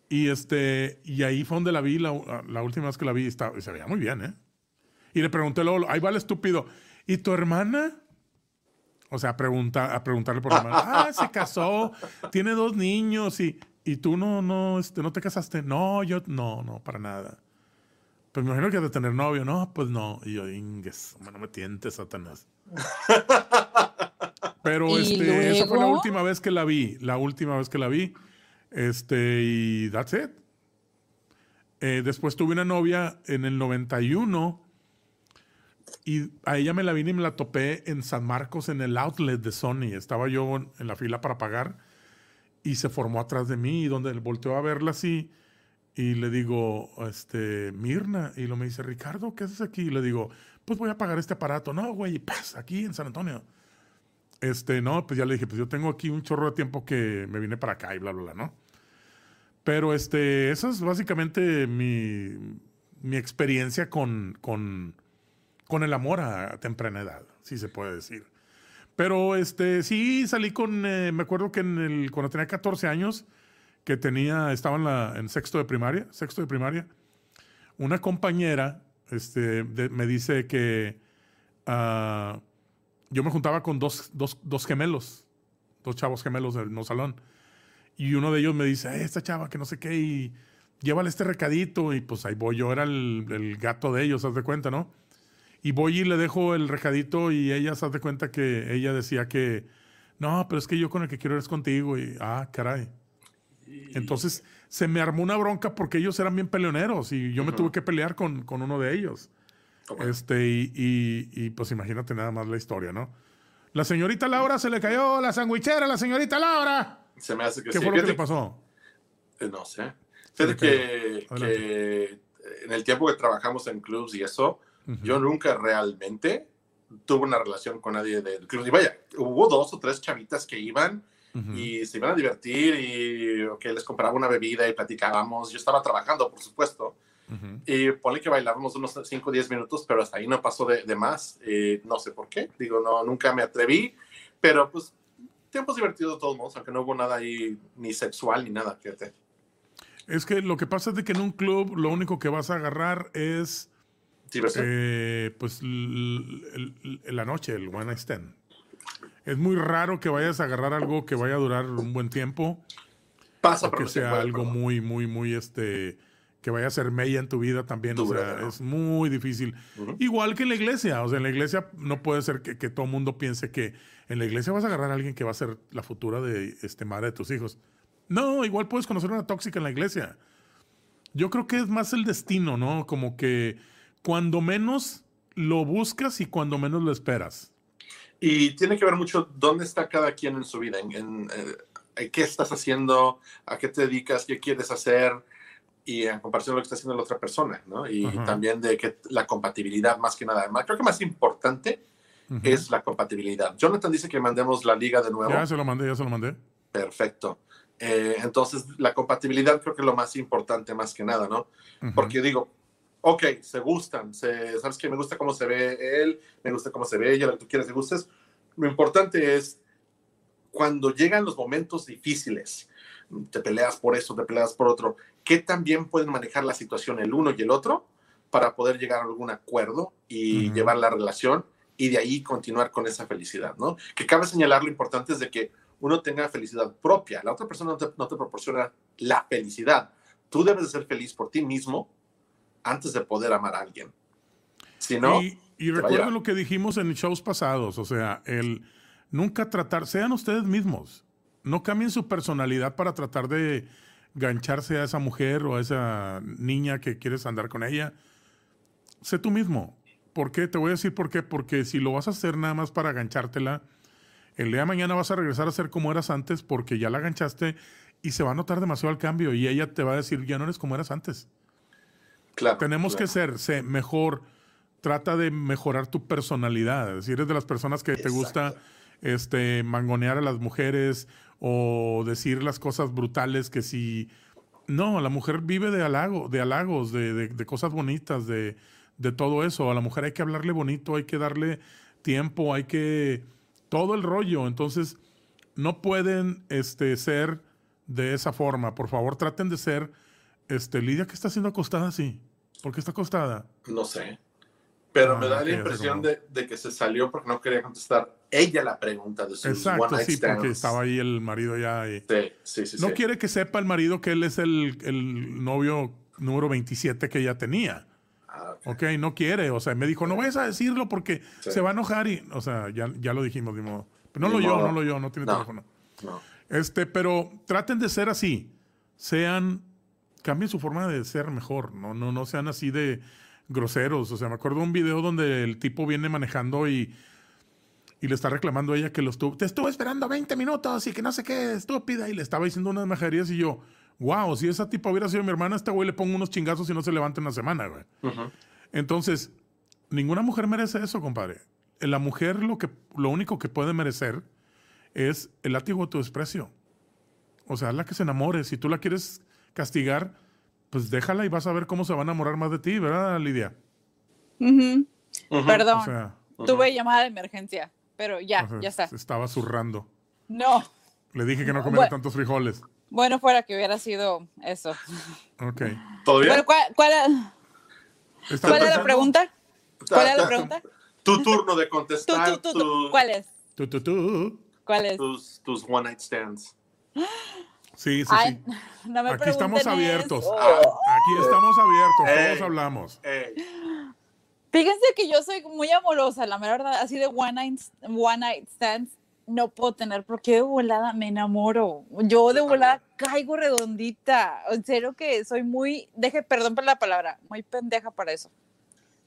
Y, este, y ahí fue donde la vi, la, la última vez que la vi, estaba, se veía muy bien, ¿eh? Y le pregunté luego, ahí va el estúpido, ¿y tu hermana? O sea, a, pregunta, a preguntarle por la hermana. Ah, se casó, tiene dos niños y, y tú no, no, este, no te casaste. No, yo, no, no, para nada. Pues me imagino que has de tener novio. No, pues no. Y yo, ingues, no me tientes, Satanás. Pero ¿Y este, esa fue la última vez que la vi. La última vez que la vi. Este, y that's it. Eh, después tuve una novia en el 91 y a ella me la vine y me la topé en San Marcos en el outlet de Sony. Estaba yo en en la fila para pagar y se formó atrás de mí y donde volteó a verla así y le digo, este, Mirna, y lo me dice, Ricardo, ¿qué haces aquí? Y le digo, pues voy a pagar este aparato. No, güey, paz, aquí en San Antonio. Este, no, pues ya le dije, pues yo tengo aquí un chorro de tiempo que me vine para acá y bla, bla, bla, ¿no? Pero este, esa es básicamente mi, mi experiencia con, con, con el amor a temprana edad, si se puede decir. Pero este, sí salí con, eh, me acuerdo que en el, cuando tenía 14 años, que tenía, estaba en, sexto de primaria, sexto de primaria, una compañera este, me dice que ah, yo me juntaba con dos, dos, dos gemelos, dos chavos gemelos del no salón. Y uno de ellos me dice, "Eh, esta chava que no sé qué, y llévale este recadito y pues ahí voy, yo era el, el gato de ellos, haz de cuenta, ¿no? Y voy y le dejo el recadito y ella se de cuenta que ella decía que, no, pero es que yo con el que quiero es contigo y, ah, caray. Entonces se me armó una bronca porque ellos eran bien peleoneros y yo me tuve que pelear con, con uno de ellos. Este, y, y, pues imagínate nada más la historia, ¿no? La señorita Laura se le cayó la sandwichera, la señorita Laura. Se me hace que ¿Qué fue lo que le pasó? Eh, no sé. Fíjate que, que, en el tiempo que trabajamos en clubs y eso, yo nunca realmente tuve una relación con nadie del club. Y vaya, hubo dos o tres chavitas que iban y se iban a divertir y que les compraba una bebida y platicábamos. Yo estaba trabajando, por supuesto. Y ponle que bailábamos unos 5 o 10 minutos, pero hasta ahí no pasó de, más. no sé por qué. Digo, no, nunca me atreví, pero pues tiempos divertidos de todos modos, aunque no hubo nada ahí ni sexual ni nada, fíjate. Es que lo que pasa es de que en un club lo único que vas a agarrar es eh, pues la noche, el one night stand. Es muy raro que vayas a agarrar algo que vaya a durar un buen tiempo. Pasa, que sea algo muy, muy, muy, este, que vaya a ser mella en tu vida también. o sea, es muy difícil. Igual que en la iglesia. O sea, en la iglesia no puede ser que, que todo el mundo piense que en la iglesia vas a agarrar a alguien que va a ser la futura de este madre de tus hijos. No, igual puedes conocer una tóxica en la iglesia. Yo creo que es más el destino, ¿no? Como que cuando menos lo buscas y cuando menos lo esperas. Y tiene que ver mucho dónde está cada quien en su vida, en, eh, qué estás haciendo, a qué te dedicas, qué quieres hacer y en comparación a lo que está haciendo la otra persona, ¿no? Y también de que la compatibilidad más que nada. Creo que más importante es la compatibilidad. Jonathan dice que mandemos la liga de nuevo. Ya se lo mandé, ya se lo mandé. Perfecto. Eh, entonces, la compatibilidad creo que es lo más importante más que nada, ¿no? Porque digo, ok, se gustan, se, sabes que me gusta cómo se ve él, me gusta cómo se ve ella, lo que tú quieras, te gustes. Lo importante es cuando llegan los momentos difíciles, te peleas por eso, te peleas por otro, ¿qué también pueden manejar la situación el uno y el otro para poder llegar a algún acuerdo y llevar la relación y de ahí continuar con esa felicidad, ¿no? Que cabe señalar lo importante es de que uno tenga felicidad propia, la otra persona no te, no te proporciona la felicidad. Tú debes de ser feliz por ti mismo antes de poder amar a alguien. Si no, y, y recuerden lo que dijimos en shows pasados, o sea, el nunca tratar, sean ustedes mismos, no cambien su personalidad para tratar de gancharse a esa mujer o a esa niña que quieres andar con ella. Sé tú mismo. ¿Por qué? Te voy a decir por qué. Porque si lo vas a hacer nada más para ganchártela, el día de mañana vas a regresar a ser como eras antes porque ya la ganchaste y se va a notar demasiado el cambio y ella te va a decir, ya no eres como eras antes. Tenemos que ser, mejor. Trata de mejorar tu personalidad. Si eres de las personas que te gusta este, mangonear a las mujeres o decir las cosas brutales que si... No, la mujer vive de halago, de halagos, de, de, cosas bonitas, de, de, todo eso. A la mujer hay que hablarle bonito, hay que darle tiempo, hay que... Todo el rollo. Entonces, no pueden este, ser de esa forma. Por favor, traten de ser... Este, Lidia, ¿qué está haciendo acostada así? ¿Por qué está acostada? No sé. Pero me ah, da la impresión de, que se salió porque no quería contestar ella la pregunta de sus Exacto, sí, porque estaba ahí el marido ya. Y... Sí, sí, sí. No quiere que sepa el marido que él es el, el novio número 27 que ella tenía. Ah, okay. ok, no quiere. O sea, me dijo, no vayas a decirlo porque se va a enojar y, o sea, ya, ya lo dijimos, de modo. Pero no lo yo, no lo yo, no tiene teléfono. No. Este, pero traten de ser así. Sean cambien su forma de ser mejor, no, no, no sean así de groseros. O sea, me acuerdo de un video donde el tipo viene manejando y, y le está reclamando a ella que lo estuvo, te estuve esperando 20 minutos y que no sé qué, estúpida, y le estaba diciendo unas majaderías y yo, wow, si esa tipo hubiera sido mi hermana, a este güey le pongo unos chingazos y no se levanta en una semana, güey. Entonces, ninguna mujer merece eso, compadre. La mujer lo, que, lo único que puede merecer es el látigo de tu desprecio. O sea, la que se enamore. Si tú la quieres castigar, pues déjala y vas a ver cómo se va a enamorar más de ti, ¿verdad, Lidia? Perdón, tuve llamada de emergencia, pero ya, ya está. Estaba zurrando. No. Le dije que no comiera tantos frijoles. Bueno, fuera que hubiera sido eso. Ok. ¿Cuál, cuál, es la pregunta? ¿Cuál es la pregunta? Tu turno de contestar. ¿Cuál es? Tu, tu, tu. ¿Cuál es? Tus, tus one night stands. Sí, sí, Ay, sí. no me Aquí estamos abiertos. eso. Aquí estamos abiertos, todos hablamos. Fíjense que yo soy muy amorosa, la mera verdad, así de one night, one night stands no puedo tener porque de volada me enamoro. Yo de volada caigo redondita. En serio que soy muy, deje, perdón por la palabra, muy pendeja para eso.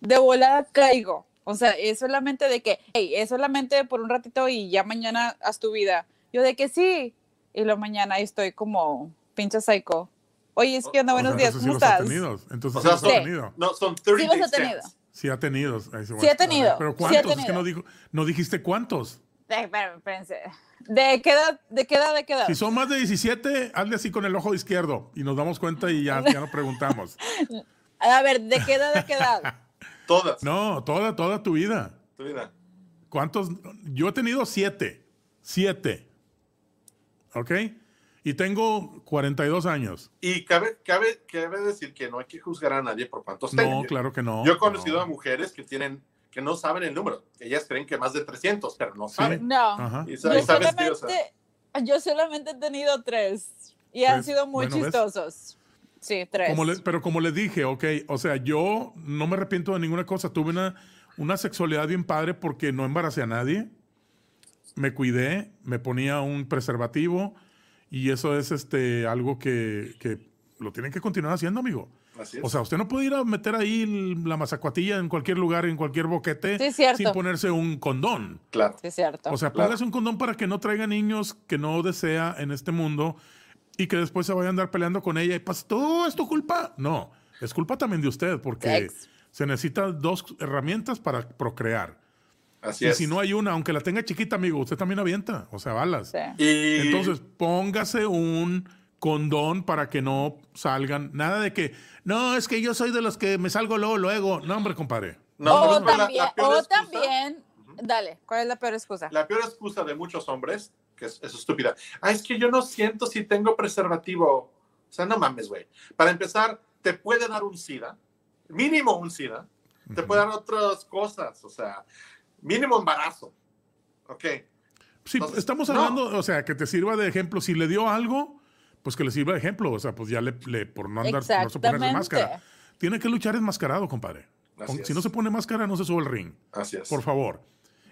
De volada caigo. O sea, es solamente de que, hey, es solamente por un ratito y ya mañana haz tu vida. Yo de que sí. Y lo mañana estoy como pinche psycho. Oye, es que onda, O buenos sea, días, ¿cómo sí ha estás? tenido. Entonces O sí sea, ha sí. tenido. no, son 30 Sí los days tenido. Sí ha tenido. Ahí se va Sí ha tenido, Pero sí ha ¿cuántos? es que no, dijo, no dijiste cuántos. Eh, espérame, espérense. ¿De qué edad? ¿De qué edad? ¿De qué edad? Si son más de 17, hazle así con el ojo izquierdo y nos damos cuenta y ya, ya no preguntamos. A ver, ¿de qué edad? ¿De qué edad? Todas. No, toda, toda tu vida. Tu vida. ¿Cuántos? Yo he tenido siete. Siete. ¿Ok? Y tengo 42 años. Y cabe, cabe, cabe decir que no hay que juzgar a nadie por cuántos No, claro que no. Yo he conocido no. a mujeres que tienen que no saben el número. Ellas creen que más de 300, pero no saben. No. Ajá. Y Yo sabes solamente, yo solamente he tenido tres. Y han sido muy Bueno, ¿ves? chistosos. Sí, tres. Como le- pero como les dije, ok, o sea, yo no me arrepiento de ninguna cosa. Tuve una, una sexualidad bien padre porque no embaracé a nadie. Me cuidé, me ponía un preservativo y eso es este algo que, que lo tienen que continuar haciendo, amigo. O sea, usted no puede ir a meter ahí la mazacuatilla en cualquier lugar, en cualquier boquete, Sí, cierto. sin ponerse un condón. claro. Sí, es cierto. O sea, Claro. póngase un condón para que no traiga niños que no desea en este mundo y que después se vaya a andar peleando con ella y pues todo es tu culpa. No, es culpa también de usted porque Sex. se necesitan dos herramientas para procrear. Así y es. si no hay una, aunque la tenga chiquita, amigo, usted también avienta, o sea, balas. Sí. y Entonces, póngase un condón para que no salgan. Nada de que, no, es que yo soy de los que me salgo luego, luego. No, hombre, compadre. no, o ¿sabes cuál es la- también, la peor o excusa? también, dale, ¿cuál es la peor excusa? La peor excusa de muchos hombres, que es, es estúpida. Ah, es que yo no siento si tengo preservativo. O sea, no mames, güey. Para empezar, te puede dar un SIDA, mínimo un SIDA, te puede dar otras cosas, o sea, mínimo embarazo. Ok. Sí, Entonces, estamos no. hablando, o sea, que te sirva de ejemplo. Si le dio algo, pues que le sirva de ejemplo. O sea, pues ya le, le- por no andar, no se ponerse Exactamente. máscara. Tiene que luchar enmascarado, compadre. Así Con- es. si no se pone máscara, no se sube al ring. Así es. Por favor.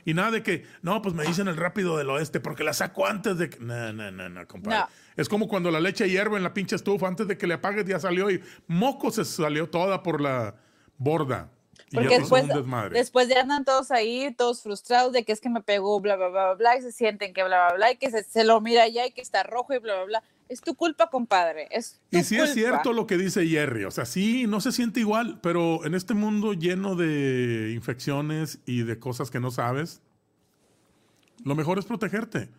Y nada de que, no, pues me dicen el rápido del oeste porque la saco antes de que. No, no, no, no, compadre. No. Es como cuando la leche hierve en la pinche estufa, antes de que le apagues ya salió y moco se salió toda por la borda. Porque después, después ya andan todos ahí, todos frustrados de que es que me pegó, bla, bla, bla, bla, bla, y se sienten que bla, bla, bla, y que se, se lo mira ya y que está rojo y bla, bla, bla. Es tu culpa, compadre. Es tu Y sí culpa. es cierto lo que dice Jerry, o sea, sí, no se siente igual, pero en este mundo lleno de infecciones y de cosas que no sabes, lo mejor es protegerte.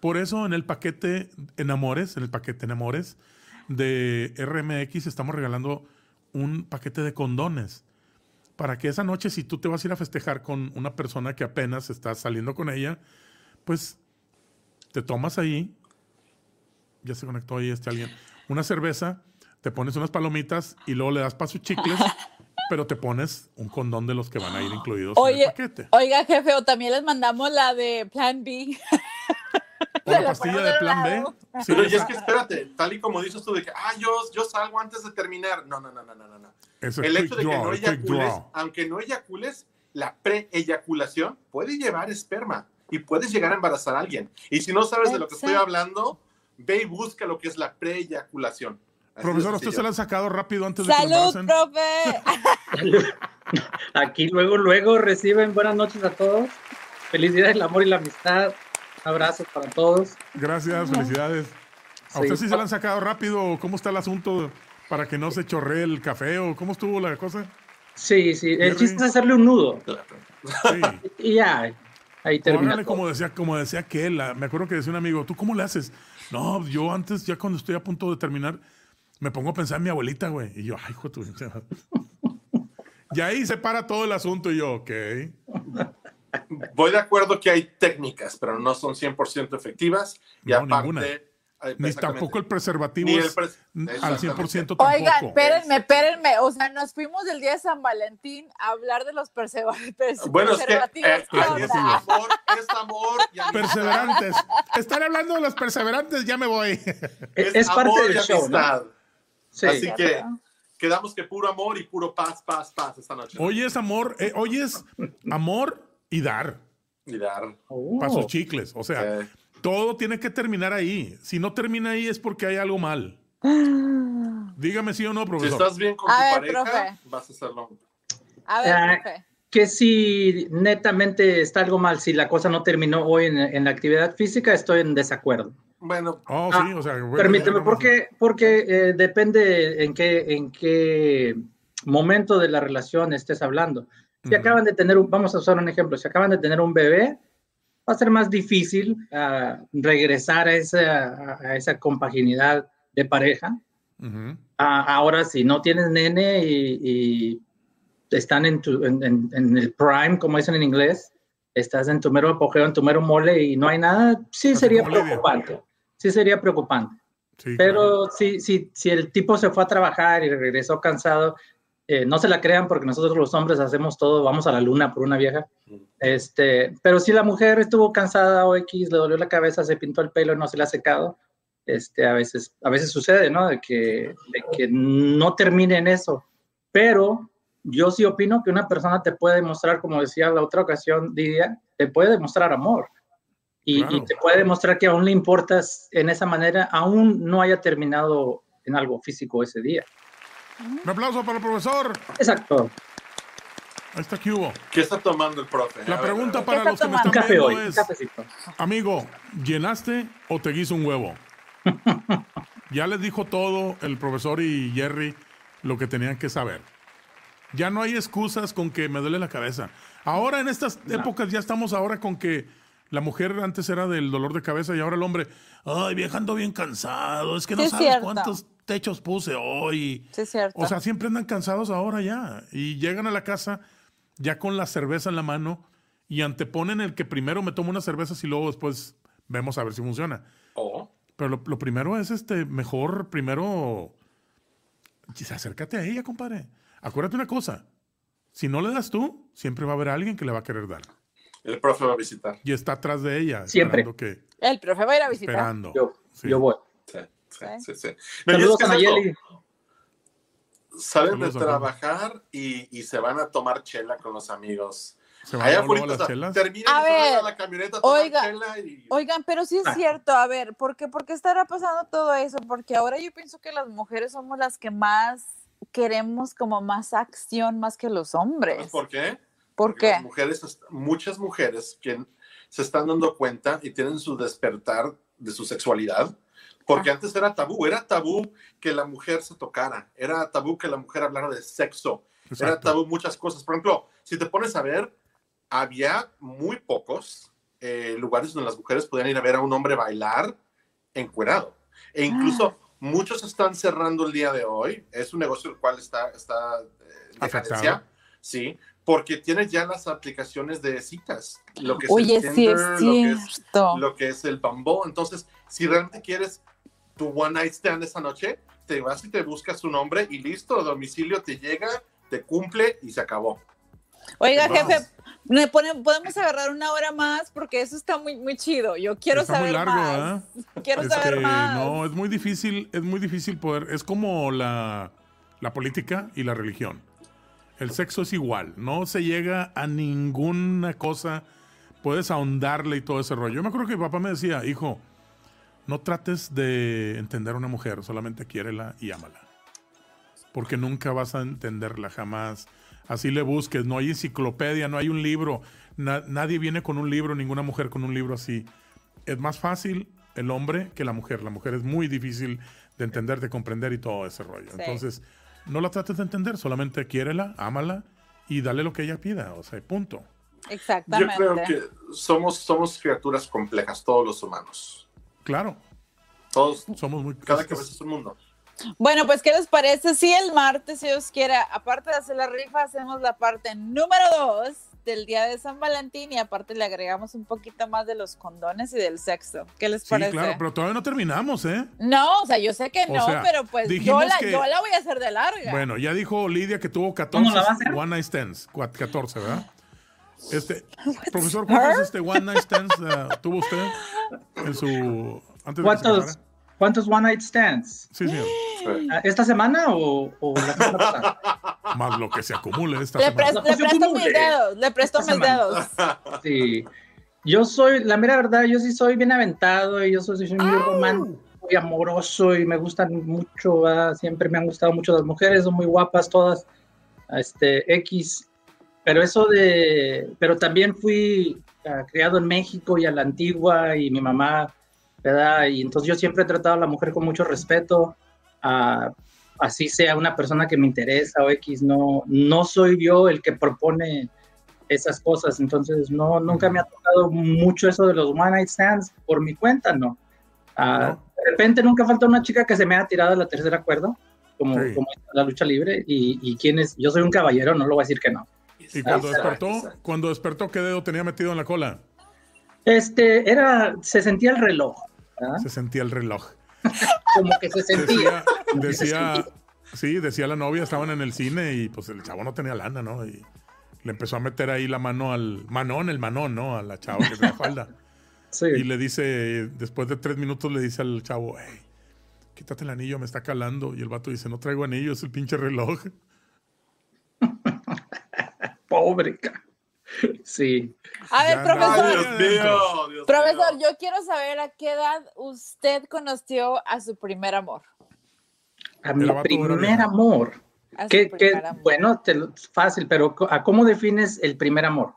Por eso en el paquete Enamores, en el paquete Enamores de RMX estamos regalando un paquete de condones para que esa noche si tú te vas a ir a festejar con una persona que apenas estás saliendo con ella, pues te tomas ahí ya se conectó ahí este alguien, una cerveza, te pones unas palomitas y luego le das para sus chicles, pero te pones un condón de los que van a ir incluidos en el paquete. oiga, jefe, o también les mandamos la de Plan B. La la pastilla de plan B. Sí, Pero y es que espérate, tal y como dices tú de que, ah, yo, yo salgo antes de terminar. No, no, no, no, no, no, no. eso es El hecho de que draw, no eyacules, aunque no eyacules, la pre-eyaculación puede llevar esperma y puedes llegar a embarazar a alguien. Y si no sabes de lo que estoy hablando, ve y busca lo que es la pre-eyaculación. Profesor, ¿usted se la han sacado rápido antes de que ¡Salud, embaracen? profe! Aquí luego, luego reciben buenas noches a todos. Feliz día del amor y la amistad. Abrazos para todos. Gracias, felicidades. ¿A Sí. usted sí se la han sacado rápido? ¿Cómo está el asunto para que no se chorree el café o cómo estuvo la cosa? Sí, sí. El chiste es hacerle un nudo. Sí. Y ya, ahí termina. Como decía, como decía aquel, la- me acuerdo que decía un amigo, ¿tú cómo le haces? No, yo antes, ya cuando estoy a punto de terminar, me pongo a pensar en mi abuelita, güey. Y yo, ay, hijo de tu... Y ahí se para todo el asunto y yo, ok. Voy de acuerdo que hay técnicas, pero no son 100% efectivas. Y No, aparte, ninguna. Ay, Ni tampoco el preservativo Ni el es pres- al exactamente. 100% tampoco. Oigan, espérenme, espérenme. O sea, nos fuimos del día de San Valentín a hablar de los preserva- pres- Bueno, es que preservativos. eh, ¿Qué es amor, es amor y. Perseverantes. Están hablando de los perseverantes, ya me voy. Es, es parte amor del y show, ¿no? amistad. Sí. Así que quedamos que puro amor y puro paz, paz, paz esta noche. Hoy es amor, eh, hoy es amor y dar Y dar. Oh. para sus chicles. O sea, Sí. todo tiene que terminar ahí. Si no termina ahí es porque hay algo mal. Dígame sí o no, Si profesor. estás bien con A tu ver, pareja, profe. vas a hacerlo. A ver, Ah, profe. que si netamente está algo mal, si la cosa no terminó hoy en, en la actividad física, estoy en desacuerdo. Bueno, Oh, Ah, sí, o sea, bueno, Permíteme. Porque eh, depende en qué, en qué momento de la relación estés hablando. Si acaban de tener, un, vamos a usar un ejemplo, si acaban de tener un bebé, va a ser más difícil ah, regresar a esa, a- esa compaginidad de pareja. Ujú. Ah, ahora, si no tienes nene y, y están en, tu, en, en- en el prime, como dicen en inglés, estás en tu mero apogeo, en tu mero mole y no hay nada, sí sería preocupante. Sí sería preocupante. Sí, claro. Pero si, si, si el tipo se fue a trabajar y regresó cansado, eh, no se la crean porque nosotros los hombres hacemos todo, vamos a la luna por una vieja. Este, pero si la mujer estuvo cansada o X, le dolió la cabeza, se pintó el pelo no se le ha secado, este, a, veces, a veces sucede, ¿no? De que, de que no termine en eso. Pero yo sí opino que una persona te puede demostrar, como decía la otra ocasión, Lidia, te puede demostrar amor. Y, Claro. y te puede demostrar que aún le importas en esa manera, aún no haya terminado en algo físico ese día. Un aplauso para el profesor. Exacto. Ahí está que hubo. ¿qué está tomando el profe? La pregunta para los que me tomando? Están café hoy, viendo un es, cafecito. amigo, ¿llenaste o te guiso un huevo? ya les dijo todo el profesor y Jerry lo que tenían que saber. Ya no hay excusas con que me duele la cabeza. Ahora en estas épocas ya estamos ahora con que la mujer antes era del dolor de cabeza y ahora el hombre, ay, viajando bien cansado, es que no Sí, es sabes cierto. cuántos techos puse hoy. Sí, es cierto. O sea, siempre andan cansados ahora ya. Y llegan a la casa ya con la cerveza en la mano y anteponen el que primero me tomo una cerveza y luego después vemos a ver si funciona. O, Pero lo, lo primero es este, mejor primero. Acércate a ella, compadre. Acuérdate una cosa. Si no le das tú, siempre va a haber alguien que le va a querer dar. el profe va a visitar. Y está atrás de ella. Siempre. Esperando que. el profe va a ir a visitar. Esperando. Yo, Sí. yo voy. Sí, sí. No, es Saludos que a Nayeli. Salen Saludos, de trabajar y, y se van a tomar chela con los amigos. Se van Allá afuera, las chelas. terminan A ver, la camioneta a tomar oiga, chela y... Oigan, pero sí es Ah. cierto, a ver, ¿por qué, ¿por qué estará pasando todo eso? Porque ahora yo pienso que las mujeres somos las que más queremos como más acción más que los hombres. ¿Sabes por qué? ¿Por Porque qué? las mujeres, muchas mujeres que se están dando cuenta y tienen su despertar de su sexualidad, porque antes era tabú, era tabú que la mujer se tocara, era tabú que la mujer hablara de sexo, era Exacto. tabú muchas cosas. Por ejemplo, si te pones a ver, había muy pocos eh, lugares donde las mujeres podían ir a ver a un hombre bailar encuerado. E incluso Ah. muchos están cerrando el día de hoy. Es un negocio el cual está, está eh, sí, porque tienes ya las aplicaciones de citas. Lo que es Oye, el sí es Tinder, lo que es lo que es el Bumble. Entonces, si realmente quieres tu one night stand esa noche, te vas y te buscas un hombre y listo, domicilio te llega, te cumple y se acabó. Oiga, jefe, ¿me pone- podemos agarrar una hora más porque eso está muy, muy chido. Yo quiero Está saber muy largo, más. Quiero Este, saber más. No, es muy difícil, es muy difícil poder, es como la, la política y la religión. El sexo es igual, no se llega a ninguna cosa, puedes ahondarle y todo ese rollo. Yo me acuerdo que mi papá me decía, hijo, no trates de entender a una mujer, solamente quiérela y ámala. Porque nunca vas a entenderla jamás. Así le busques, no hay enciclopedia, no hay un libro, na- nadie viene con un libro, ninguna mujer con un libro así es más fácil el hombre que la mujer. La mujer es muy difícil de entender, de comprender y todo ese rollo. Sí. Entonces, no la trates de entender, solamente quiérela, ámala y dale lo que ella pida. O sea, punto. Yo Exactamente. creo que somos, somos criaturas complejas, todos los humanos. Claro, Todos, somos muy... cada cabeza es un mundo. Bueno, pues, ¿qué les parece? Si el martes, si Dios quiera, aparte de hacer la rifa, hacemos la parte número dos del día de San Valentín y aparte le agregamos un poquito más de los condones y del sexo. ¿Qué les Sí, parece? claro, pero todavía no terminamos, ¿eh? No, o sea, yo sé que O no, sea, pero pues yo la, que- yo la voy a hacer de larga. Bueno, ya dijo Lidia que tuvo ¿Cómo 14 la va a hacer? one night stands. cua- 14, ¿verdad? Este, profesor, ¿cuántos este, one night stands eh, tuvo usted en su. Antes de ¿Cuántos? ¿Cuántos one night stands? Sí, señor. Ah, ¿Esta semana o, o la semana pasada? Más lo que se acumule esta le, semana. le presto mis dedos, le presto esta mis semana. dedos. Sí. Yo soy, la mera verdad, yo sí soy bien aventado y yo soy, soy muy romántico y amoroso y me gustan mucho, ¿verdad? siempre me han gustado mucho las mujeres, son muy guapas todas, este, X. Pero eso de, pero también fui ah, criado en México y a la antigua y mi mamá, ¿verdad? Y entonces yo siempre he tratado a la mujer con mucho respeto, ah, así sea una persona que me interesa o X, no, no soy yo el que propone esas cosas. Entonces, no, nunca me ha tocado mucho eso de los one night stands por mi cuenta, no. No. De repente nunca falta una chica que se me ha tirado a la tercera cuerda, como, Sí. como la lucha libre, y, y quién es, yo soy un caballero, no lo voy a decir que no. Y cuando despertó, cuando despertó, ¿qué dedo tenía metido en la cola? Este, era, se sentía el reloj, ¿verdad? Se sentía el reloj. como que se sentía. Decía, decía, sí, decía la novia, estaban en el cine y pues el chavo no tenía lana, ¿no? Y le empezó a meter ahí la mano al manón, el manón, ¿no? A la chava que tenía falda. Sí. Y le dice, después de tres minutos le dice al chavo, hey, quítate el anillo, me está calando. Y el vato dice, no traigo anillo, es el pinche reloj. Pobre. Sí. A ver, Ya profesor, no, Dios mío, Dios profesor, mío. yo quiero saber a qué edad usted conoció a su primer amor. A mi primer amor. A ¿Qué, qué- amor. bueno, te fácil, pero ¿a cómo defines el primer amor?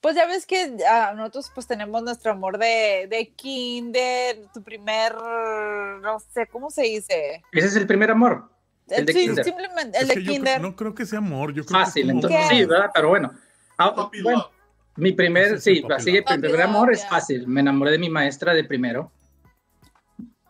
Pues ya ves que ah, nosotros pues tenemos nuestro amor de, de kinder, tu primer, no sé, ¿cómo se dice? Ese es el primer amor. El de sí, kinder. simplemente el Es de que kinder. creo- no creo que sea amor, yo creo Fácil, que es entonces sí, ¿verdad? Pero bueno. Ah, bueno, mi primer, el sí, así love. el primer amor es fácil. Me enamoré de mi maestra de primero.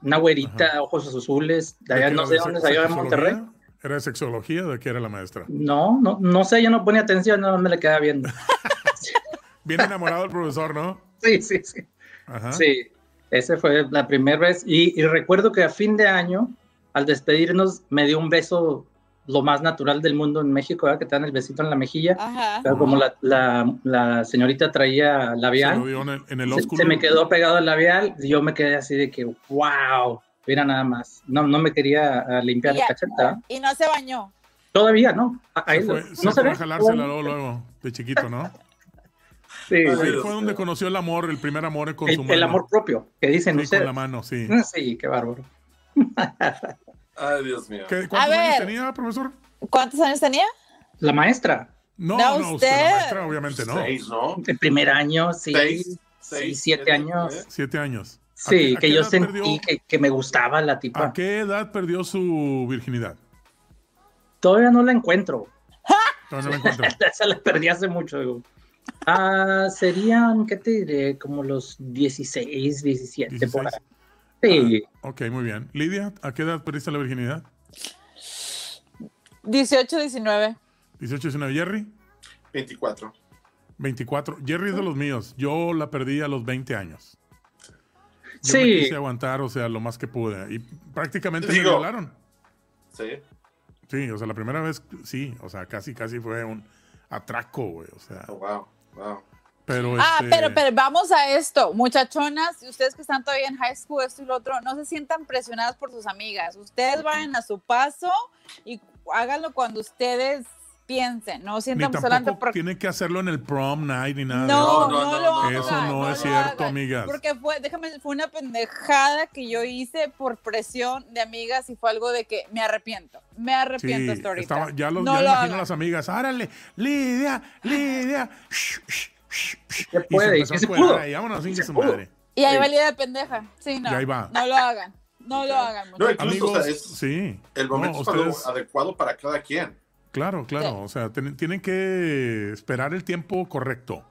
Una güerita, ojos azules, de ¿De allá no era? sé ¿De dónde salió de? Monterrey. ¿Era de sexología? ¿De qué era la maestra? No, no, no sé, yo no ponía atención, no me le quedaba viendo. Bien enamorado del profesor, ¿no? Sí, sí, sí. Ajá. Sí, esa fue la primera vez. Y, y recuerdo que a fin de año, al despedirnos, me dio un beso lo más natural del mundo en México, ¿verdad? que te dan el besito en la mejilla. Ajá. Pero como la, la, la señorita traía Se labial, en el, en el se, se me quedó pegado el labial y yo me quedé así de que, wow, mira nada más. No, no me quería ah, limpiar Y la ya- cacheta. Y no se bañó. Todavía no. Ah, Ahí Se fue, no se se fue ve. a jalársela luego, luego, de chiquito, ¿no? Sí, Ahí sí. Fue donde conoció el amor, el primer amor con su El, mano. el amor propio, que dicen Sí, con ustedes. la mano, sí. Sí, qué bárbaro. Ay, Dios mío. ¿Qué- ¿Cuántos A años ver. tenía, profesor? ¿Cuántos años tenía? La maestra, No, No, no, usted, la usted. maestra, obviamente no. Seis, ¿no? el primer año, sí. Seis. Sí, Seis, siete años. ¿eh? Siete años. ¿A Sí, qué- a que yo sentí perdió- que, que me gustaba la ¿A tipa. qué edad perdió su virginidad? Todavía no la encuentro. Todavía no la encuentro. Esa la perdí hace mucho. digo. Ah, serían, ¿qué te diré? Como los 16, 17 por 16. ahí. Sí, Ok, muy bien. Lidia, ¿a qué edad perdiste la virginidad? 18, 19. 18, 19. Jerry, 24. 24. Jerry es de los míos. Yo la perdí a los 20 años. Yo Sí. me quise aguantar, o sea, lo más que pude. Y prácticamente me Digo- violaron. Sí. Sí, o sea, la primera vez, sí, o sea, casi, casi fue un atraco, güey, o sea, Oh, wow. Wow. Pero Ah, este, pero, pero vamos a esto, muchachonas, y ustedes que están todavía en high school, esto y lo otro, no se sientan presionadas por sus amigas. Ustedes vayan a su paso y háganlo cuando ustedes piensen, no ni sientan solamente tampoco por... tiene que hacerlo en el prom night ni nada. No, no, no, no, lo no, hagan, Eso no es lo cierto, hagan, amigas. Porque fue, déjame, fue una pendejada que yo hice por presión de amigas y fue algo de que me arrepiento. Me Sí, arrepiento hasta ahorita. estaba- ya, los, no ya lo imagino hagan. a las amigas, árale, Lidia, Lidia. shh, shh, shh, shh", Se y puede, y a se encuerar pudo. ahí, vámonos, Y sin se su pudo. madre. Y ahí Sí. valía de pendeja. Sí, no. Y ahí va. No lo hagan. No lo hagan. No, o Amigos, sea, es sí. el No, momento es ustedes- adecuado para cada quien. Claro, claro. Sí. O sea, tienen que esperar el tiempo correcto.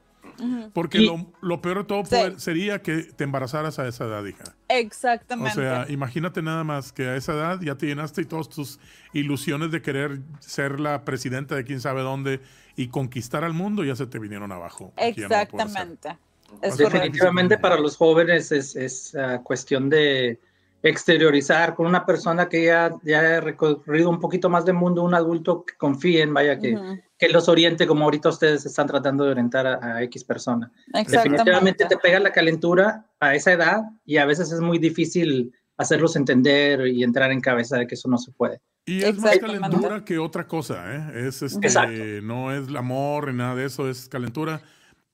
Porque Y- lo, lo peor de todo Sí. poder- sería que te embarazaras a esa edad, hija. O Exactamente. sea, imagínate nada más que a esa edad ya te llenaste y todas tus ilusiones de querer ser la presidenta de quién sabe dónde y conquistar al mundo ya se te vinieron abajo. No. Exactamente. Es correcto. Definitivamente para los jóvenes es, es, ah, cuestión de exteriorizar con una persona que ya, ya ha recorrido un poquito más de mundo, un adulto que confíen, vaya, que. Que los oriente como ahorita ustedes están tratando de orientar a, a X persona. Definitivamente te pega la calentura a esa edad y a veces es muy difícil hacerlos entender y entrar en cabeza de que eso no se puede. Y es más calentura que otra cosa, ¿eh? Es este, Exacto. no es el amor ni nada de eso, es calentura.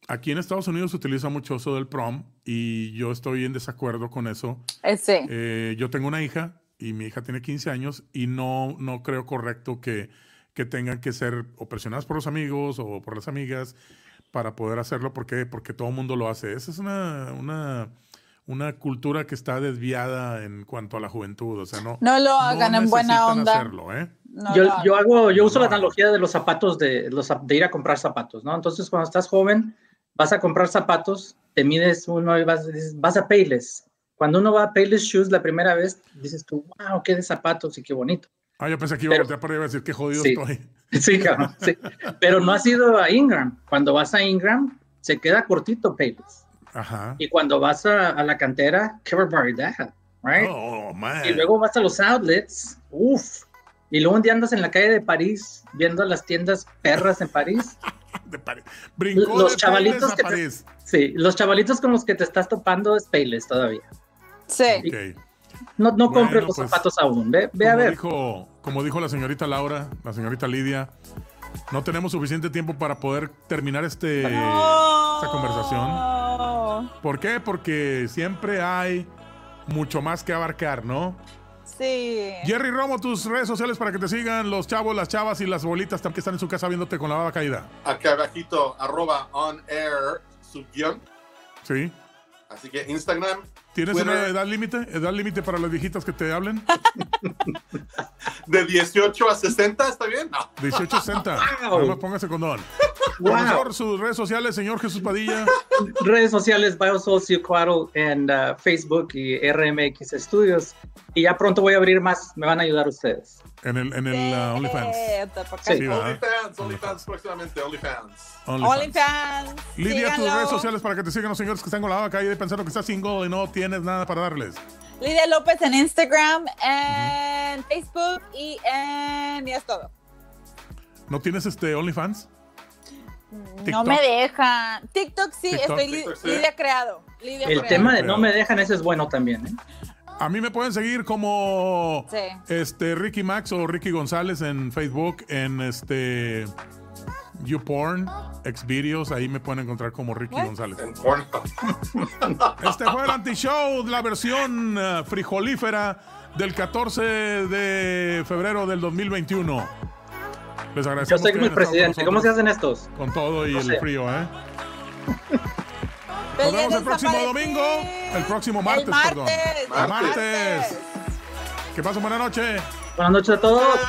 Aquí en Estados Unidos se utiliza mucho eso del prom y yo estoy en desacuerdo con eso. Eh, sí. Eh, yo tengo una hija y mi hija tiene 15 años y no, no creo correcto que, que tengan que ser o presionadas por los amigos o por las amigas para poder hacerlo. ¿Por qué? Porque todo el mundo lo hace. Esa es una, una, una cultura que está desviada en cuanto a la juventud. O sea, no, No lo hagan en buena onda. hacerlo, ¿eh? No yo, lo hagan. yo hago, yo uso la analogía de los zapatos de, los, de ir a comprar zapatos, ¿no? Entonces, cuando estás joven, vas a comprar zapatos, te mides uno y vas, vas a Payless. Cuando uno va a Payless Shoes la primera vez, dices tú, wow, qué de zapatos y qué bonito. Ah, yo pensé que iba a voltear para arriba y decir qué jodido Sí. estoy. Sí, cabrón, sí. Pero no has ido a Ingram. Cuando vas a Ingram, se queda cortito Payless. Ajá. Y cuando vas a, a la cantera, qué barbaridad, right? Oh, man. Y luego vas a los outlets, uff. Y luego un día andas en la calle de París viendo las tiendas perras en París. De París. Brincó Los de chavalitos a que te- París. Sí, los chavalitos con los que te estás topando es Payless todavía. Sí. Ok. No, no Bueno, compres los pues, zapatos aún. Ve, ve a ver. Dijo, como dijo la señorita Laura, la señorita Lidia, no tenemos suficiente tiempo para poder terminar este, esta conversación. ¿Por qué? Porque siempre hay mucho más que abarcar, ¿no? Sí. Jerry Romo, tus redes sociales para que te sigan los chavos, las chavas y las bolitas que están en su casa viéndote con la baba caída. Acá abajito, arroba on air subguión. ¿Sí? Así que Instagram, ¿Tienes Twitter. una edad límite? ¿Edad límite para las viejitas que te hablen? de 18 a 60, ¿está bien? No. 1860. Wow. No me póngase condón. Wow. Profesor, sus redes sociales, señor Jesús Padilla. Redes sociales Biosocio Cuadro en uh, Facebook y RMX Studios. Y ya pronto voy a abrir más. Me van a ayudar ustedes. En el, en el uh, OnlyFans. Sí. OnlyFans, OnlyFans próximamente, OnlyFans. OnlyFans. OnlyFans. Lidia, tus redes sociales para que te sigan los señores que están con la y pensando que estás single y no tienes nada para darles. Lidia López en Instagram, en Facebook y en. Y es todo. ¿No tienes este OnlyFans? No me deja. TikTok sí, TikTok. estoy li- TikTok, sí. Lidia creado. Lidia El creado. tema de no me dejan, ese es bueno también. ¿eh? A mí me pueden seguir como Sí. este Ricky Max o Ricky González en Facebook, en este YouPorn, Xvideos, ahí me pueden encontrar como Ricky? González. Este fue el anti-show, la versión eh, frijolífera del 14 de febrero del 2021. Les Yo agradecemos soy como el presidente. ¿Cómo se hacen estos? Con todo y No el sé. frío, ¿eh? Nos vemos el próximo domingo. El próximo martes, El martes. perdón. el Martes. Martes. Que pasen buena noche. Buenas noches a todos.